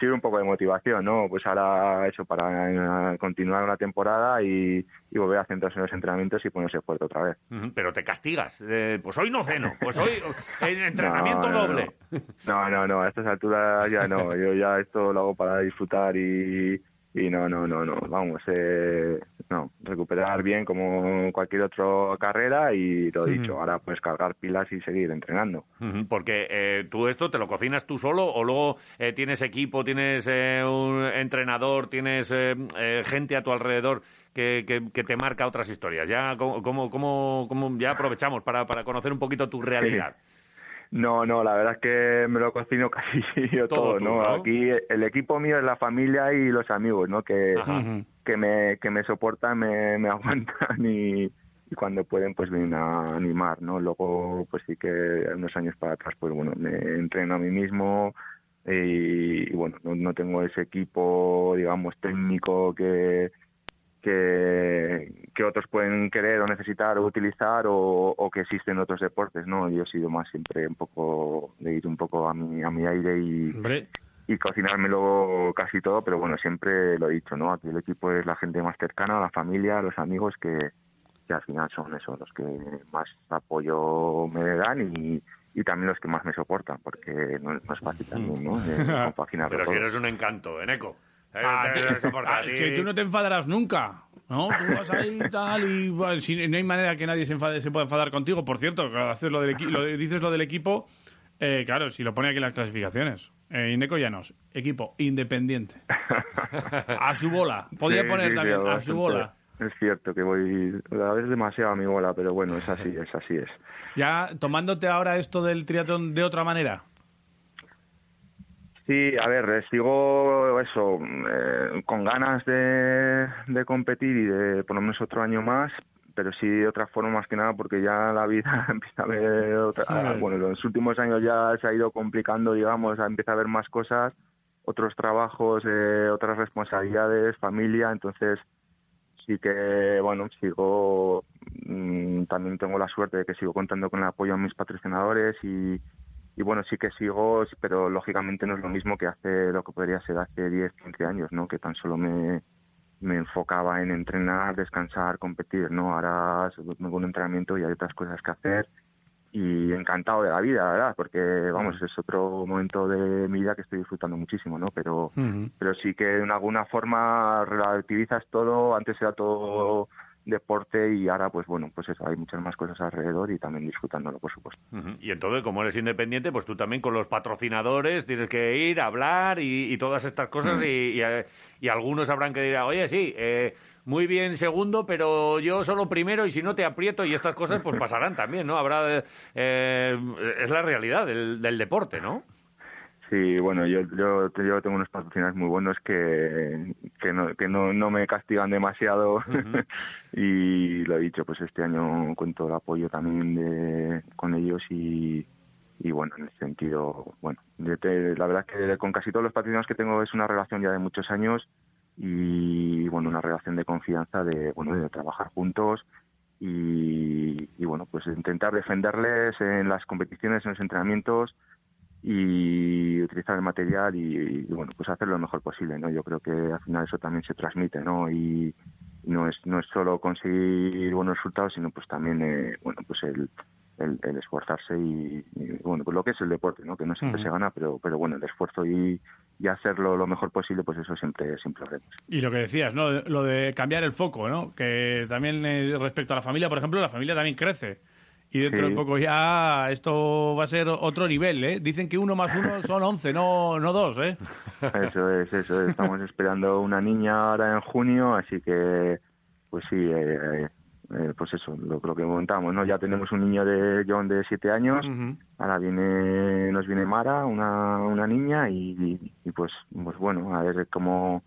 sirve un poco de motivación, ¿no? Pues ahora eso, para eh, continuar la temporada y, y volver a centrarse en los entrenamientos y ponerse fuerte otra vez. Pero te castigas. eh, pues hoy no ceno, pues hoy en entrenamiento No, no, doble. No, no, no, a estas alturas ya no, yo ya esto lo hago para disfrutar y, y no, no, no, no, vamos, eh, no, recuperar bien como cualquier otra carrera y lo dicho, ahora pues cargar pilas y seguir entrenando. Porque eh, tú esto te lo cocinas tú solo o luego eh, tienes equipo, tienes eh, un entrenador, tienes eh, eh, gente a tu alrededor que, que- que te marca otras historias. Ya, ¿cómo, cómo, cómo- cómo- ya aprovechamos para, para conocer un poquito tu realidad. No, no, la verdad es que me lo cocino casi yo Todo todo, tú, ¿no? ¿no? Aquí el equipo mío es la familia y los amigos, ¿no? Que, Ajá. Que me que me soportan, me, me aguantan y, cuando pueden pues vienen a animar, ¿no? Luego pues sí que unos años para atrás pues bueno, me entreno a mí mismo y, bueno, no, no tengo ese equipo, digamos, técnico que que, otros pueden querer o necesitar o utilizar o, que existen en otros deportes, ¿no? Yo he sido más siempre un poco de ir un poco a mi, a mi aire y, y cocinármelo casi todo, pero bueno, siempre lo he dicho, ¿no? Aquí el equipo es la gente más cercana, la familia, los amigos que, que al final son eso, los que más apoyo me dan y, y también los que más me soportan, porque no, no es fácil también, ¿no? Compaginarlo Pero si eres un encanto, Eneco. Eh, Ah, que- a ah, ti. que tú no te enfadarás nunca. No, tú vas ahí y tal y bueno, si- no hay manera que nadie se, enfade, se pueda enfadar contigo. Por cierto, haces lo del equi- lo de- dices lo del equipo, eh, claro, si lo pone aquí en las clasificaciones. Eh, Ineco Llanos, equipo independiente. A su bola. Podía Sí, poner sí, también sí, a su bola. Es cierto que voy a veces demasiado a mi bola, pero bueno, es así, es así es. Ya tomándote ahora esto del triatlón de otra manera. Sí, a ver, eh, sigo eso, eh, con ganas de, de competir y de por lo menos otro año más, pero sí de otra forma más que nada porque ya la vida empieza a ver otra, Sí. bueno, los últimos años ya se ha ido complicando, digamos, empieza a haber más cosas, otros trabajos, eh, otras responsabilidades, familia, entonces sí que, bueno, sigo, mm, también tengo la suerte de que sigo contando con el apoyo de mis patrocinadores y, y bueno, sí que sigo, pero lógicamente no es lo mismo que hace lo que podría ser hace 10, 15 años, ¿no? Que tan solo me, me enfocaba en entrenar, descansar, competir, ¿no? Ahora tengo un entrenamiento y hay otras cosas que hacer y encantado de la vida, la ¿verdad? Porque, vamos, es otro momento de mi vida que estoy disfrutando muchísimo, ¿no? Pero, pero sí que de alguna forma relativizas todo, antes era todo deporte y ahora pues bueno, pues eso, hay muchas más cosas alrededor y también disfrutándolo, por supuesto. Y entonces, como eres independiente, pues tú también con los patrocinadores tienes que ir, hablar y, todas estas cosas. Y, y, eh, y algunos habrán que dirán, oye, sí, eh, muy bien segundo, pero yo solo primero y si no te aprieto y estas cosas pues pasarán también, ¿no? Habrá... eh, es la realidad del, del deporte, ¿no? Sí, bueno, yo, yo, yo tengo unos patrocinadores muy buenos que, que, no, que no, no me castigan demasiado. Y lo he dicho, pues este año cuento el apoyo también de, con ellos y, y bueno, en ese sentido, bueno, de- la verdad es que con casi todos los patrocinadores que tengo es una relación ya de muchos años y bueno, una relación de confianza de, bueno, de trabajar juntos y, y bueno, pues intentar defenderles en las competiciones, en los entrenamientos y utilizar el material y, y, bueno pues hacer lo mejor posible no yo creo que al final eso también se transmite no y no es no es solo conseguir buenos resultados sino pues también eh, bueno pues el, el, el esforzarse y, y, bueno pues lo que es el deporte no que no siempre se gana pero pero bueno el esfuerzo y, y hacerlo lo mejor posible pues eso siempre siempre lo haremos Y lo que decías, ¿no? Lo de cambiar el foco, ¿no? Que también eh, respecto a la familia, por ejemplo, la familia también crece. Y dentro Sí. de poco ya esto va a ser otro nivel, ¿eh? Dicen que uno más uno son once, no, no dos, ¿eh? Eso es, eso es. Estamos esperando una niña ahora en junio, así que, pues sí, eh, eh, pues eso, lo, lo que comentamos, ¿no? Ya tenemos un niño de John de siete años, ahora viene, nos viene Mara, una, una niña, y, y pues, pues bueno, a ver cómo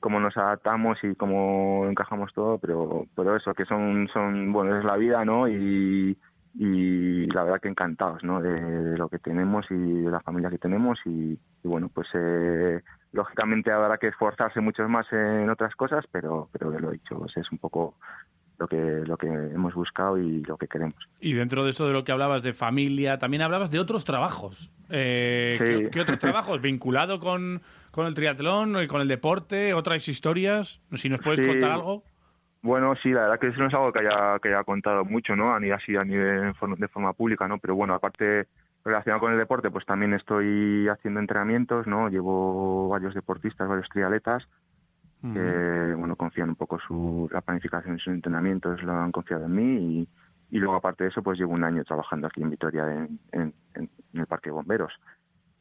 cómo nos adaptamos y cómo encajamos todo, pero pero eso, que son, son bueno, es la vida, ¿no? Y, y la verdad que encantados, ¿no? De, de lo que tenemos y de la familia que tenemos y, y bueno, pues eh, lógicamente habrá que esforzarse mucho más en otras cosas, pero pero lo he dicho, pues es un poco lo que lo que hemos buscado y lo que queremos. Y dentro de eso de lo que hablabas de familia, también hablabas de otros trabajos. Eh, Sí. ¿qué, qué otros trabajos? ¿Vinculado con, con el triatlón, y con el deporte, otras historias? Si nos puedes Sí. contar algo. Bueno, sí, la verdad que eso no es algo que haya, que haya contado mucho, ¿no? A nivel así, a nivel de forma pública, ¿no? Pero bueno, aparte relacionado con el deporte, pues también estoy haciendo entrenamientos, ¿no? Llevo varios deportistas, varios triatletas que, bueno, confían un poco su, la planificación de sus entrenamientos, lo han confiado en mí y, y luego aparte de eso, pues llevo un año trabajando aquí en Vitoria en, en, en- en el Parque de Bomberos.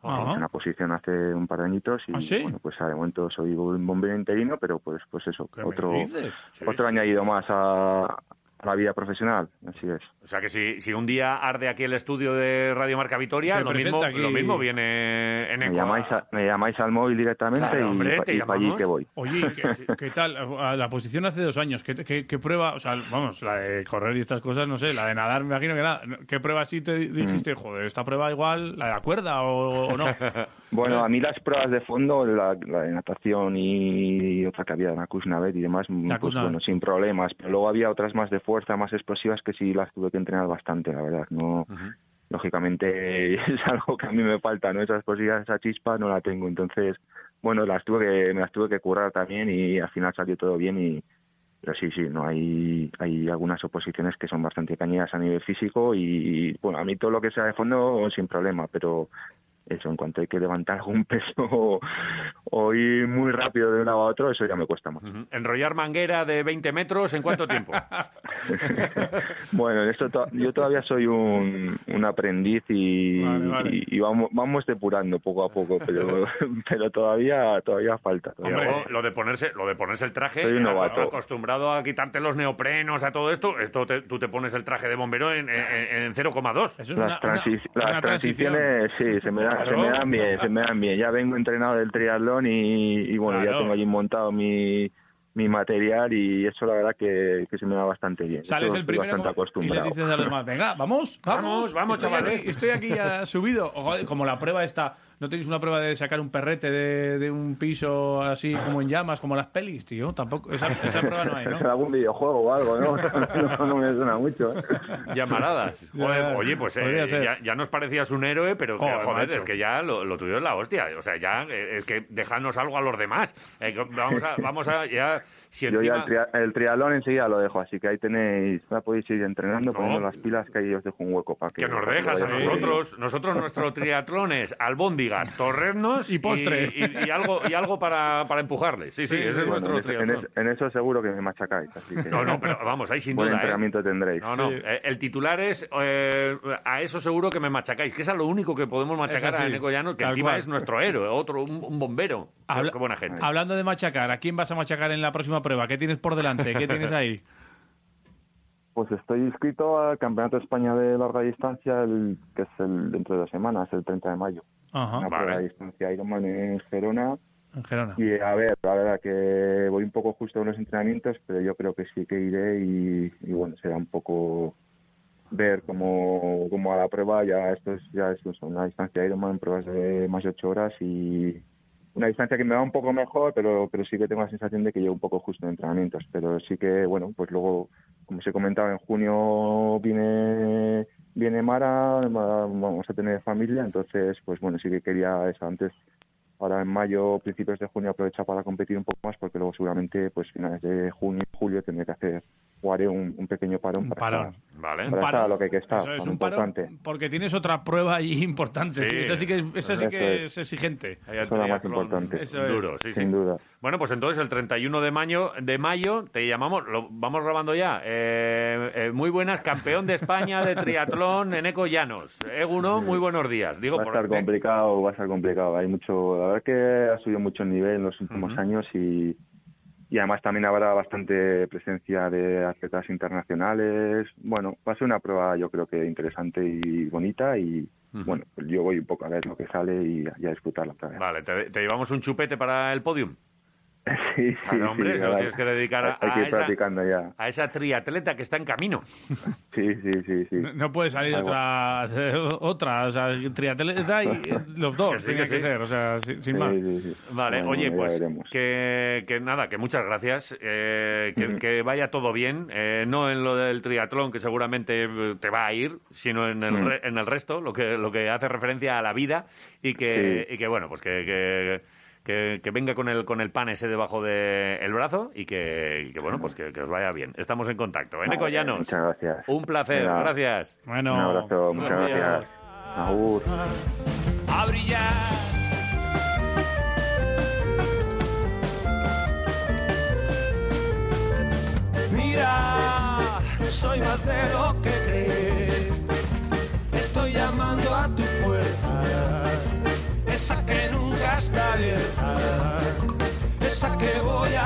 Ajá. En una posición hace un par de añitos y ¿Ah, sí? bueno, pues de momento soy un bombero interino, pero pues pues eso, otro? Sí, otro sí. añadido más a, a la vida profesional, así es. O sea que si, si un día arde aquí el estudio de Radio Marca Vitoria, lo mismo, aquí. lo mismo viene en Me llamáis, a- me llamáis al móvil directamente Claro, y, hombre, te y para allí que voy. Oye, ¿y ¿qué, qué tal? A La posición hace dos años. ¿Qué, qué, qué prueba? O sea, vamos, la de correr y estas cosas, no sé. La de nadar, me imagino que nada. ¿Qué prueba sí te di- dijiste? Mm. Joder, esta prueba igual, la de la cuerda o, o no. Bueno, a mí las pruebas de fondo, la, la de natación y otra que había, la Navet y demás, pues bueno, sin problemas. Pero luego había otras más de fuerza, más explosivas, que sí las tuve que entrenar bastante, la verdad. No, lógicamente es algo que a mí me falta, ¿no? Esa explosividad, esa chispa no la tengo. Entonces, bueno, las tuve que, me las tuve que currar también y al final salió todo bien y pero sí, sí, no hay hay algunas oposiciones que son bastante cañeras a nivel físico y bueno, a mí todo lo que sea de fondo sin problema, pero eso, en cuanto hay que levantar algún peso o, o ir muy rápido de un lado a otro, eso ya me cuesta más. Enrollar manguera de 20 metros, ¿en cuánto tiempo? Bueno, en esto to- yo todavía soy un, un aprendiz y, Vale, vale. y- y vamos, vamos depurando poco a poco, pero, pero todavía todavía falta. Y todavía luego, lo de ponerse, lo de ponerse el traje, Soy un novato. acostumbrado a quitarte los neoprenos, a todo esto, esto te- tú te pones el traje de bombero en, en, en 0,2. Eso las, transi- las transiciones sí se me, se me dan bien se me dan bien. Ya vengo entrenado del triatlón y, y bueno ya tengo allí montado mi, mi material y eso la verdad que, que se me da bastante bien. Sales Eso el primero bastante y le dices a los demás, venga, vamos, vamos, Vamos, vamos, estoy chavales. Aquí, estoy aquí ya subido. Como la prueba esta, ¿no tenéis una prueba de sacar un perrete de, de un piso así como en llamas, como las pelis, tío? Tampoco, esa, esa prueba no hay, ¿no? algún videojuego o algo no no, no me suena mucho ¿eh? Llamaradas. Joder, Ya, oye, pues eh, ya, ya nos parecías un héroe, pero que, Joder, es que ya lo, lo tuyo es la hostia. O sea, ya eh, es que dejarnos algo a los demás. Eh, vamos a, vamos a ya, si yo ya el, tria- el triatlón enseguida lo dejo así que ahí tenéis ya podéis ir entrenando poniendo las pilas que ahí os dejo un hueco para que Que nos dejas a nosotros, nosotros nuestro triatlón es albóndigas, torrernos Y postre. y, y- y algo, y algo para, para empujarle. Sí, sí, ese es Bueno, nuestro en, eso, en eso- en eso seguro que me machacáis así que No, no, pero vamos, ahí sin buen duda. ¿eh? entrenamiento tendréis No, no, eh, el titular es eh, a eso seguro que me machacáis, que es a lo único que podemos machacar a Eneco Llanos, que tal encima cual. es nuestro héroe, otro, un, un bombero. Habla- Qué buena gente. Hablando de machacar, ¿a quién vas a machacar en la próxima prueba? ¿Qué tienes por delante? ¿Qué tienes ahí? Pues estoy inscrito al Campeonato de España de larga distancia, el, que es el dentro de dos semanas, el 30 de mayo. Ajá. Una distancia Ironman en Gerona. En Gerona. Y a ver, la verdad que voy un poco justo con los entrenamientos, pero yo creo que sí que iré y, y bueno, será un poco ver cómo, cómo a la prueba, ya esto es, ya es eso, una distancia Ironman, pruebas de más de ocho horas y una distancia que me va un poco mejor, pero, pero sí que tengo la sensación de que llevo un poco justo en entrenamientos. Pero sí que, bueno, pues luego, como os he comentado, en junio viene, viene Mara, va- vamos a tener familia, entonces, pues bueno, sí que quería eso antes. Ahora en mayo, principios de junio, aprovechar para competir un poco más, porque luego seguramente, pues finales de junio, julio, tendré que hacer, o haré un, un pequeño parón para parón. estar, Vale. para estar a lo que hay que estar, Eso es un parón importante. porque tienes otra prueba ahí importante. Sí. Sí, esa sí que, es, esa sí que es. es exigente. Eso es lo más importante. Eso es. Duro, sí, sí. Sin duda. Bueno, pues entonces el 31 de mayo, de mayo te llamamos, lo vamos grabando ya. Eh, eh, muy buenas, campeón de España de triatlón en Eco Llanos. Eguno, muy buenos días. Digo, va a por- estar complicado, va a estar complicado. Hay mucho, la verdad que ha subido mucho el nivel en los últimos años y, y además también habrá bastante presencia de atletas internacionales. Bueno, va a ser una prueba yo creo que interesante y bonita y bueno, pues yo voy un poco a ver lo que sale y, y a disfrutarla otra vez. Vale, te, te llevamos un chupete para el podium. Sí, sí, Claro, hombre, sí, se lo tienes que dedicar a, a esa, practicando ya. a esa triatleta que está en camino. Sí, sí, sí, sí. No, no puede salir Algo. otra, otra, o sea, triatleta y los dos Que sí, tienen que que, ser, o sea, sin, sin Sí, más. sí, sí. Vale, Bueno, oye, pues que, que nada, que muchas gracias, eh, que, Ujú. que vaya todo bien, eh, no en lo del triatlón que seguramente te va a ir, sino en el, Ujú. re- en el resto, lo que, lo que hace referencia a la vida y que, Sí. y que bueno, pues que, que, venga con el, con el pan ese debajo del brazo y que, y que, bueno, pues que, que os vaya bien. Estamos en contacto. Eneco Vale, Llanos, Muchas gracias. un placer, gracias. Bueno, Un abrazo, muchas días. gracias. Agur. a brillar. Mira, soy más de lo que crees. Estoy llamando a tu puerta, esa que nunca abierta, esa que voy a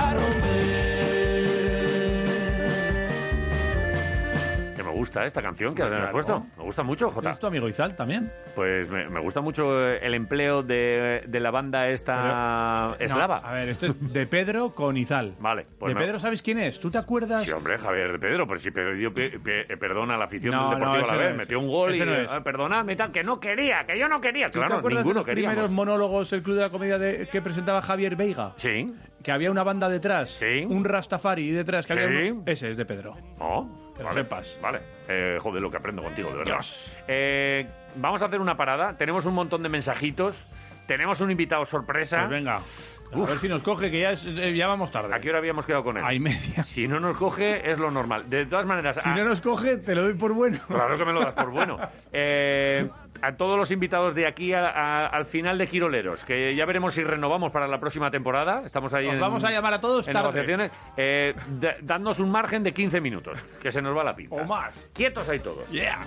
gusta esta canción que has Claro. puesto. Me gusta mucho, Jota. ¿Es tu amigo Izal también? Pues me, me gusta mucho el empleo de, de la banda esta eslava. No, a ver, esto es de Pedro con Izal. Vale, pues ¿De me- Pedro sabes quién es? ¿Tú te acuerdas? Sí, hombre, Javier de Pedro, pero si pidió pe- pe- perdón a la afición No, del Deportivo no, a la vez, metió un gol Ese y ah, perdonadme tal, que no quería, que yo no quería. ¿Tú te Claro, acuerdas de los primeros monólogos del Club de la Comedia de- que presentaba Javier Veiga? Sí. Que había una banda detrás, Sí. un Rastafari detrás, que Sí. había un- Ese es de Pedro. Oh, Que lo vale, sepas. Vale. Eh, joder, lo que aprendo contigo, de verdad. Eh, vamos a hacer una parada. Tenemos un montón de mensajitos. Tenemos un invitado sorpresa. Pues venga, a ver si nos coge, que ya, es- eh, ya vamos tarde. ¿A qué hora habíamos quedado con él? A y media. Si no nos coge, es lo normal. De todas maneras, Si a- no nos coge, te lo doy por bueno. Claro que me lo das por bueno. Eh, a todos los invitados de aquí a- a- al final de Giroleros, que ya veremos si renovamos para la próxima temporada. Estamos ahí en, vamos a llamar a todos en tarde. negociaciones. Eh, dadnos un margen de 15 minutos, que se nos va la pinta. O más. Quietos ahí todos. Yeah.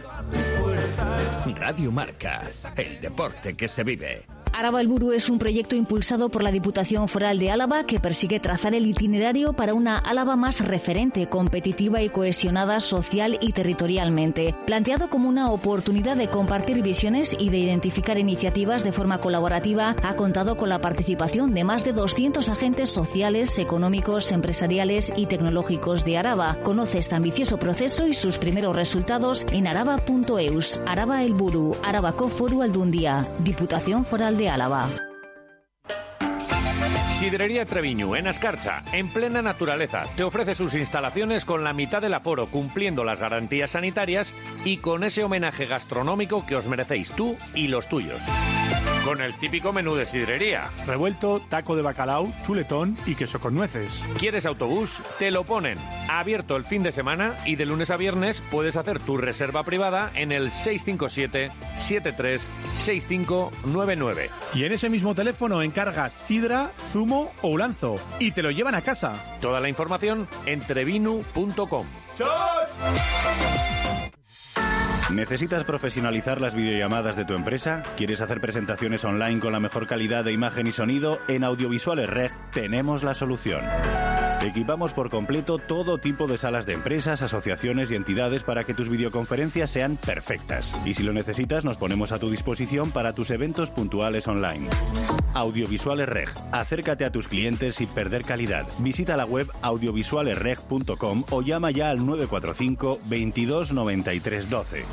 Radio Marca, el deporte que se vive. Araba el Buru es un proyecto impulsado por la Diputación Foral de Álava que persigue trazar el itinerario para una Álava más referente, competitiva y cohesionada social y territorialmente. Planteado como una oportunidad de compartir visiones y de identificar iniciativas de forma colaborativa, ha contado con la participación de más de 200 agentes sociales, económicos, empresariales y tecnológicos de Araba. Conoce este ambicioso proceso y sus primeros resultados en araba.eus. Araba el Buru, Arabako Foru Aldundia, Diputación Foral de Álava. Sidrería Treviñu, en Ascarcha, en plena naturaleza, te ofrece sus instalaciones con la mitad del aforo, cumpliendo las garantías sanitarias y con ese homenaje gastronómico que os merecéis tú y los tuyos. Con el típico menú de sidrería. Revuelto, taco de bacalao, chuletón y queso con nueces. ¿Quieres autobús? Te lo ponen. Abierto el fin de semana y de lunes a viernes puedes hacer tu reserva privada en el 657-736599. Y en ese mismo teléfono encargas sidra, zumo o ulanzo y te lo llevan a casa. Toda la información en trevinu.com. ¿Necesitas profesionalizar las videollamadas de tu empresa? ¿Quieres hacer presentaciones online con la mejor calidad de imagen y sonido? En Audiovisuales Reg tenemos la solución. Equipamos por completo todo tipo de salas de empresas, asociaciones y entidades para que tus videoconferencias sean perfectas. Y si lo necesitas, nos ponemos a tu disposición para tus eventos puntuales online. Audiovisuales Reg. Acércate a tus clientes sin perder calidad. Visita la web audiovisualesreg.com o llama ya al 945 22 93 12.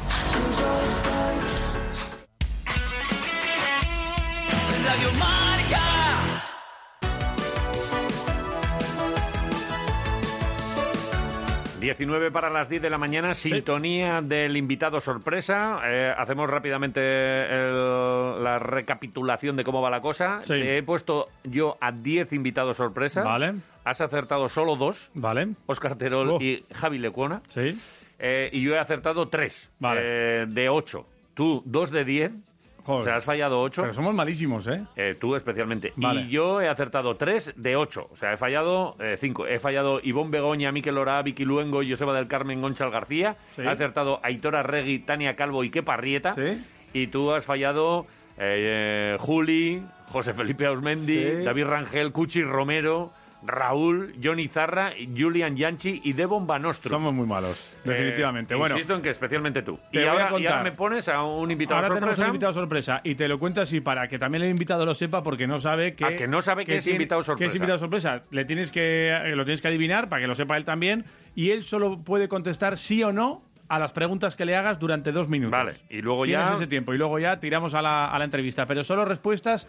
Radio Marca. 19 para las 10 de la mañana, sintonía del invitado sorpresa. Eh, hacemos rápidamente el- la recapitulación de cómo va la cosa. Sí. Te he puesto yo a 10 invitados sorpresa. Vale. Has acertado solo dos. Vale. Oscar Terol Oh. y Javi Lecuona. Sí. Eh, y yo he acertado tres Vale. eh, de ocho. Tú, dos de diez. Joder. O sea, has fallado ocho. Pero somos malísimos, ¿eh? Eh, tú especialmente. Vale. Y yo he acertado 3 de 8. O sea, he fallado 5. he fallado Ivonne Begoña, Miquel Lora, Vicky Luengo, Joseba del Carmen, Gonchal García. Sí. He acertado Aitora Regui, Tania Calvo y Kepa Rieta. Sí. Y tú has fallado eh, eh, Juli, José Felipe Ausmendi, Sí. David Rangel, Cuchi Romero, Raúl, Johnny Zarra, Julian Yanchi y Devon Banostro. Somos muy malos, definitivamente. Eh, bueno, Insisto en que especialmente tú. Te Y voy a ahora, y ahora me pones a un invitado ahora tenemos sorpresa. un invitado sorpresa y te lo cuento así para que también el invitado lo sepa porque no sabe que Ah, que no sabe que es tiene- invitado que es sorpresa. invitado sorpresa. Le tienes que eh, lo tienes que adivinar para que lo sepa él también y él solo puede contestar sí o no a las preguntas que le hagas durante dos minutos. Vale, y luego Tienes ya- ese tiempo y luego ya tiramos a la, a la entrevista, pero solo respuestas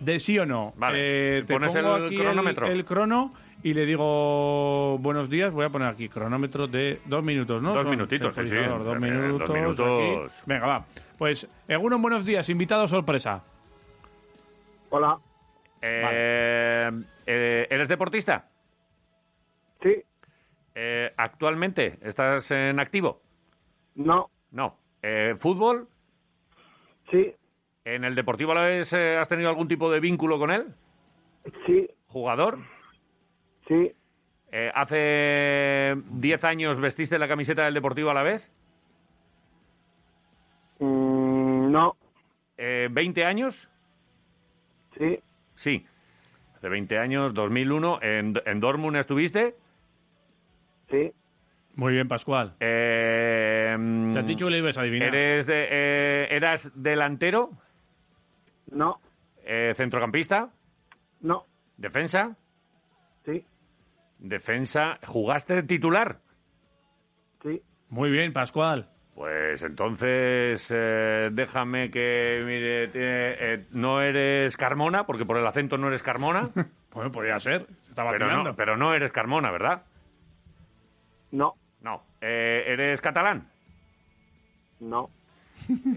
de sí o no. Vale. Eh, te ¿Pones pongo el aquí cronómetro? El, crono y le digo buenos días. Voy a poner aquí cronómetro de dos minutos, ¿no? Dos Son minutitos, sí, sí. Dos Eh, minutos. dos minutos. aquí. Venga, va. Pues, Eguno, buenos días. Invitado sorpresa. Hola. Eh, eh, ¿Eres deportista? Sí. Eh, ¿Actualmente estás en activo? No. No. Eh, ¿Fútbol? Sí. ¿En el Deportivo Alavés eh, has tenido algún tipo de vínculo con él? Sí. ¿Jugador? Sí. Eh, ¿Hace 10 años vestiste la camiseta del Deportivo Alavés? Mm, no. Eh, ¿20 años? Sí. Sí. Hace 20 años, 2001. ¿En, en Dortmund estuviste? Sí. Muy bien, Pascual. Eh, Te han dicho que le ibas a adivinar. ¿Eres de, eh, ¿Eras delantero? No. Eh, ¿Centrocampista? No. ¿Defensa? Sí. ¿Defensa? ¿Jugaste de titular? Sí. Muy bien, Pascual. Pues entonces eh, déjame que mire, tiene- eh, no eres Carmona, porque por el acento no eres Carmona. bueno, podría ser. Se estaba pero no, pero no eres Carmona, ¿verdad? No. No. Eh, ¿Eres catalán? No.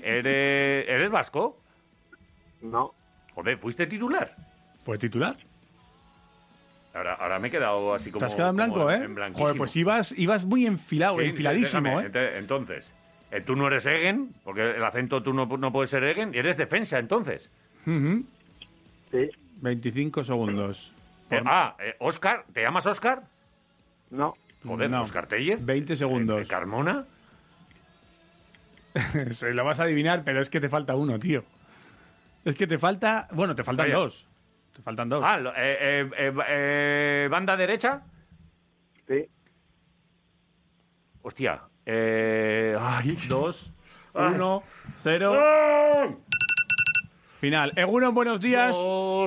¿Eres, ¿Eres vasco? No. Joder, ¿fuiste titular? ¿Fue titular? Ahora, ahora me he quedado así como... Te has quedado en blanco, ¿eh? en. Joder, pues ibas, ibas muy enfilado, Sí, enfiladísimo, déjame, ¿eh? Entonces, eh, tú no eres Egen, porque el acento tú no, no puedes ser Egen, y eres defensa, entonces. Ujú. Sí. 25 segundos. Eh, ah, eh, Oscar, ¿te llamas Oscar? No. Joder, No. Oscar Tellez. 20 segundos. ¿Carmona? Se lo vas a adivinar, pero es que te falta uno, tío. Es que te falta... Bueno, te faltan Vaya. dos. Te faltan dos. Ah, lo- eh, eh, eh, eh, ¿banda derecha? Sí. Hostia. Eh, ay, Dos, Ay. uno, cero. Final. Eguno, buenos días.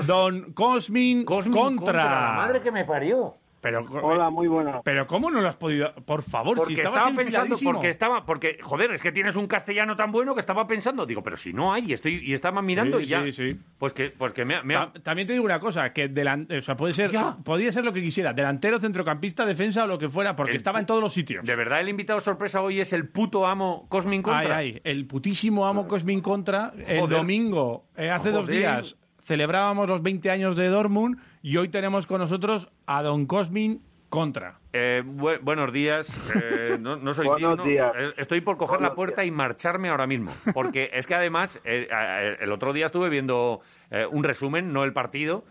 Don Cosmin, contra. contra, la madre que me parió. Pero, Hola, muy buena. pero ¿cómo no lo has podido...? Por favor, Porque si estaba pensando, porque estaba, porque, joder, es que tienes un castellano tan bueno que estaba pensando, digo, pero si no hay, y estoy, y estaba mirando Sí, y ya. sí, sí. Pues que, pues que me, ha- me ha- Ta- También te digo una cosa, que delan- o sea, puede ser, Ya. podía ser lo que quisiera, delantero, centrocampista, defensa o lo que fuera, porque El estaba en todos los sitios. De verdad, el invitado sorpresa hoy es el puto amo Cosmin Contra. Ay, ay, el putísimo amo Cosmin Contra. El Joder. domingo, eh, hace dos días, celebrábamos los 20 años de Dortmund y hoy tenemos con nosotros a Don Cosmin Contra. Eh, bu- buenos días. Eh, no, no soy Buenos digno. días. Eh, Estoy por coger la puerta y marcharme ahora mismo. Porque es que además, eh, eh, el otro día estuve viendo eh, un resumen, no el partido.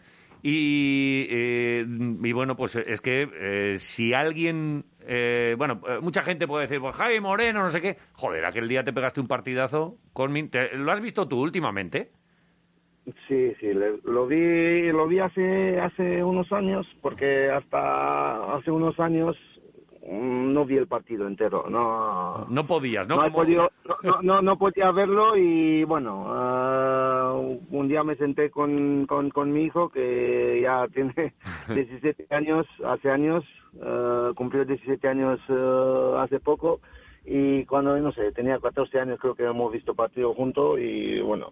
Y, eh, y bueno, pues es que eh, si alguien. eh, bueno, mucha gente puede decir, pues Javi Moreno, no sé qué. Joder, aquel día te pegaste un partidazo con mi- te- ¿Lo has visto tú últimamente? Sí, sí, le- lo vi, lo vi hace, hace unos años, porque hasta hace unos años mm, no vi el partido entero, no, No podías, ¿no? no, Como- podido, no, no, podía verlo y bueno, ah, un día me senté con, con, con mi hijo que ya tiene 17 años, hace años, ah, cumplió 17 años ah, hace poco y cuando, no sé, tenía 14 años creo que hemos visto partido juntos y bueno,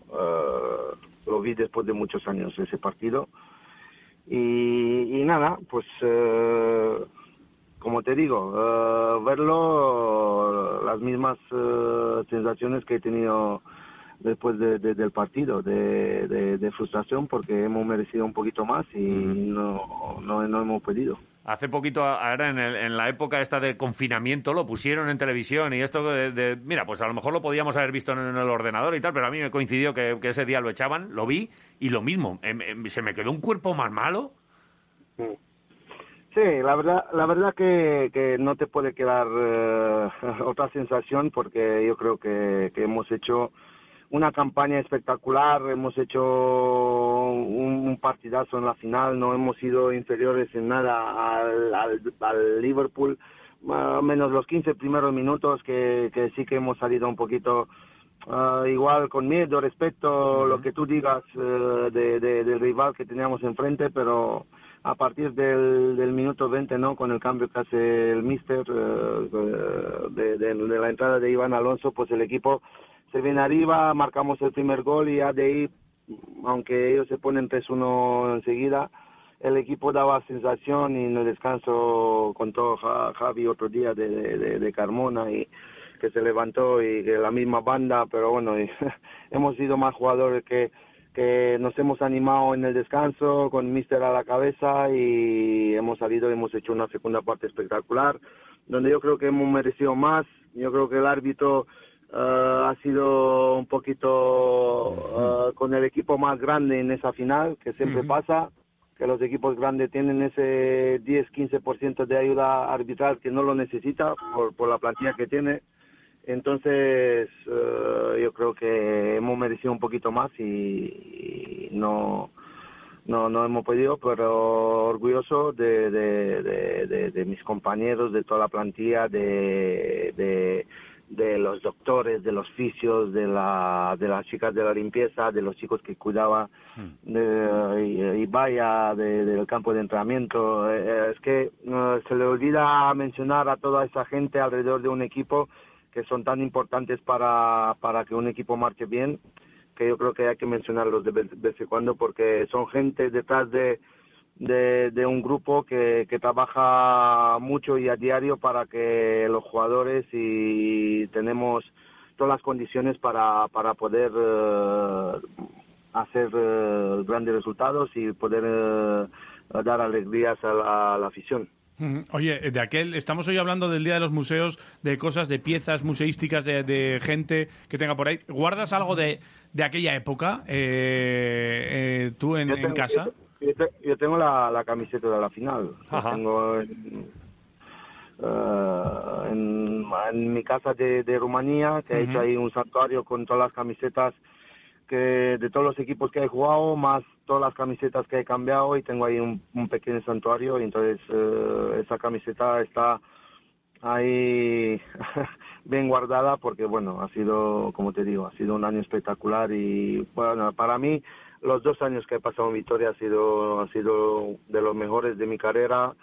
lo vi después de muchos años ese partido y, y nada, pues... eh, como te digo, eh, verlo, las mismas eh, sensaciones que he tenido después de- de- del partido, de, de- frustración porque hemos merecido un poquito más y no, no, no hemos podido. Hace poquito, ahora en, el- en la época esta de confinamiento, lo pusieron en televisión y esto de, Mira, pues a lo mejor lo podíamos haber visto en, el ordenador y tal, pero a mí me coincidió que, ese día lo echaban, lo vi y lo mismo. em- em, se me quedó un cuerpo más malo. Sí, la verdad, la verdad que, que no te puede quedar eh, otra sensación porque yo creo que, que hemos hecho una campaña espectacular, hemos hecho un, partidazo en la final, no hemos sido inferiores en nada al, al, al Liverpool, menos los 15 primeros minutos que, que sí que hemos salido un poquito ah, igual con miedo, respeto, lo que tú digas eh, de, de- del rival que teníamos enfrente, pero a partir del, del minuto 20, ¿no? Con el cambio que hace el Mister eh, de, de- de la entrada de Iván Alonso, pues el equipo se viene arriba, marcamos el primer gol y ya de ahí, aunque ellos se ponen 3-1 enseguida, el equipo daba sensación y en el descanso contó Ja- Javi otro día de, de- de Carmona y que se levantó y que la misma banda, pero bueno, y hemos sido más jugadores que, que nos hemos animado en el descanso con Mister a la cabeza y hemos salido y hemos hecho una segunda parte espectacular, donde yo creo que hemos merecido más, yo creo que el árbitro eh, ha sido un poquito eh, con el equipo más grande en esa final, que siempre pasa, que los equipos grandes tienen ese 10-15% de ayuda arbitral que no lo necesita por, por la plantilla que tiene. Entonces, eh, yo creo que hemos merecido un poquito más y, y no, no, no hemos podido, pero orgulloso de, de, de, de- de mis compañeros, de toda la plantilla, de, de, los doctores, de los fisios, de, la, de las chicas de la limpieza, de los chicos que cuidaban de, y, y vaya de- del campo de entrenamiento. Eh, eh, es que eh, se le olvida mencionar a toda esa gente alrededor de un equipo que son tan importantes para, para que un equipo marche bien, que yo creo que hay que mencionarlos de vez, de vez en cuando porque son gente detrás de, de, de un grupo que, que trabaja mucho y a diario para que los jugadores y tenemos todas las condiciones para, para poder eh, hacer eh, grandes resultados y poder eh, dar alegrías a la, a la afición. Ujú. Oye, de aquel, estamos hoy hablando del Día de los Museos, de cosas, de piezas museísticas, de, de gente que tenga por ahí. ¿Guardas algo de, de aquella época eh, eh, tú en, casa? Yo, te- yo tengo la, la camiseta de la final. La tengo en, eh, en, en mi casa de, de Rumanía, que he Ujú. hecho ahí un santuario con todas las camisetas que de todos los equipos que he jugado, más todas las camisetas que he cambiado y tengo ahí un, un pequeño santuario y entonces eh, esa camiseta está ahí bien guardada porque bueno ha sido como te digo ha sido un año espectacular y bueno para mí los dos años que he pasado en Vitoria ha sido ha sido de los mejores de mi carrera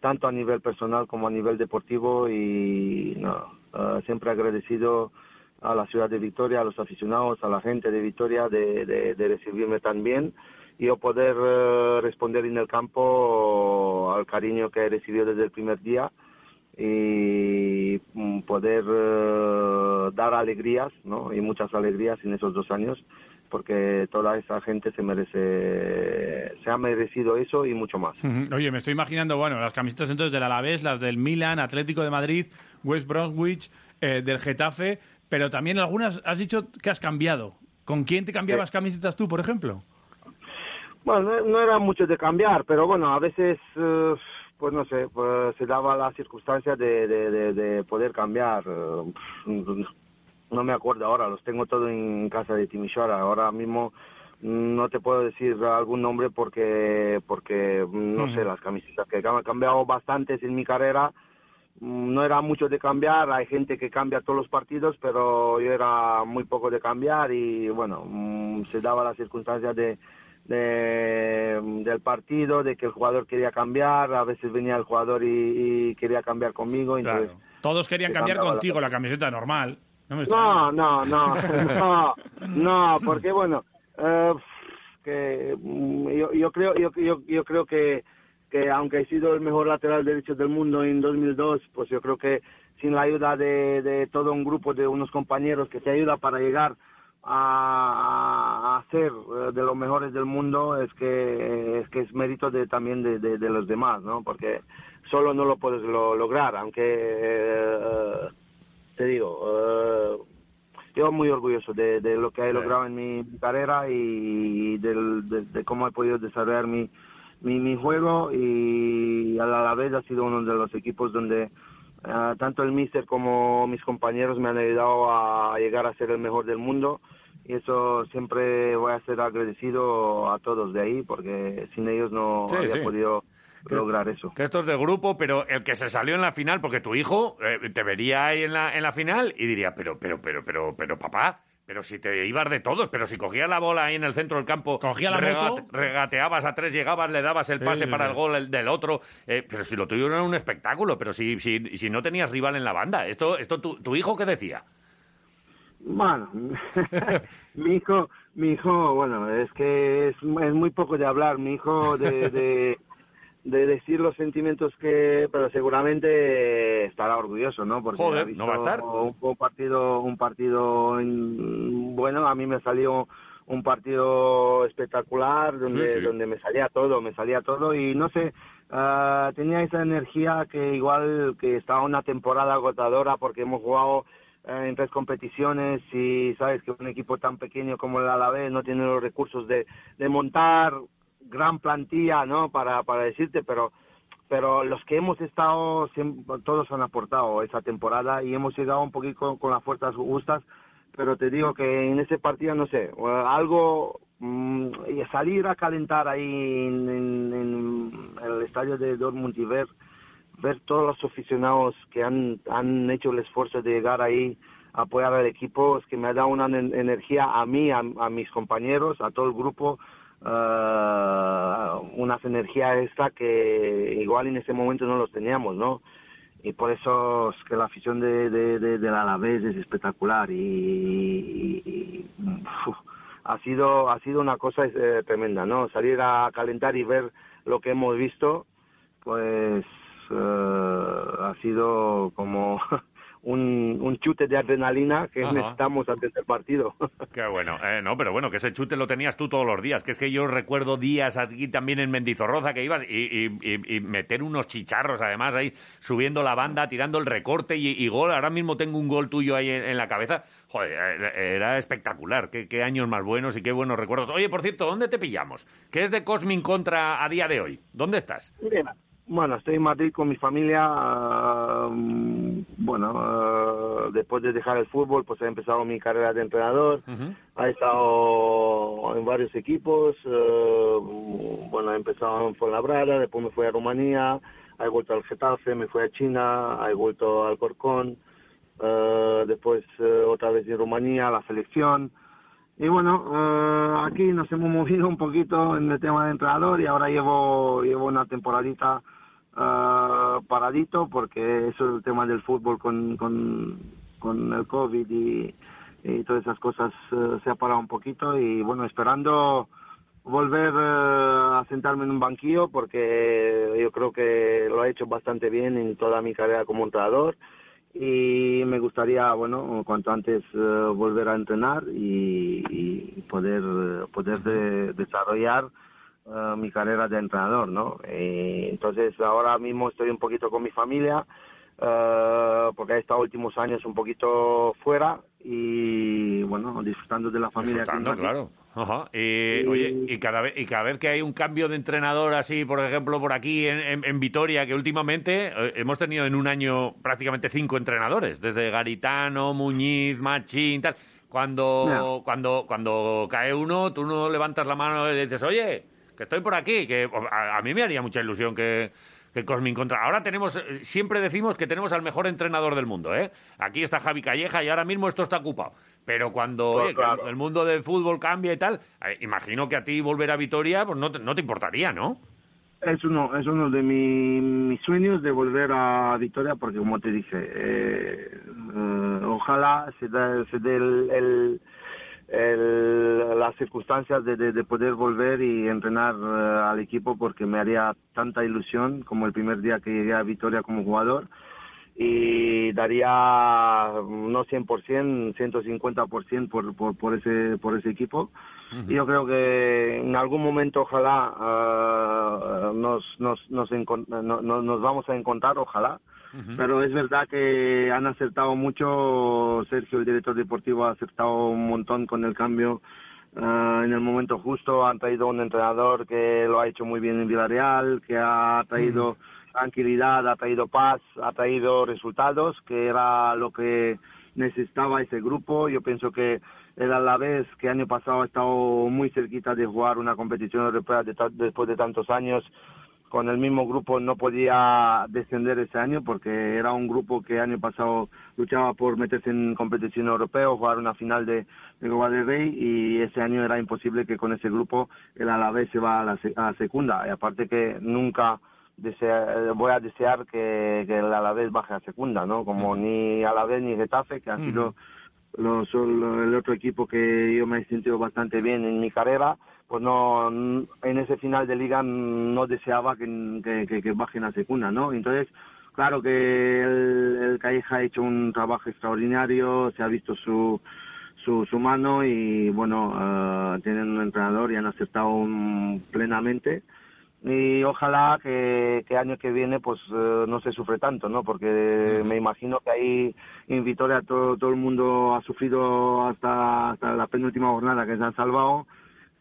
tanto a nivel personal como a nivel deportivo y no, eh, siempre agradecido a la ciudad de Vitoria, a los aficionados, a la gente de Vitoria de, recibirme tan bien y yo poder eh, responder en el campo al cariño que he recibido desde el primer día y mm, poder eh, dar alegrías, ¿no? Y muchas alegrías en esos dos años, porque toda esa gente se merece, se ha merecido eso y mucho más. Oye, me estoy imaginando, bueno, las camisetas entonces del Alavés, las del Milan, Atlético de Madrid, West Bromwich, eh, del Getafe, pero también algunas has dicho que has cambiado. ¿Con quién te cambiabas camisetas tú, por ejemplo? Bueno, no, no era mucho de cambiar, pero bueno, a veces, eh, pues no sé, pues se daba la circunstancia de, de, de, de poder cambiar. No me acuerdo ahora, los tengo todo en casa de Timisoara. Ahora mismo no te puedo decir algún nombre porque, porque mm, no sé, las camisetas que han cambiado bastantes en mi carrera. Mm, No era mucho de cambiar, hay gente que cambia todos los partidos, pero yo era muy poco de cambiar y bueno, mm, se daba la circunstancia de, de- del partido, de que el jugador quería cambiar, a veces venía el jugador y, y quería cambiar conmigo. Entonces, Todos querían cambiar la- contigo la camiseta normal. No me no, no, no, no, no, porque bueno, eh, que mm, yo, yo creo, yo, yo, yo creo que, que aunque he sido el mejor lateral derecho del mundo en 2002, pues yo creo que sin la ayuda de, de todo un grupo de unos compañeros que te ayuda para llegar a, a ser eh, de los mejores del mundo es que es que es mérito de también de, de, de los demás, ¿no? Porque solo no lo puedes lo- lograr, aunque eh, te digo, eh, yo muy orgulloso de, de lo que he Sí. logrado en mi carrera y del- de, de cómo he podido desarrollar mi, mi, mi juego y a la, vez ha sido uno de los equipos donde eh, tanto el míster como mis compañeros me han ayudado a llegar a ser el mejor del mundo y eso siempre voy a ser agradecido a todos de ahí porque sin ellos no Sí, había sí. podido lograr eso. Que esto es de grupo, pero el que se salió en la final, porque tu hijo eh, te vería ahí en la, en la final y diría, pero, pero, pero, pero, pero, papá, pero si te ibas de todos, pero si cogías la bola ahí en el centro del campo, Cogía la moto. regateabas a tres, llegabas, le dabas el Sí, pase sí, para sí. el gol el del otro, eh, pero si lo tuyo era un espectáculo, pero si, si, si no tenías rival en la banda, esto, esto tu, tu hijo qué decía? Bueno, mi hijo, mi hijo, bueno, es que es, es muy poco de hablar, mi hijo de, de, de decir los sentimientos que, pero seguramente estará orgulloso, ¿no? Porque Joder, ha visto ¿no va a estar? Un, un partido, un partido, en- bueno, a mí me salió un partido espectacular donde, Sí, sí. donde me salía todo, me salía todo y no sé, ah, tenía esa energía que igual que estaba una temporada agotadora porque hemos jugado eh, en tres competiciones y sabes que un equipo tan pequeño como el Alavés no tiene los recursos de, de montar gran plantilla, ¿no? Para, para decirte, pero pero los que hemos estado todos han aportado esa temporada y hemos llegado un poquito con, con las fuerzas justas pero te digo que en ese partido no sé algo mm, salir a calentar ahí en, en- en el estadio de Dortmund y ver ver todos los aficionados que han, han hecho el esfuerzo de llegar ahí a apoyar al equipo es que me ha dado una en- energía a mí, a, a mis compañeros, a todo el grupo, eh, unas energías extra que igual en ese momento no los teníamos, ¿no? Y por eso es que la afición de, de, de- del Alavés es espectacular y, ha sido ha sido una cosa eh, tremenda, ¿no? Salir a calentar y ver lo que hemos visto, pues eh, ha sido como un, un chute de adrenalina que Ajá. necesitamos antes del partido. Qué bueno. Eh, no, pero bueno, que ese chute lo tenías tú todos los días. Que es que yo recuerdo días aquí también en Mendizorroza que ibas y, y- y- y meter unos chicharros, además, ahí subiendo la banda, tirando el recorte y, y gol. Ahora mismo tengo un gol tuyo ahí en, en la cabeza. Joder, era espectacular. Qué, qué años más buenos y qué buenos recuerdos. Oye, por cierto, ¿dónde te pillamos? ¿Qué es de Cosmin contra a día de hoy? ¿Dónde estás? Mira, Bueno, estoy en Madrid con mi familia. mm, bueno, ah, después de dejar el fútbol, pues he empezado mi carrera de entrenador. He estado en varios equipos. eh, bueno, he empezado en Fuenlabrada, después me fui a Rumanía, he vuelto al Getafe, me fui a China, he vuelto al Corcón, eh, después otra vez en Rumanía, a la selección. Y bueno, eh, aquí nos hemos movido un poquito en el tema de entrenador y ahora llevo, llevo una temporadita eh, paradito porque eso es el tema del fútbol con, con, el COVID y, todas esas cosas eh, se ha parado un poquito y bueno, esperando volver eh, a sentarme en un banquillo porque yo creo que lo he hecho bastante bien en toda mi carrera como entrenador. Y me gustaría bueno cuanto antes eh, volver a entrenar y, poder poder de- desarrollar eh, mi carrera de entrenador no Eh, entonces ahora mismo estoy un poquito con mi familia eh, porque he estado últimos años un poquito fuera y bueno disfrutando de la familia Disfrutando, claro. Ajá. Y, oye, y cada, vez, y cada vez que hay un cambio de entrenador así, por ejemplo, por aquí en, en- en Vitoria, que últimamente eh, hemos tenido en un año prácticamente cinco entrenadores, desde Garitano, Muñiz, Machín, tal. Cuando, cuando, cuando cae uno, tú no levantas la mano y le dices, oye, que estoy por aquí, que a, a mí me haría mucha ilusión que, que Cosmin contra. Ahora tenemos, eh, siempre decimos que tenemos al mejor entrenador del mundo, ¿eh? Aquí está Javi Calleja y ahora mismo esto está ocupado. Pero cuando Pues oye, que claro. el mundo del fútbol cambia y tal, eh, imagino que a ti volver a Vitoria pues no te, no te importaría, ¿no? Es uno, es uno de mi- mis sueños de volver a Victoria porque como te dije, eh, eh, ojalá se dé se dé el, el- el- las circunstancias de, de- de poder volver y entrenar eh, al equipo porque me haría tanta ilusión como el primer día que llegué a Victoria como jugador y daría no 100%, 150% por, por, por ese por ese equipo. Y yo creo que en algún momento ojalá ah, nos, nos, nos, encon- no- no- nos vamos a encontrar, ojalá. Pero es verdad que han acertado mucho, Sergio, el director deportivo, ha acertado un montón con el cambio ah, en el momento justo. Han traído un entrenador que lo ha hecho muy bien en Villarreal, que ha traído tranquilidad, ha traído paz, ha traído resultados, que era lo que necesitaba ese grupo. Yo pienso que el Alavés, que año pasado ha estado muy cerquita de jugar una competición europea de ta- después de tantos años, con el mismo grupo no podía descender ese año porque era un grupo que año pasado luchaba por meterse en competición europea o jugar una final de, de Copa del Rey y ese año era imposible que con ese grupo el Alavés se va a la, a la segunda. Y aparte que nunca desea- voy a desear que, que el Alavés baje a segunda, ¿no? Como ni Alavés ni Getafe, que ha sido lo- son el otro equipo que yo me he sentido bastante bien en mi carrera, pues no, en ese final de liga no deseaba que, que, que- que bajen a segunda, ¿no? Entonces, claro que el, el Calleja ha hecho un trabajo extraordinario, se ha visto su, su, su mano y bueno, eh, tienen un entrenador y han aceptado un- plenamente. Y ojalá que, que año que viene pues eh, no se sufre tanto no porque me imagino que ahí en Vitoria todo, todo el mundo ha sufrido hasta, hasta la penúltima jornada que se han salvado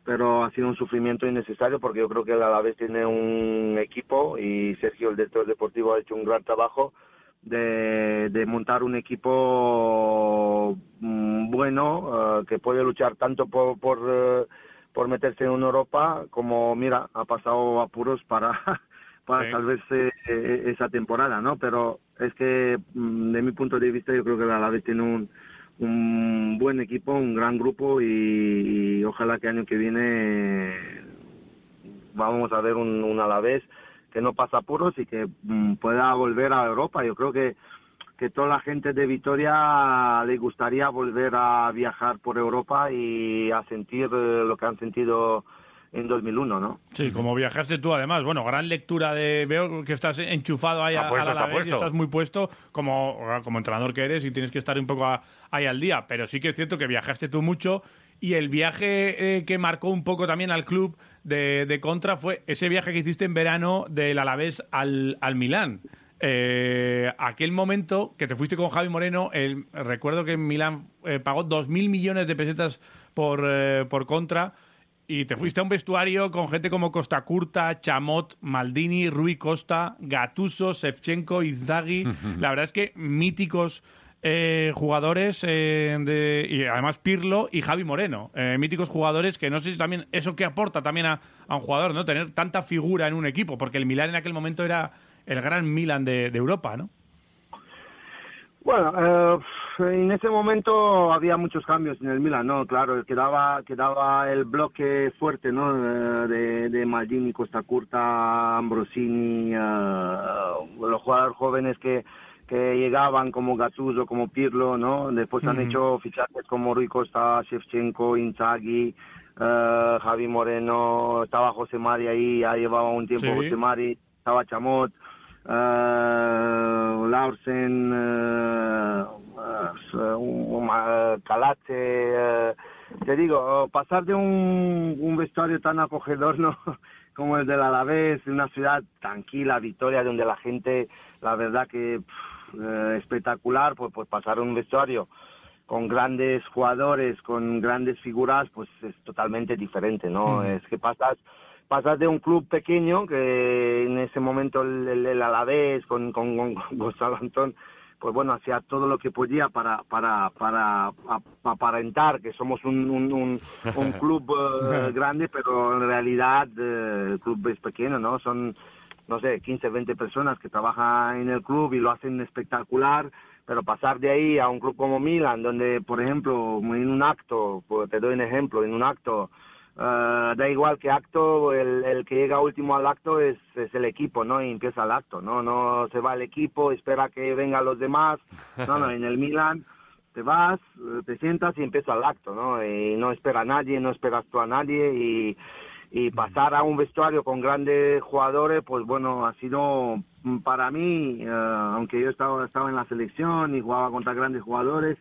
pero ha sido un sufrimiento innecesario porque yo creo que el Alavés tiene un equipo y Sergio el director deportivo ha hecho un gran trabajo de, de montar un equipo mm, bueno eh, que puede luchar tanto por, por eh, por meterse en Europa, como mira, ha pasado apuros para, para Sí. salvarse eh, esa temporada, ¿no? Pero es que, mm, de mi punto de vista, yo creo que el Alavés tiene un, un buen equipo, un gran grupo y, ojalá que año que viene vamos a ver un, un Alavés que no pasa apuros y que mm, pueda volver a Europa. Yo creo que que toda la gente de Vitoria le gustaría volver a viajar por Europa y a sentir lo que han sentido en 2001, ¿no? Sí, como viajaste tú, además. Bueno, gran lectura de. Veo que estás enchufado ahí Está a, puesto, a la está vez y estás muy puesto como, como entrenador que eres y tienes que estar un poco a- ahí al día. Pero sí que es cierto que viajaste tú mucho y el viaje eh, que marcó un poco también al club de, de Contra fue ese viaje que hiciste en verano del Alavés al, al Milán. Eh, aquel momento que te fuiste con Javi Moreno, el, recuerdo que en Milán eh, pagó 2.000 millones de pesetas por, eh, por Contra y te fuiste a un vestuario con gente como Costa Curta, Chamot, Maldini, Rui Costa, Gatuso, Shevchenko, Izagui. La verdad es que míticos eh, jugadores eh, de- y además Pirlo y Javi Moreno. eh, míticos jugadores que no sé si también eso que aporta también a, a un jugador, ¿no? Tener tanta figura en un equipo, porque el Milan en aquel momento era el gran Milan de, de Europa, ¿no? Bueno, eh, en ese momento había muchos cambios en el Milan, ¿no? Claro, quedaba, quedaba el bloque fuerte, ¿no? Eh, De, de Maldini, Costa Curta, Ambrosini, eh, los jugadores jóvenes que, que llegaban como Gattuso, como Pirlo, ¿no? Después han hecho fichajes como Rui Costa, Shevchenko, Inzaghi, eh, Javi Moreno, estaba José Mari ahí, ya llevaba un tiempo Sí. José Mari, estaba Chamot, Larsen, eh, eh, eh, Calache, te digo, pasar de un, un vestuario tan acogedor no como el del Alavés, una ciudad tranquila, Vitoria, donde la gente, la verdad que pff, eh, espectacular, pues, pues pasar un vestuario con grandes jugadores, con grandes figuras, pues es totalmente diferente, ¿no? Mm. Es que pasas pasas de un club pequeño que en ese momento el, el, el Alavés con, con, con Gonzalo Antón pues bueno hacía todo lo que podía para para para ap- aparentar que somos un un, un, un club eh, grande pero en realidad eh, el club es pequeño no son no sé 15 20 personas que trabajan en el club y lo hacen espectacular pero pasar de ahí a un club como Milan donde por ejemplo en un acto pues, te doy un ejemplo en un acto eh, da igual que acto, el, el que llega último al acto es, es el equipo, ¿no? Y empieza el acto, ¿no? No se va el equipo, espera que vengan los demás. No, no, en el Milan te vas, te sientas y empieza el acto, ¿no? Y no espera a nadie, no esperas tú a nadie y, y pasar a un vestuario con grandes jugadores, pues bueno, ha sido mm, para mí, eh, aunque yo estaba, estaba en la selección y jugaba contra grandes jugadores,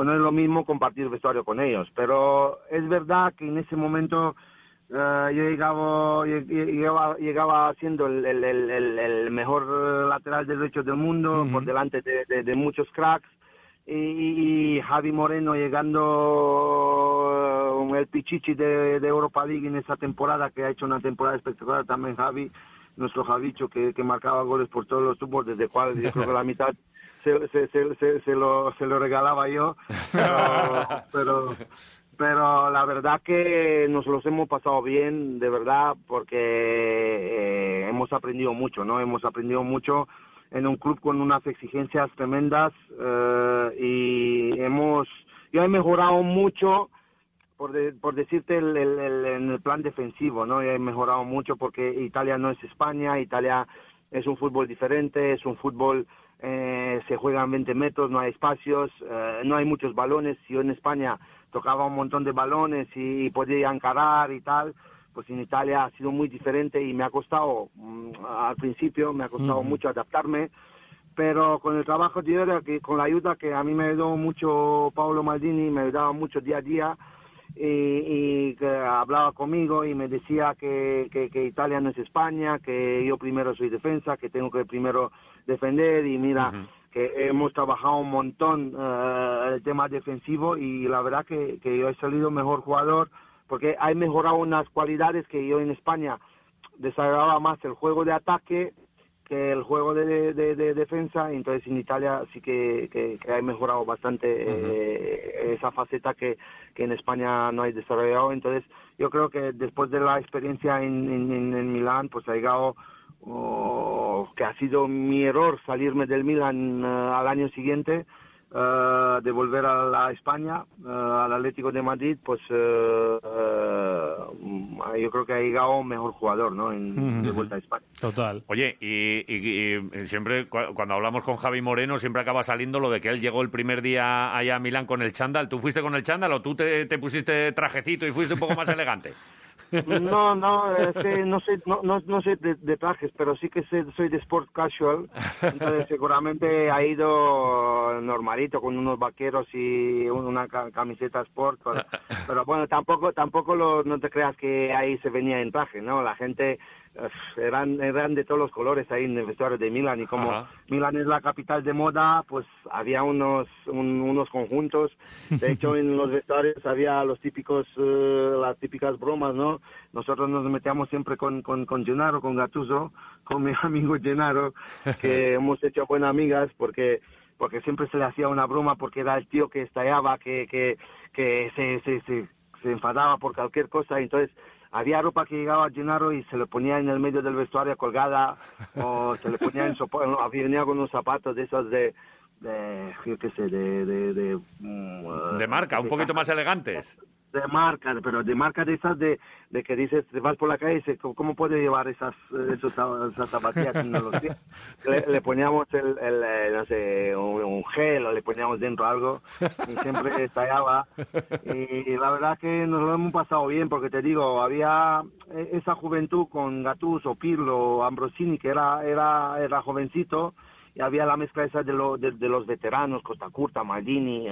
pues no es lo mismo compartir vestuario con ellos. Pero es verdad que en ese momento eh, yo llegaba, lleg- llegaba, llegaba siendo el, el, el, el- mejor lateral derecho del mundo, por delante de, de- de muchos cracks. Y, y- y Javi Moreno llegando eh, el pichichi de, de Europa League en esa temporada, que ha hecho una temporada espectacular también Javi, nuestro Javicho, que, que marcaba goles por todos los tubos, desde cual yo creo que la mitad se, se, se, se- se lo, se lo regalaba yo, pero, pero, pero la verdad que nos los hemos pasado bien, de verdad, porque eh, hemos aprendido mucho, ¿no? Hemos aprendido mucho en un club con unas exigencias tremendas eh, y hemos, yo he mejorado mucho por, de- por decirte el, el- el- en el plan defensivo, ¿no? He mejorado mucho porque Italia no es España, Italia es un fútbol diferente, es un fútbol, eh, se juega en 20 metros, no hay espacios, eh, no hay muchos balones. Si yo en España tocaba un montón de balones y, podía encarar y tal, pues en Italia ha sido muy diferente y me ha costado, mm, al principio me ha costado mucho adaptarme, pero con el trabajo diario, que con la ayuda que a mí me ayudó mucho Paolo Maldini, me ayudaba mucho día a día y, y que hablaba conmigo y me decía que, que, que Italia no es España, que yo primero soy defensa, que tengo que primero defender. Y mira que hemos trabajado un montón eh, el tema defensivo y la verdad que, que yo he salido mejor jugador porque he mejorado unas cualidades que yo en España desarrollaba más el juego de ataque que el juego de, de- de defensa, entonces en Italia sí que, que, que ha mejorado bastante eh, esa faceta que, que en España no hay desarrollado, entonces yo creo que después de la experiencia en, en, en- Milán, pues ha llegado oh, que ha sido mi error salirme del Milán eh, al año siguiente, eh, de volver a, la España, eh, al Atlético de Madrid, pues eh, yo creo que ha llegado un mejor jugador, ¿no? En, de vuelta a España. Total. Oye, y, y- y siempre cu- cuando hablamos con Javi Moreno siempre acaba saliendo lo de que él llegó el primer día allá a Milán con el chándal. ¿Tú fuiste con el chándal o tú te, te pusiste trajecito y fuiste un poco más elegante? No, no, no sé, no, no, no sé de, trajes, pero sí que sé- soy de sport casual, entonces seguramente ha ido normalito con unos vaqueros y un- una ca- camiseta sport, pero, pero bueno, tampoco, tampoco lo, no te creas que ahí se venía en traje, ¿no? La gente eran, eran de todos los colores ahí en el vestuario de Milán y como Ajá. Milán es la capital de moda, pues había unos, un- unos conjuntos. De hecho, en los vestuarios había los típicos, eh, las típicas bromas, ¿no? Nosotros nos metíamos siempre con, con, con Gennaro, con Gattuso, con mi amigo Gennaro, que hemos hecho buenas amigas porque porque siempre se le hacía una broma porque era el tío que estallaba, que, que, que se, se, se, se enfadaba por cualquier cosa. Entonces, había ropa que llegaba a Gennaro y se le ponía en el medio del vestuario colgada o se le ponía en sopo- no, venía con unos zapatos de esos de, de yo qué sé, de... De, de, mm, De marca, un poquito más elegantes. de marca, pero de marca de esas de, de que dices, te vas por la calle y dices, ¿cómo, puede llevar esas, eh, esos, esas zapatillas sin los? Le, le poníamos el, el, eh, no sé, un, un gel o le poníamos dentro algo y siempre estallaba. Y, la verdad que nos lo hemos pasado bien porque te digo, había eh, esa juventud con Gattuso, Pirlo, Ambrosini, que era, era, era jovencito, había la mezcla esa de, lo- de, de los veteranos, Costa Curta, Maldini, eh,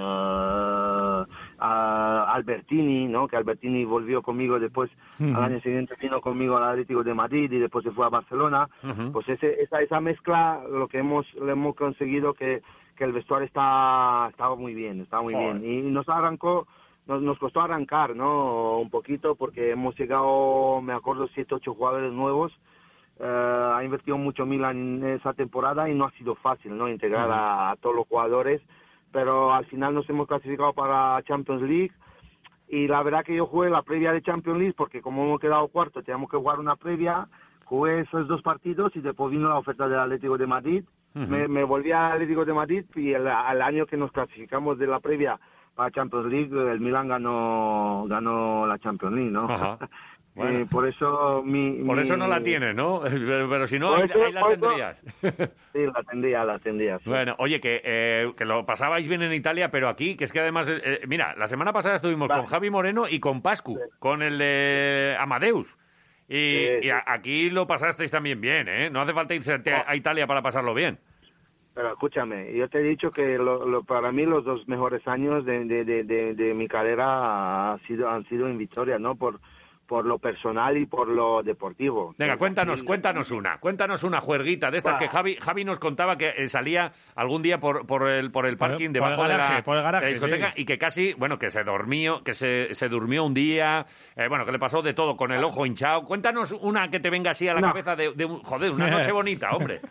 ah, Albertini, ¿no? Que Albertini volvió conmigo después, al año siguiente vino conmigo al Atlético de Madrid y después se fue a Barcelona. Pues ese, esa, esa mezcla, lo que hemos, le hemos conseguido que, que el vestuario está, estaba muy bien, está muy bien. Y nos arrancó, nos, nos costó arrancar, ¿no? Un poquito porque hemos llegado, me acuerdo, siete, ocho jugadores nuevos. Eh, ha invertido mucho Milan en esa temporada y no ha sido fácil, ¿no? Integrar a, a todos los jugadores, pero al final nos hemos clasificado para Champions League y la verdad que yo jugué la previa de Champions League porque como hemos quedado cuarto teníamos que jugar una previa, jugué esos dos partidos y después vino la oferta del Atlético de Madrid, Ujú. me, me volví al Atlético de Madrid y el, al año que nos clasificamos de la previa para Champions League el Milan ganó ganó la Champions League, ¿no? Ajá. Bueno. Eh, por eso mi, Por mi- eso no la tienes, ¿no? Pero, pero si no, ahí, la tendrías. Sí, la tendría, la tendría. sí. Bueno, oye, que, eh, que lo pasabais bien en Italia, pero aquí, que es que además, eh, eh, mira, la semana pasada estuvimos con Javi Moreno y con Pascu, con el de Amadeus. Y, Sí, y a- aquí lo pasasteis también bien, ¿eh? No hace falta irse a, a Italia para pasarlo bien. Pero escúchame, yo te he dicho que lo, lo- para mí los dos mejores años de, de, de, de, de mi carrera ha sido, han sido en Victoria, ¿no? Por, por lo personal y por lo deportivo. Venga, cuéntanos, cuéntanos una, cuéntanos una juerguita de estas Va. que Javi, Javi nos contaba que eh, salía algún día por, por el, por el parking por debajo el de, garaje, la, por el garaje, de la discoteca sí. y que casi, bueno, que se durmió, que se, se durmió un día, eh, bueno, que le pasó de todo, con el ojo hinchado. Cuéntanos una que te venga así a la No. cabeza de, de un- joder, una noche bonita, hombre.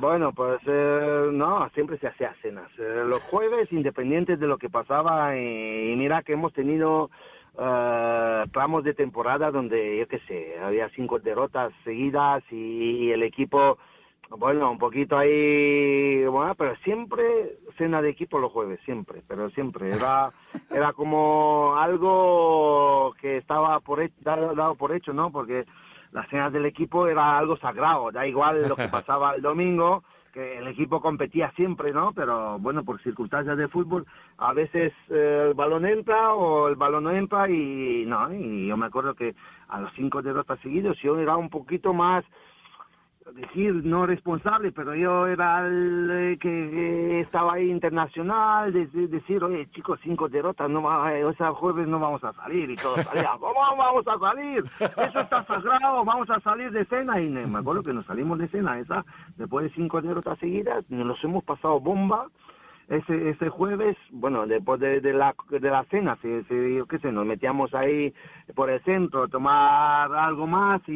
Bueno, pues eh, no, siempre se hacía cenas. Eh, los jueves, independientes de lo que pasaba, y, y mira que hemos tenido eh, tramos de temporada donde, yo qué sé, había cinco derrotas seguidas y, el equipo, bueno, un poquito ahí, bueno, pero siempre cena de equipo los jueves, siempre, pero siempre. Era, era como algo que estaba por he- dado, dado por hecho, ¿no? Porque las cenas del equipo era algo sagrado, da igual lo que pasaba el domingo, que el equipo competía siempre, ¿no? Pero bueno, por circunstancias de fútbol, a veces eh, el balón entra o el balón no entra y no, y yo me acuerdo que a los cinco derrotas seguidos yo era un poquito más decir no responsable, pero yo era el eh, que, estaba ahí internacional, de- de- decir, oye chicos, cinco derrotas, no va, eh, o sea, jueves no vamos a salir y todos salían, ¿cómo vamos a salir? Eso está sagrado, vamos a salir de cena y me acuerdo que nos salimos de cena esa, después de cinco derrotas seguidas, nos hemos pasado bomba, ese ese jueves, bueno, después de, de la de la cena, se, se- yo qué sé, nos metíamos ahí por el centro a tomar algo más y,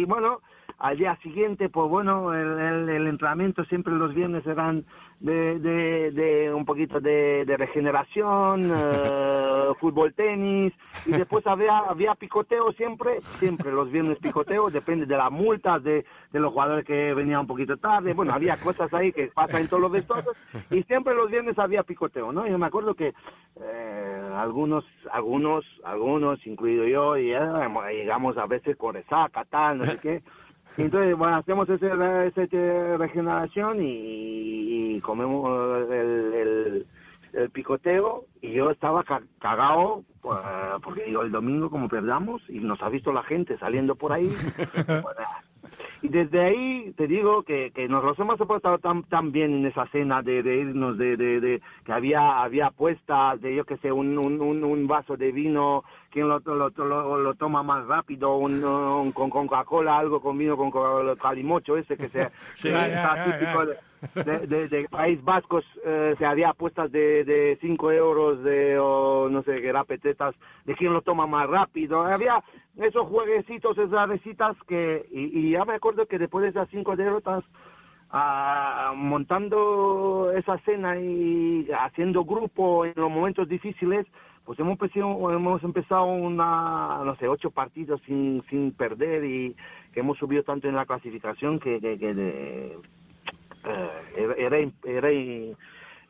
y, bueno, al día siguiente, pues bueno, el, el, el entrenamiento siempre los viernes eran de, de, de un poquito de, de regeneración, eh, fútbol, tenis, y después había, había picoteo siempre, siempre los viernes picoteo, depende de las multas, de, de los jugadores que venían un poquito tarde, bueno, había cosas ahí que pasan en todos los vestuarios, y siempre los viernes había picoteo, ¿no? Yo me acuerdo que eh, algunos, algunos, algunos, incluido yo, y eh, llegamos a veces con resaca, tal, no sé qué, y entonces, bueno, hacemos ese, ese regeneración y, y comemos el, el, el picoteo y yo estaba ca- cagado pues, porque digo, el domingo como perdamos y nos ha visto la gente saliendo por ahí. y desde ahí te digo que, que nos los hemos portado tan, tan bien en esa cena de, de irnos, de, de, de- que había había apuestas de yo que sé, un, un, vaso de vino, quien lo, lo, lo, lo toma más rápido, un, un- con Coca-Cola, algo con vino, con co- calimocho ese que se Sí. que Ya, está ya, ya, típico ya. de, de, de País Vascos, eh, se había apuestas de, de 5 euros, de, o no sé, que era petetas, de quién lo toma más rápido. Había esos jueguecitos, esas recitas que, y, y ya me acuerdo que después de esas cinco derrotas, ah, montando esa cena y haciendo grupo en los momentos difíciles, pues hemos empezado, hemos empezado una, no sé, ocho partidos sin, sin perder y que hemos subido tanto en la clasificación que, que, que de- eh, era, era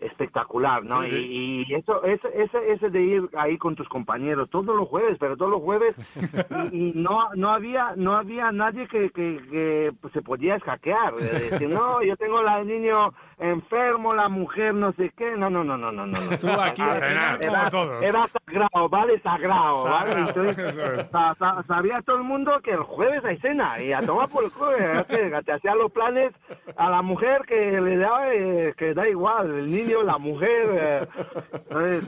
espectacular, ¿no? Sí, sí. Y, y eso, ese, ese, ese de ir ahí con tus compañeros todos los jueves, pero todos los jueves y, y no, no había, no había nadie que, que, que pues, se podía escaquear, de decir, no, yo tengo al niño enfermo, la mujer no sé qué, no, no, no, no, no, no. no. Tú aquí a cenar como era, todos. era sagrado, vale, sagrado, ¿vale? Entonces, sa- sa- sabía todo el mundo que el jueves hay cena y a tomar por el jueves, que te hacían los planes a la mujer que le da, eh, que da igual, el niño, la mujer, eh,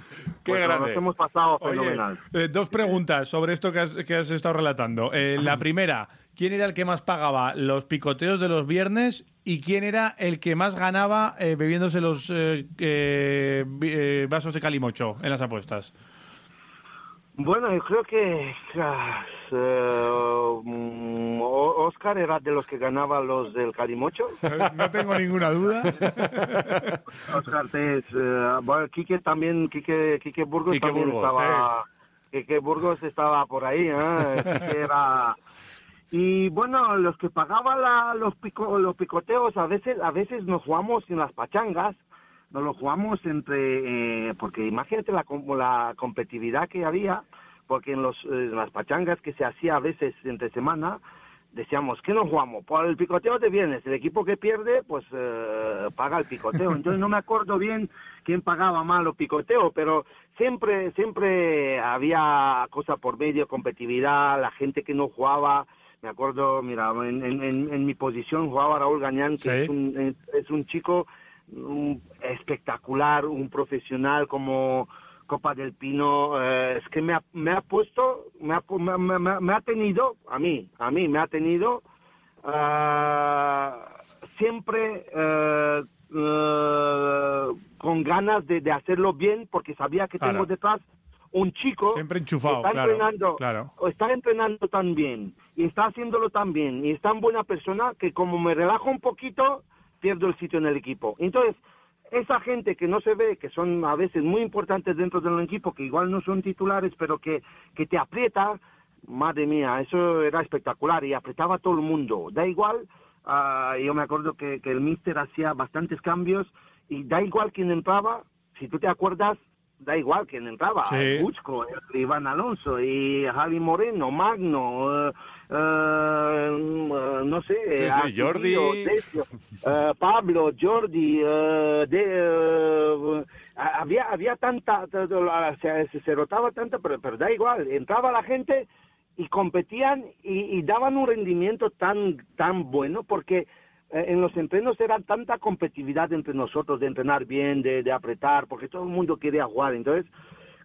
Qué pues, grande. nos hemos pasado Oye, fenomenal. eh, dos preguntas sobre esto que has, que has estado relatando. Eh, la primera, ¿quién era el que más pagaba los picoteos de los viernes y quién era el que más ganaba eh, bebiéndose los eh, eh, eh, vasos de calimocho en las apuestas? Bueno, yo creo que ah, eh, Oscar era de los que ganaba los del Calimocho. No tengo ninguna duda. Oscar eh, bueno, Quique también, Quique, Quique Burgos Quique también Burgos, estaba, Quique Burgos estaba por ahí, ¿eh? Quique era... Y bueno, los que pagaban la- los, pico- los picoteos, a veces, a veces nos jugamos en las pachangas, nos lo jugamos entre, eh, porque imagínate la, la competitividad que había, porque en, los, las pachangas que se hacía a veces entre semana, decíamos, ¿qué nos jugamos? Por el picoteo de viernes, el equipo que pierde, pues eh, paga el picoteo. Entonces no me acuerdo bien quién pagaba más los picoteos, pero siempre, siempre había cosa por medio, competitividad, la gente que no jugaba. Me acuerdo, mira, en, en- en- en mi posición jugaba Raúl Gañán, que Sí. es, un, es- un chico espectacular, un profesional como Copa del Pino, eh, es que me ha, me ha puesto, me ha, me, me- me- me ha tenido, a mí, a mí me ha tenido ah, siempre eh, eh, con ganas de, de hacerlo bien porque sabía que Claro. tengo detrás un chico Siempre enchufado, está claro, entrenando, claro. o está entrenando tan bien y está haciéndolo tan bien y es tan buena persona que como me relajo un poquito, pierdo el sitio en el equipo. Entonces, esa gente que no se ve, que son a veces muy importantes dentro de un equipo, que igual no son titulares, pero que, que te aprieta, madre mía, eso era espectacular y apretaba a todo el mundo. Da igual, ah, yo me acuerdo que, que el míster hacía bastantes cambios y da igual quién entraba, si tú te acuerdas, da igual quién entraba, Sí. Busco, el Iván Alonso y Javi Moreno, Magno, eh, eh, no sé, Sí, sí, Arturo, Jordi. Decio, eh, Pablo, Jordi, eh, de, eh, había había tanta, se, se, rotaba tanto, pero, pero da igual, entraba la gente y competían y, y daban un rendimiento tan tan bueno porque eh, en los entrenos era tanta competitividad entre nosotros de entrenar bien, de, de apretar, porque todo el mundo quería jugar. Entonces,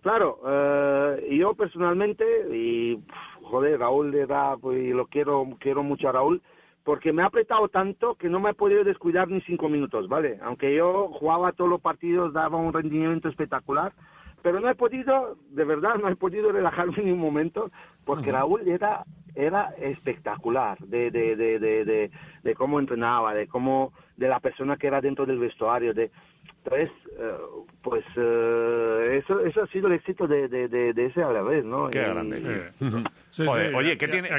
claro, eh, yo personalmente, y joder, Raúl era, pues, y lo quiero, quiero mucho a Raúl, porque me ha apretado tanto que no me he podido descuidar ni cinco minutos, ¿vale? Aunque yo jugaba todos los partidos, daba un rendimiento espectacular, pero no he podido, de verdad, no he podido relajarme ni un momento, porque Raúl era era espectacular de, de, de, de, de, de cómo entrenaba, de cómo, de la persona que era dentro del vestuario, de entonces, eh, pues eh, eso, eso ha sido el éxito de, de, de, de ese a la vez, ¿no? Qué Y- grande. Sí, Joder, sí, oye, ¿qué, tiene-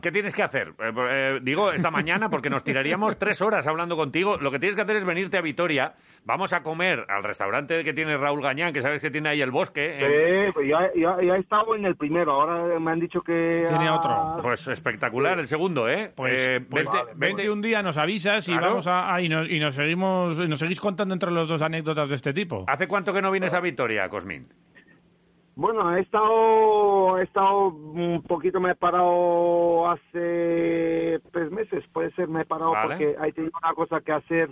tienes que hacer? Eh, eh, digo, esta mañana, porque nos tiraríamos tres horas hablando contigo. Lo que tienes que hacer es venirte a Vitoria. Vamos a comer al restaurante que tiene Raúl Gañán, que sabes que tiene ahí el bosque. en- Sí, pues ya, ya, ya he estado en el primero, ahora me han dicho que... ah, Pues espectacular el segundo, ¿eh? Pues, Eh, pues vente- un día, nos avisas y Claro. vamos a, a- y, nos, y nos seguimos y nos seguís contando entre los dos anécdotas de este tipo. ¿Hace cuánto que no vienes a Vitoria, Cosmin? Bueno, he estado, he estado un poquito, me he parado hace tres meses, puede ser, me he parado Vale. porque hay tenido una cosa que hacer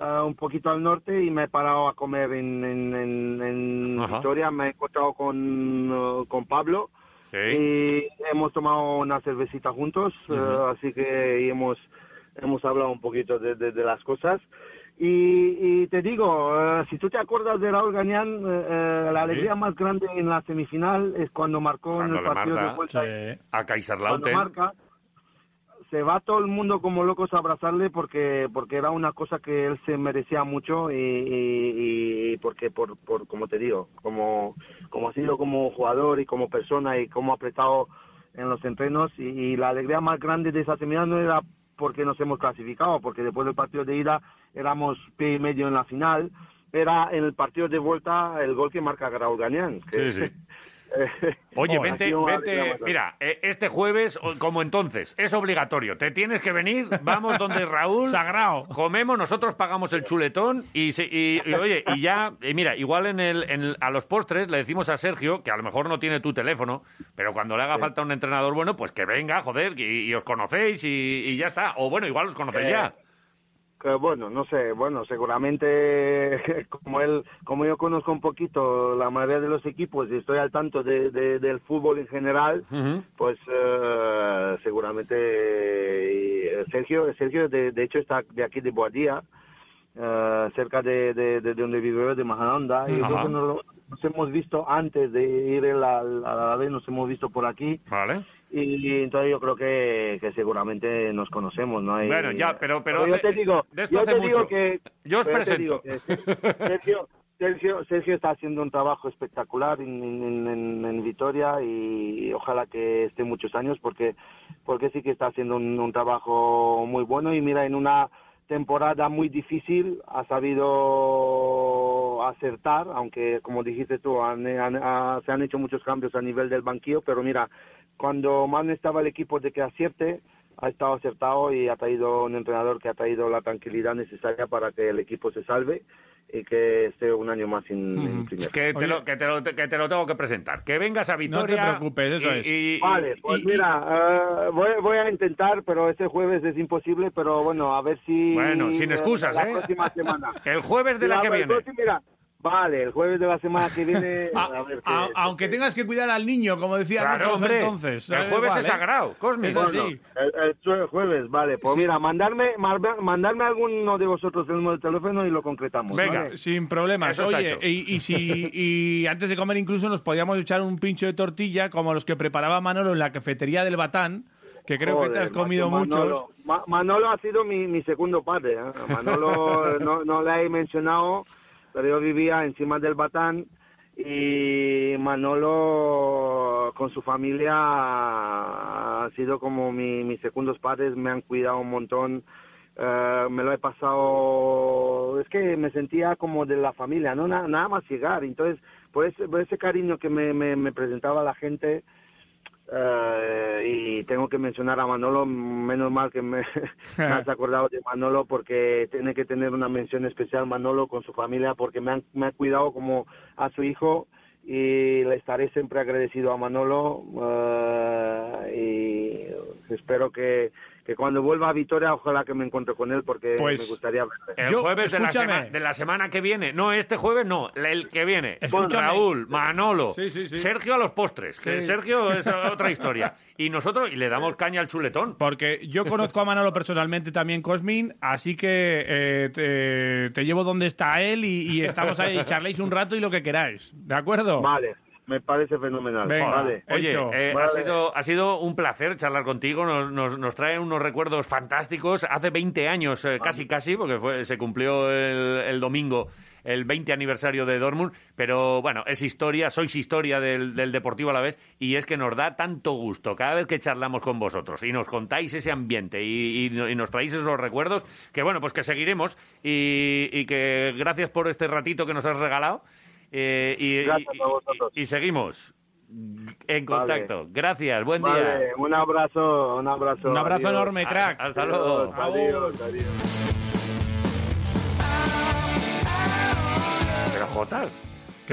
ah, un poquito al norte y me he parado a comer en, en, en. Vitoria, me he encontrado con, uh, con Pablo Sí. y hemos tomado una cervecita juntos, eh, así que hemos, hemos hablado un poquito de, de- de las cosas. Y, y te digo, eh, si tú te acuerdas de Raúl Gañán, eh, eh, la alegría más grande en la semifinal es cuando marcó Cuando en el partido marca, de vuelta. sí. a Cuando Kaiserslautern. marca, se va todo el mundo como locos a abrazarle porque porque era una cosa que él se merecía mucho y, y- y porque por, por como te digo como como ha sido como jugador y como persona y como ha apretado en los entrenos y, y la alegría más grande de esa semifinal no era porque nos hemos clasificado porque después del partido de ida éramos pie y medio en la final era en el partido de vuelta el gol que marca Raúl Gañán que- Sí, sí. Oye, Joder, vente, vente, mira, eh, este jueves, como entonces, es obligatorio. Te tienes que venir, vamos donde Raúl. Sagrado. Comemos, nosotros pagamos el chuletón y, y- y, oye, y ya, y mira, igual en el, en el- a los postres le decimos a Sergio, que a lo mejor no tiene tu teléfono, pero cuando le haga Sí. falta un entrenador bueno, pues que venga, joder, y, os conocéis y, y ya está. O bueno, igual os conocéis Eh, ya. Que bueno, no sé, bueno, seguramente como él, como yo conozco un poquito la mayoría de los equipos y estoy al tanto de, de- del fútbol en general, pues eh, seguramente eh, Sergio, Sergio de, de hecho está de aquí de Boadía, eh, cerca de, de, de donde vive de Majadahonda, y yo creo Ajá. que nos, nos hemos visto antes de ir a la, a la vez, nos hemos visto por aquí. Vale. Y entonces yo creo que, que seguramente nos conocemos, ¿no? Y- Bueno, ya, pero- pero yo hace- te digo, de esto yo hace te digo que Yo os te presento. digo que Sergio, Sergio, Sergio está haciendo un trabajo espectacular en, en, en- en Vitoria y ojalá que esté muchos años porque porque sí que está haciendo un, un trabajo muy bueno y mira en una temporada muy difícil ha sabido acertar aunque como dijiste tú han- han- ha- se han hecho muchos cambios a nivel del banquillo pero mira cuando más necesitaba el equipo de que acierte ha estado acertado y ha traído un entrenador que ha traído la tranquilidad necesaria para que el equipo se salve y que esté un año más en primera. Que te, lo, que, te lo, que te lo tengo que presentar. Que vengas a Vitoria. preocupes, eso y- es. y- Vale, pues y- mira, eh, voy, voy a intentar, pero este jueves es imposible, pero bueno, a ver si... Bueno, sin eh, excusas, la ¿eh? próxima semana. El jueves de la que viene. próximo- mira, Vale, el jueves de la semana que viene. A- a ver qué- a- aunque tengas que cuidar al niño, como decía Claro, hombre. entonces. El jueves igual, es ¿eh? sagrado, Cosmi. Es Bueno, así. el, el jue- jueves, vale. Pues mira, mandarme, mandarme alguno de vosotros el número de teléfono y lo concretamos. ¿vale? Sin problemas. Eso Oye, y, y si y antes de comer incluso nos podíamos echar un pincho de tortilla como los que preparaba Manolo en la cafetería del Batán, que creo que te has comido muchos. Manolo, Ma- Manolo ha sido mi, mi segundo padre. ¿eh? Manolo no, no le he mencionado, pero yo vivía encima del Batán y Manolo con su familia ha sido como mi, mis segundos padres, me han cuidado un montón. eh, me lo he pasado, es que me sentía como de la familia, no Na- nada más llegar. Entonces, por ese, por ese cariño que me, me, me presentaba la gente, eh, y tengo que mencionar a Manolo, menos mal que me, me has acordado de Manolo porque tiene que tener una mención especial Manolo con su familia porque me, han, me ha cuidado como a su hijo y le estaré siempre agradecido a Manolo eh, y espero que, que cuando vuelva a Vitoria ojalá que me encuentre con él porque Pues, me gustaría verle. El jueves de la, sema- de la semana que viene. No, este jueves no, el que viene. Escúchame. Raúl, Manolo, Sí, sí, sí. Sergio a los postres. Que Sí. Sergio es otra historia. Y nosotros, y le damos caña al chuletón. Porque yo conozco a Manolo personalmente también, Cosmin, así que eh, te, te llevo donde está él y, y estamos ahí, charléis un rato y lo que queráis. ¿De acuerdo? Vale, me parece fenomenal. Venga, vale. Oye, eh, ha, sido, ha sido un placer charlar contigo, nos, nos, nos trae unos recuerdos fantásticos. Hace 20 años, eh, casi casi, porque fue, se cumplió el, el domingo el 20 aniversario de Dortmund, pero bueno, es historia, sois historia del, del Deportivo a la vez, y es que nos da tanto gusto cada vez que charlamos con vosotros y nos contáis ese ambiente y, y- y nos traéis esos recuerdos, que bueno, pues que seguiremos y, y que gracias por este ratito que nos has regalado. Eh, y, Gracias y- a vosotros. y- y seguimos en contacto. Gracias, buen Vale, día. un abrazo, un abrazo. Un abrazo adiós. enorme, crack. Hasta luego. Adiós, adiós. Pero Jota,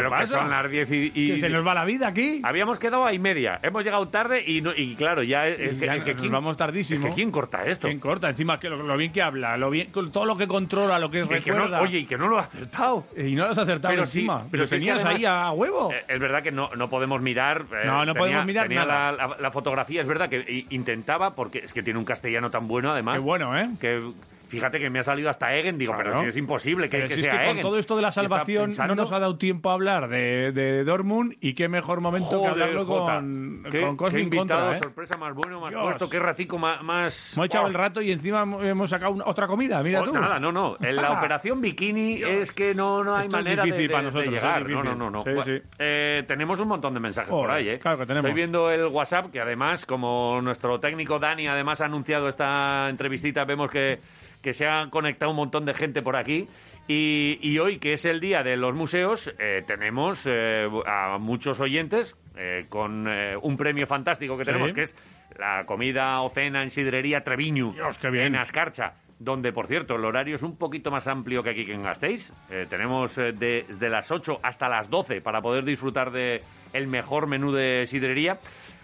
creo que pasa? son las 10 y, y- Que se nos va la vida aquí. Habíamos quedado a y media. Hemos llegado tarde y, no- y claro, ya es, es que, Ya es que nos quién- vamos tardísimo. Es que quién corta esto. ¿Quién corta? Encima, que lo, lo bien que habla, lo bien, todo lo que controla, lo que que recuerda. no- oye, y que no lo ha acertado. Y no lo has acertado Pero sí, encima. pero lo es que tenías además- ahí a huevo. Eh, es verdad que no, no podemos mirar. eh, No, no tenía- podemos mirar tenía nada. La, la- la fotografía, es verdad que intentaba, porque es que tiene un castellano tan bueno, además. Qué bueno, ¿eh? Que fíjate que me ha salido hasta Egen. Digo, pero Claro. si es imposible que, Pero que si es sea que con Egen. todo esto de la salvación pensando- no nos ha dado tiempo a hablar de, de Dortmund y qué mejor momento que Joder, hablarlo Jota. con, Qué- con qué Cosmin invitado, contra, ¿eh? sorpresa más bueno, más Dios. puesto, qué ratico más... más... Hemos echado el rato y encima hemos sacado una- otra comida, mira Oh, tú. Nada, no, no. En la operación bikini es que no, no hay Esto es manera de- difícil de, para de nosotros, es llegar. No, difícil. no, no. no. Sí, Bueno, sí. eh, tenemos un montón de mensajes por ahí, ¿eh? claro que tenemos. Estoy viendo el WhatsApp, que además, como nuestro técnico Dani además ha anunciado esta entrevistita, vemos que, que se ha conectado un montón de gente por aquí. Y, y hoy, que es el día de los museos, eh, tenemos eh, a muchos oyentes eh, con eh, un premio fantástico que Sí. tenemos, que es la comida o cena en sidrería Treviño en Ascarcha, donde, por cierto, el horario es un poquito más amplio que aquí que en Gasteiz. Eh, tenemos eh, de- desde las 8 hasta las 12 para poder disfrutar de el mejor menú de sidrería.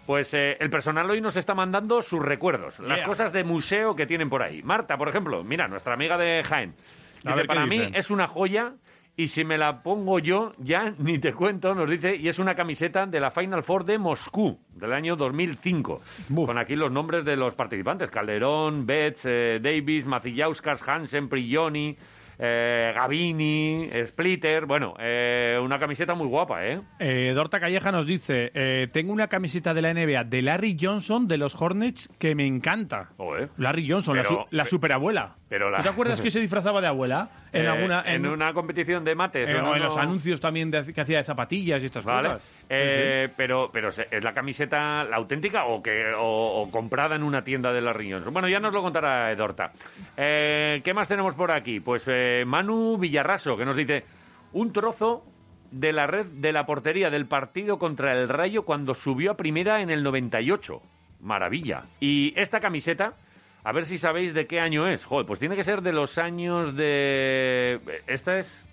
Pues eh, el personal hoy nos está mandando sus recuerdos, las cosas de museo que tienen por ahí. Marta, por ejemplo, mira, nuestra amiga de Jaén. Dice, ver para mí es una joya y si me la pongo yo, ya ni te cuento, nos dice, y es una camiseta de la Final Four de Moscú, del año 2005, con aquí los nombres de los participantes, Calderón, Betts, eh, Davis, Macillauskas, Hansen, Prigioni, eh, Gavini, Splitter, bueno, eh, una camiseta muy guapa, ¿eh? Eh, Dorta Calleja nos dice, eh, tengo una camiseta de la NBA de Larry Johnson de los Hornets que me encanta. Larry Johnson, la, Pero- su- la superabuela. pero la- ¿Tú te acuerdas que se disfrazaba de abuela? En Eh, alguna... en una competición de mates. eh, ¿o o no? en los anuncios también de- que hacía de zapatillas y estas Vale. cosas. Sí, Eh, Pero, pero es la camiseta la auténtica o que o, o comprada en una tienda de las riñones. Bueno, ya nos lo contará Edorta. Eh, ¿Qué más tenemos por aquí? Pues eh, Manu Villarraso, que nos dice un trozo de la red de la portería del partido contra el Rayo cuando subió a primera en el 98. Maravilla. Y esta camiseta, a ver si sabéis de qué año es. Joder, pues tiene que ser de los años de... Esta es...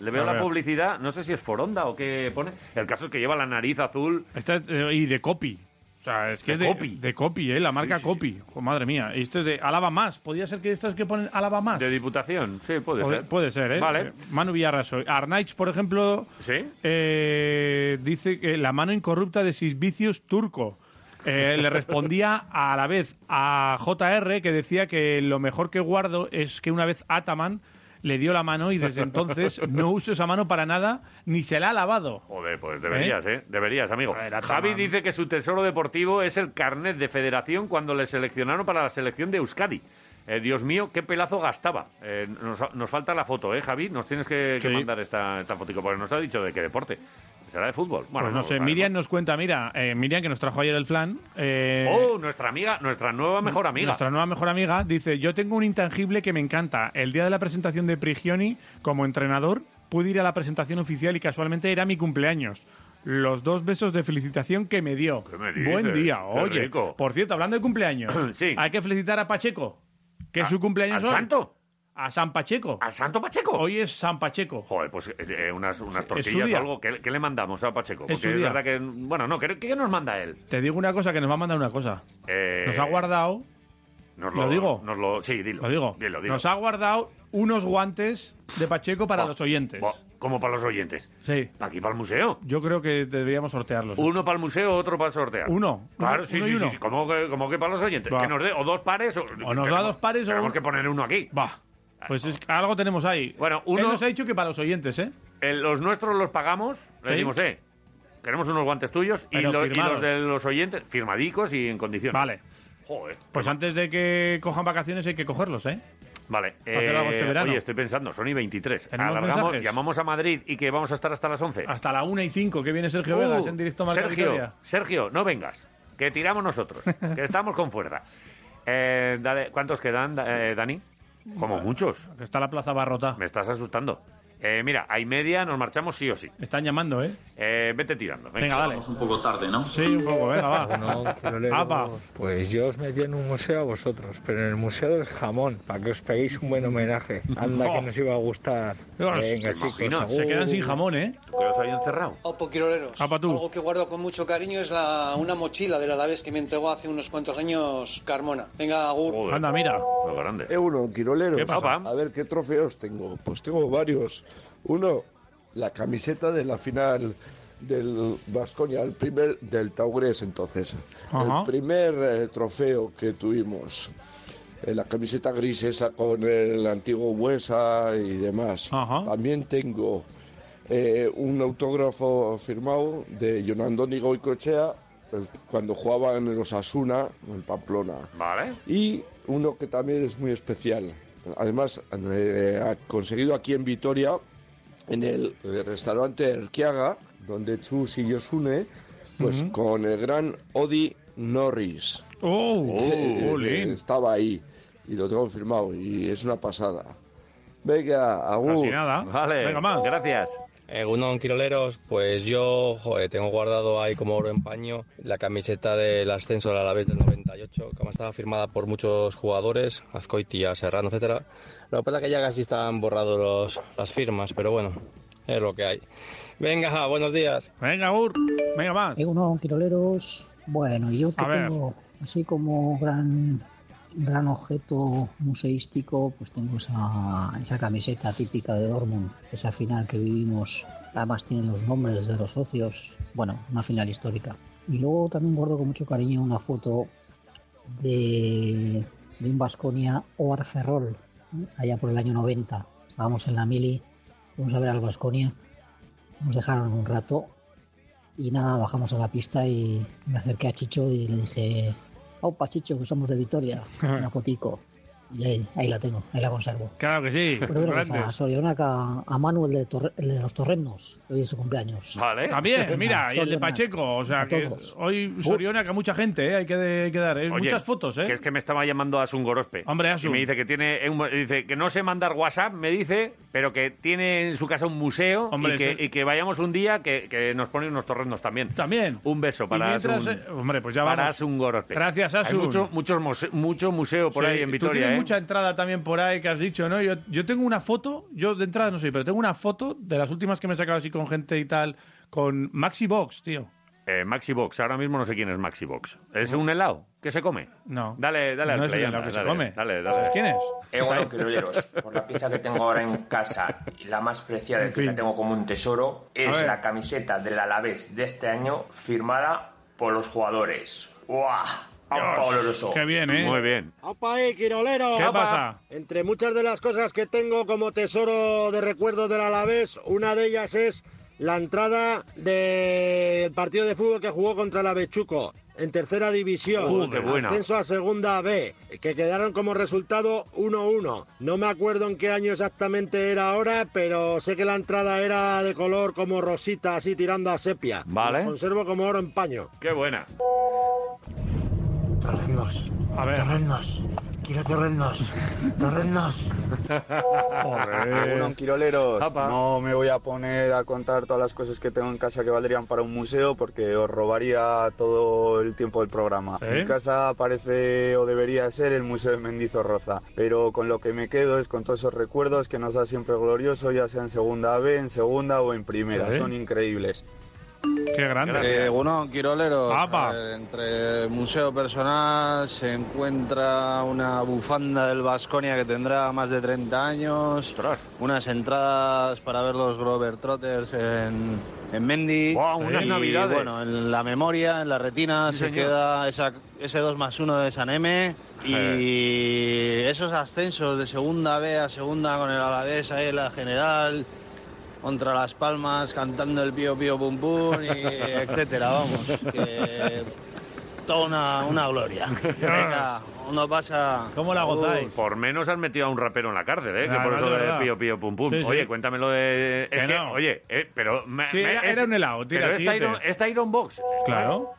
Le veo la publicidad, no sé si es Foronda o qué pone. El caso es que lleva la nariz azul. Esta es, eh, y de copy. O sea, es que De es de Copy. de copy, ¿eh? La marca copy. Oh, madre mía. Y esto es de Alaba Más. ¿Podría ser que estas que ponen Alaba Más? De Diputación, sí, puede, ser. puede ser, ¿eh? Vale. Eh, Manu Villarraso. Arnaich, por ejemplo, ¿Sí? eh, dice que la mano incorrupta de Sisvicius turco. Eh, le respondía a la vez a JR que decía que lo mejor que guardo es que una vez Ataman le dio la mano y desde entonces no uso esa mano para nada ni se la ha lavado. Joder, pues deberías, ¿eh? Deberías, amigo. ver. Javi dice que su tesoro deportivo es el carnet de federación cuando le seleccionaron para la selección de Euskadi. Eh, Dios mío, qué pelazo gastaba. Eh, nos, nos falta la foto, ¿eh, Javi? Nos tienes que, mandar esta, esta fotico, porque nos ha dicho de qué deporte. ¿Será de fútbol? Bueno, pues no, sé. Miriam nos cuenta, mira, eh, Miriam que nos trajo ayer el flan. eh, Oh, nuestra amiga, nuestra nueva mejor amiga. Nuestra nueva mejor amiga dice, yo tengo un intangible que me encanta. El día de la presentación de Prigioni, como entrenador, pude ir a la presentación oficial y casualmente era mi cumpleaños. Los dos besos de felicitación que me dio. me dices? Buen día, oye. Por cierto, hablando de cumpleaños, Sí. hay que felicitar a Pacheco, que es ¿A- su cumpleaños al hoy. santo? A San Pacheco. ¿Al Santo Pacheco? Hoy es San Pacheco. Joder, pues eh, eh, unas, unas tortillas o algo. ¿Qué, qué le mandamos a Pacheco? Es Porque es verdad que... Bueno, no, ¿qué, qué nos manda él? Te digo una cosa, que nos va a mandar una cosa. Eh, Nos ha guardado, nos ¿lo digo? Nos lo, sí, dilo. lo digo, Dilo, dilo. nos ha guardado unos guantes de Pacheco para Buah, los oyentes. buah, como para los oyentes. Sí. Aquí para el museo. Yo creo que deberíamos sortearlos. Uno para el museo, otro para sortear. Uno. Claro, Uno- sí, uno sí, uno. sí, sí. ¿Cómo que, cómo que para los oyentes? Va. Que nos dé o dos pares o... O nos da dos pares o Tenemos que poner uno aquí. Va. Pues es que algo tenemos ahí. Bueno, Él uno... nos ha dicho que para los oyentes, ¿eh? eh, los nuestros los pagamos. Le Sí. decimos, eh, queremos unos guantes tuyos y, lo- los de los oyentes firmadicos y en condiciones. Vale. Joder. Pues antes de que cojan vacaciones hay que cogerlos, ¿eh? Vale. Para hacer algo este verano. Oye, estoy pensando, son y 23. ¿Tenemos Alargamos, mensajes? llamamos a Madrid y que vamos a estar hasta las 11. Hasta la 1 y 5, que viene Sergio Uh, Vegas en directo a Sergio. Sergio, no vengas, que tiramos nosotros, que estamos con fuerza. Eh, dale, ¿Cuántos quedan, da- eh, Dani? Como muchos. Está la plaza barrota. Me estás asustando. Eh, mira, a y media nos marchamos sí o sí. Están llamando, ¿eh? Eh, vete tirando. Venga, dale. Un poco tarde, ¿no? Sí, un poco, venga, va. Apa. pues yo os metí en un museo a vosotros, pero en el Museo del Jamón, para que os peguéis un buen homenaje. Anda, que nos iba a gustar. Dios, Venga, ¿te chicos, imaginas? Se agur. quedan sin jamón, ¿eh? Quedas ahí encerrado. Opo Quiroleros. Apa tú. Algo que guardo con mucho cariño es la, una mochila del Alavés que me entregó hace unos cuantos años Carmona. Venga, Agur. Anda, mira. Lo grande. Euro, Quiroleros. ¿Qué pasa? A ver, ¿qué trofeos tengo? Pues tengo varios. Uno, la camiseta de la final del Vasconia, el primer del Taurés entonces. Ajá. El primer eh, trofeo que tuvimos. Eh, la camiseta gris esa con el antiguo Huesa y demás. También tengo eh, un autógrafo firmado de John Andoni Goicoechea el- cuando jugaba en los Asuna, en Pamplona. Vale. Y uno que también es muy especial. Además, eh, ha conseguido aquí en Vitoria, en el, el restaurante Erquiaga, donde Chus y Yosune, pues uh -huh. con el gran Odi Norris. ¡Oh! oh eh, que, estaba ahí y lo tengo firmado y es una pasada. Venga, agur. Casi nada. Vale. Venga, más. Gracias. Egunon, eh, Quiroleros, pues yo joder, tengo guardado ahí como oro en paño la camiseta del ascenso a la vez del 90. 38, como estaba firmada por muchos jugadores, Azcoitia, Serrano, etcétera. Lo que pasa es que ya casi están borrados los, las firmas, pero bueno, es lo que hay. Venga, buenos días. Venga, Ur, venga más. Uno, quiroleros. Bueno, yo que tengo así como gran gran objeto museístico, pues tengo esa, esa camiseta típica de Dortmund, esa final que vivimos, además tiene los nombres de los socios, bueno, una final histórica. Y luego también guardo con mucho cariño una foto de, de un Vasconia Oar Ferrol, ¿eh? allá por el año 90. Estábamos en la mili, fuimos a ver al Vasconia, nos dejaron un rato y nada, bajamos a la pista y me acerqué a Chicho y le dije, opa Chicho, que somos de Vitoria, una fotico. Y ahí, ahí la tengo, ahí la conservo. Claro que sí. Cosa. Sorionaca a Manu, el de, Torre- de los Torrenos, hoy es su cumpleaños. Vale. También, mira, y el de. Pacheco. O sea, A que todos. hoy Soriona, que a mucha gente, ¿eh? Hay que, hay que dar. ¿eh? Oye, Muchas fotos, ¿eh? Que es que me estaba llamando Asun Gorospe. Hombre, Asun. Y me dice que tiene un- dice que no sé mandar WhatsApp, me dice, pero que tiene en su casa un museo Hombre, y, que, sí. y que vayamos un día que, que nos pone unos torrenos también. También. Un beso para mientras, Asun. eh, hombre, pues ya para vamos. Asun Gorospe. Gracias, Hay Asun. mucho, muchos mucho museo por Sí, ahí en Vitoria, ¿eh? Mucha entrada también por ahí que has dicho, ¿no? Yo, yo tengo una foto, yo de entrada no sé, pero tengo una foto de las últimas que me he sacado así con gente y tal, con Maxi Box, tío. Eh, Maxi Box, ahora mismo no sé quién es Maxi Box. ¿Es un helado que se come? No. Dale, dale No al es un helado anda, que se dale, come. Dale, dale. ¿Sabes quién es? Eh, bueno, quiroleros, por la pieza que tengo ahora en casa y la más preciada que la tengo como un tesoro es ver. la camiseta del Alavés de este año firmada por los jugadores. ¡Guau! ¡Aupa oloroso! Qué bien, ¿eh? Muy bien. ¡Opa ahí, Quirolero! ¿Qué Opa. pasa? Entre muchas de las cosas que tengo como tesoro de recuerdo del Alavés, una de ellas es la entrada del partido de fútbol que jugó contra el Avechuco en tercera división. Uh, qué buena. Ascenso a segunda B, que quedaron como resultado 1-1. No me acuerdo en qué año exactamente era ahora, pero sé que la entrada era de color como rosita, así tirando a sepia. Vale. La conservo como oro en paño. Qué buena. Torrendos. A ver. Torrendos. Quiero torrendos. Torrendos. Egunon, Quiroleros. Apa. No me voy a poner a contar todas las cosas que tengo en casa que valdrían para un museo porque os robaría todo el tiempo del programa. ¿Sí? Mi casa parece o debería ser el Museo de Mendizorroza, pero con lo que me quedo es con todos esos recuerdos que nos da siempre glorioso, ya sea en segunda B, en segunda o en primera. ¿Sí? Son increíbles. Qué grande. Eh, bueno, a ver, entre museo personal se encuentra una bufanda del Vasconia que tendrá más de 30 años, unas entradas para ver los Grover Trotters en, en Mendy. Guau, unas y, navidades. bueno, en la memoria, en la retina, Sí, se señor. queda esa- ese 2 más 1 de San M y esos ascensos de segunda B a segunda con el Alavés ahí en la general contra Las Palmas cantando el pío pío pum pum y etcétera, vamos. Que toda una, una gloria. Venga, uno pasa. ¿Cómo la gozáis? Por menos han metido a un rapero en la cárcel, ¿eh? que Ah, por no, eso de pío pío pum pum. Sí, sí. Oye, cuéntamelo de... Es Que que, no. oye, eh, pero... me- Sí, me- era- es- era un helado, tira, pero es siguiente. Iron, Iron Box. Claro.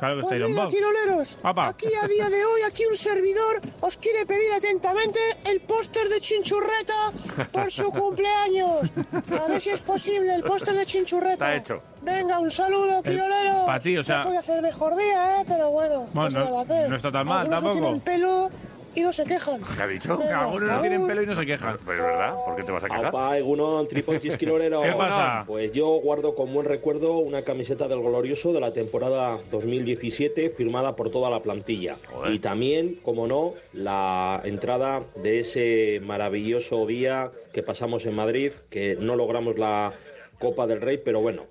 Claro que está Pues Iron mira, Box. Quiroleros, aquí a día de hoy, aquí un servidor os quiere pedir atentamente el póster de Chinchurreta por su cumpleaños. A ver si es posible el póster de Chinchurreta. Está hecho. Venga, un saludo, Quiroleros. pa' ti, o sea- No puede hacer mejor día, ¿eh? Pero bueno, Bueno, ¿qué se le va a hacer? no está tan mal, Algunos no tampoco. tienen pelo y no se quejan. ¿Qué ha dicho? Venga, Algunos no tienen pelo y no se quejan. Pues es verdad, ¿por qué te vas a quejar? Aupa, Egunon, Triponchis Quirolero. ¿Qué pasa? Pues yo guardo con buen recuerdo una camiseta del Glorioso de la temporada 2017 firmada por toda la plantilla. Joder. Y también, como no, la entrada de ese maravilloso día que pasamos en Madrid, que no logramos la Copa del Rey, pero bueno,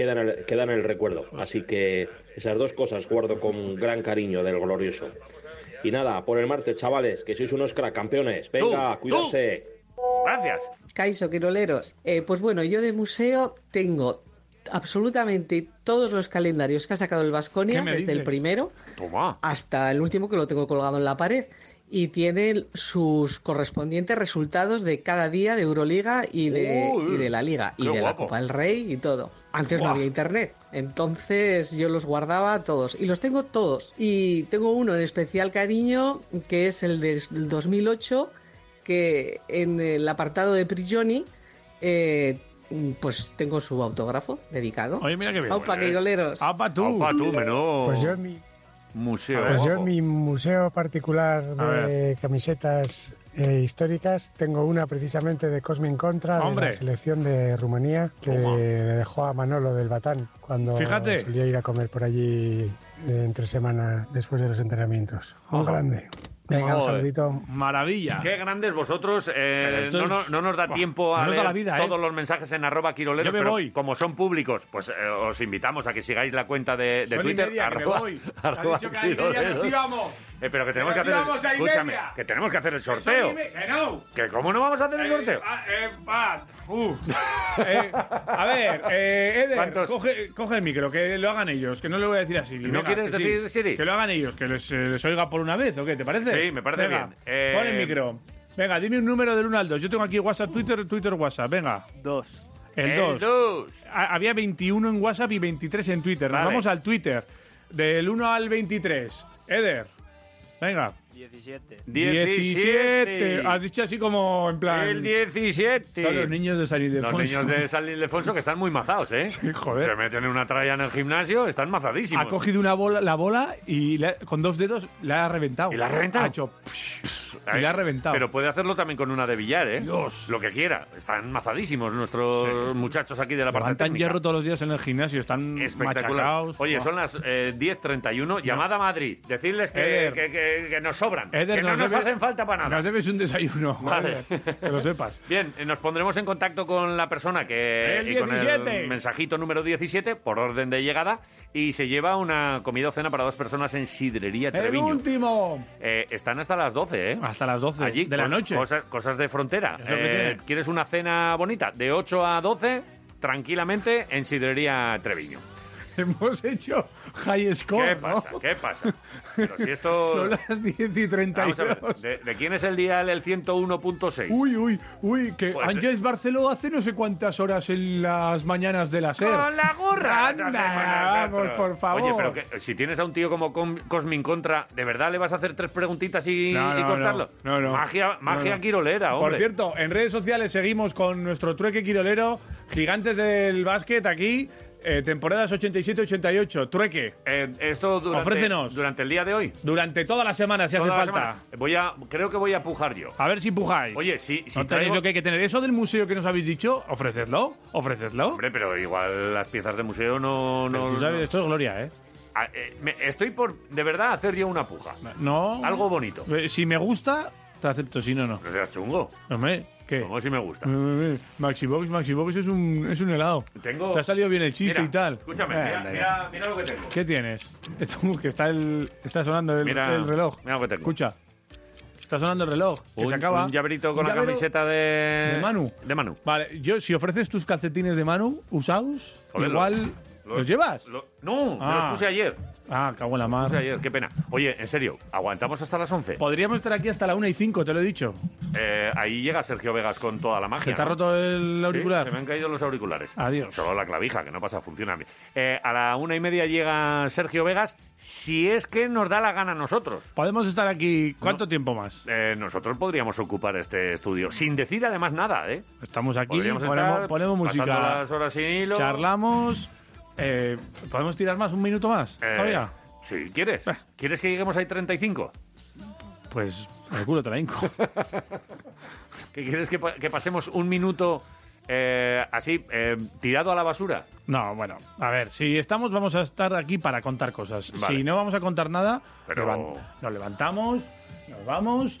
queda en el, queda en el recuerdo. Así que esas dos cosas guardo con gran cariño del Glorioso. Y nada, por el martes, chavales, que sois unos crack campeones. Venga, Tú, cuídense. Gracias. Caiso, quiroleros. Eh, pues bueno, yo de museo tengo absolutamente todos los calendarios que ha sacado el Vasconia, ¿Qué me desde el primero Toma. hasta el último que lo tengo colgado en la pared. Y tiene sus correspondientes resultados de cada día de Euroliga y de, Uy, y de la Liga. Y de la guapo. Copa del Rey y todo. Antes Buah. no había internet. Entonces yo los guardaba todos. Y los tengo todos. Y tengo uno en especial cariño, que es el del 2008, que en el apartado de Prigioni, eh, pues tengo su autógrafo dedicado. Oye, mira qué bien. Aupa, queiroleros. ¡Apa tú! Opa, tú, menú Pues yo en mi, museo. pues yo en mi museo particular de camisetas eh, históricas tengo una precisamente de Cosmin Contra de la selección de Rumanía que Toma. le dejó a Manolo del Batán cuando Fíjate. solía ir a comer por allí eh, entre semana después de los entrenamientos. Un grande. Venga, un saludito. Maravilla. Qué grandes vosotros. eh, no, es- no- no nos da tiempo a no nos da leer la vida, ¿eh? todos los mensajes en arroba quiroleros, Yo me pero voy. como son públicos, pues eh, os invitamos a que sigáis la cuenta de, de Son y Twitter. media, que me arroba- voy. arroba Ha dicho que a y media quiroleros. nos íbamos. Eh, pero que tenemos Que que hacer. escúchame, que tenemos que el sorteo. ¡Que no! ¿Que cómo no vamos a hacer el sorteo? Ah, uh. Eh, a ver, eh, Eder, coge, coge el micro, que lo hagan ellos, que no le voy a decir a Siri. ¿No Venga, quieres que sí. decir Siri? Que lo hagan ellos, que les, eh, les oiga por una vez, ¿o qué? ¿Te parece? Sí, me parece Venga, bien. Eh, Pon el micro. Venga, dime un número del 1 al 2. Yo tengo aquí WhatsApp, Twitter, Twitter, WhatsApp. Venga. Dos. El El 2. dos. Había 21 en WhatsApp y 23 en Twitter. Nos Vale. vamos al Twitter. Del 1 al 23. Eder. Venga. 17. 17. Has dicho así como en plan. El 17. Son los niños de San Ildefonso. Los niños de San Ildefonso que están muy mazados, ¿eh? joder. Se meten en una tralla en el gimnasio, están mazadísimos. Ha cogido una bola, la bola y le ha- con dos dedos la ha reventado. ¿Y la ha reventado? Ha hecho. psh. Y le ha reventado. Pero puede hacerlo también con una de billar, ¿eh? Dios. Lo que quiera. Están mazadísimos nuestros muchachos aquí de la parte Levantan técnica. hierro todos los días en el gimnasio, están machacados. Oye, son las eh, 10.31. Llamada a Madrid. Decirles que, que, que- que nos sobran. Eder, que no nos debe- hacen falta para nada. Nos debes un desayuno. Vale. Que lo sepas. Bien, eh, nos pondremos en contacto con la persona que El y con 17. el mensajito número 17 por orden de llegada y se lleva una comida o cena para dos personas en Sidrería ¡El Treviño. último! Eh, están hasta las 12, ¿eh? Hasta las 12 Allí, de la noche. Cosas, cosas de frontera. Eh. ¿Quieres una cena bonita? De 8 a 12, tranquilamente, en Sidrería Treviño. Hemos hecho high score, ¿Qué ¿no? pasa? ¿Qué pasa? Pero si esto... Son las 10 y Vamos a ver, 32. ¿de, de quién es el dial el 101.6? Uy, uy, uy, que Pues- Ángels Barceló hace no sé cuántas horas en las mañanas de la SER. ¡Con la gorra! Anda, vamos, por favor. Oye, pero que, si tienes a un tío como Com- Cosmin Contra, ¿de verdad le vas a hacer tres preguntitas y, No, y no, cortarlo? no, no. Magia, magia No, no. quirolera, hombre. Por cierto, en redes sociales seguimos con nuestro trueque quirolero, gigantes del básquet aquí, eh, temporadas 87-88, trueque. Eh, esto durante, Ofrécenos. durante el día de hoy. Durante toda la semana, si Toda hace falta. semana. Voy a, creo que voy a pujar yo. A ver si pujáis. Oye, sí, si no traigo- lo que hay que tener. Eso del museo que nos habéis dicho, ofrecedlo, ofrecedlo. Hombre, pero igual las piezas de museo no... No, tú sabes, no- esto es gloria, ¿eh? Ah, eh, me- estoy por, de verdad, hacer yo una puja. No. Algo bonito. Eh, Si me gusta, te acepto, si no, no. No seas chungo. Hombre, ¿qué? Como si me gusta. Eh, Maxibox, Maxibox es un, es un helado. Tengo- Te ha salido bien el chiste Mira, y tal. Escúchame, Eh, mira, mira, mira lo que tengo. ¿Qué tienes? Esto, que está, el, está sonando el, reloj. mira lo que tengo. Escucha. Está sonando el reloj. Que Un, se acaba. un llaverito Un con la camiseta de... de Manu. De Manu. Vale, yo si ofreces tus calcetines de Manu usados, igual lo- los llevas. Lo- no, me Ah. los puse ayer. Ah, cago en la Puse mar. ayer, qué pena. Oye, en serio, ¿aguantamos hasta las 11? Podríamos estar aquí hasta la 1 y 5, te lo he dicho. Eh, ahí llega Sergio Vegas con toda la magia. ¿Se te ha ¿no? roto el Sí, auricular? se me han caído los auriculares. Adiós. Solo la clavija, que no pasa, funciona bien. Eh, a la una y media llega Sergio Vegas, si es que nos da la gana a nosotros. Podemos estar aquí. ¿Cuánto tiempo más? Eh, nosotros podríamos ocupar este estudio, sin decir además nada, ¿eh? Estamos aquí, Podríamos ponemos, estar ponemos música. las horas sin hilo. Charlamos. Eh, ¿Podemos tirar más? ¿Un minuto más? Eh, ¿Todavía? Si quieres. ¿Quieres que lleguemos ahí 35? Pues el culo te la hinco. ¿Que quieres que, pa- que pasemos un minuto eh, así, eh, tirado a la basura? No, bueno, a ver, si estamos, vamos a estar aquí para contar cosas. Vale. Si no vamos a contar nada, Pero- levan- nos levantamos, nos vamos,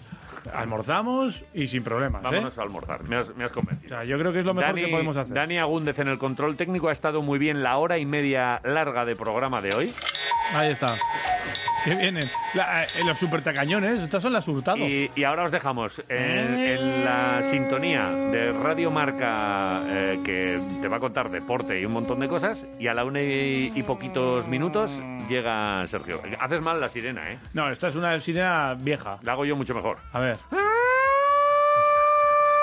almorzamos y sin problemas. ¿eh? Vámonos a almorzar, me has, me has O convencido. sea, yo creo que es lo mejor Dani, que podemos hacer. Dani Agúndez en el control técnico ha estado muy bien la hora y media larga de programa de hoy. Ahí está. Que vienen. La- eh, los supertacañones, estas son las hurtados. Y, y ahora os dejamos en, en la sintonía de Radio Marca eh, que te va a contar deporte y un montón de cosas. Y a la una y, y poquitos minutos llega Sergio. Haces mal la sirena, ¿eh? No, esta es una sirena vieja. La hago yo mucho mejor. A ver.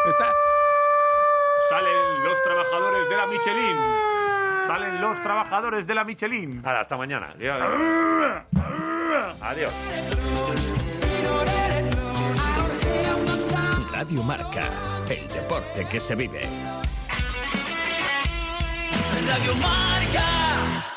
Esta- Salen los trabajadores de la Michelin. Salen los trabajadores de la Michelin. Hasta mañana. Adiós. Radio Marca, el deporte que se vive. Radio Marca.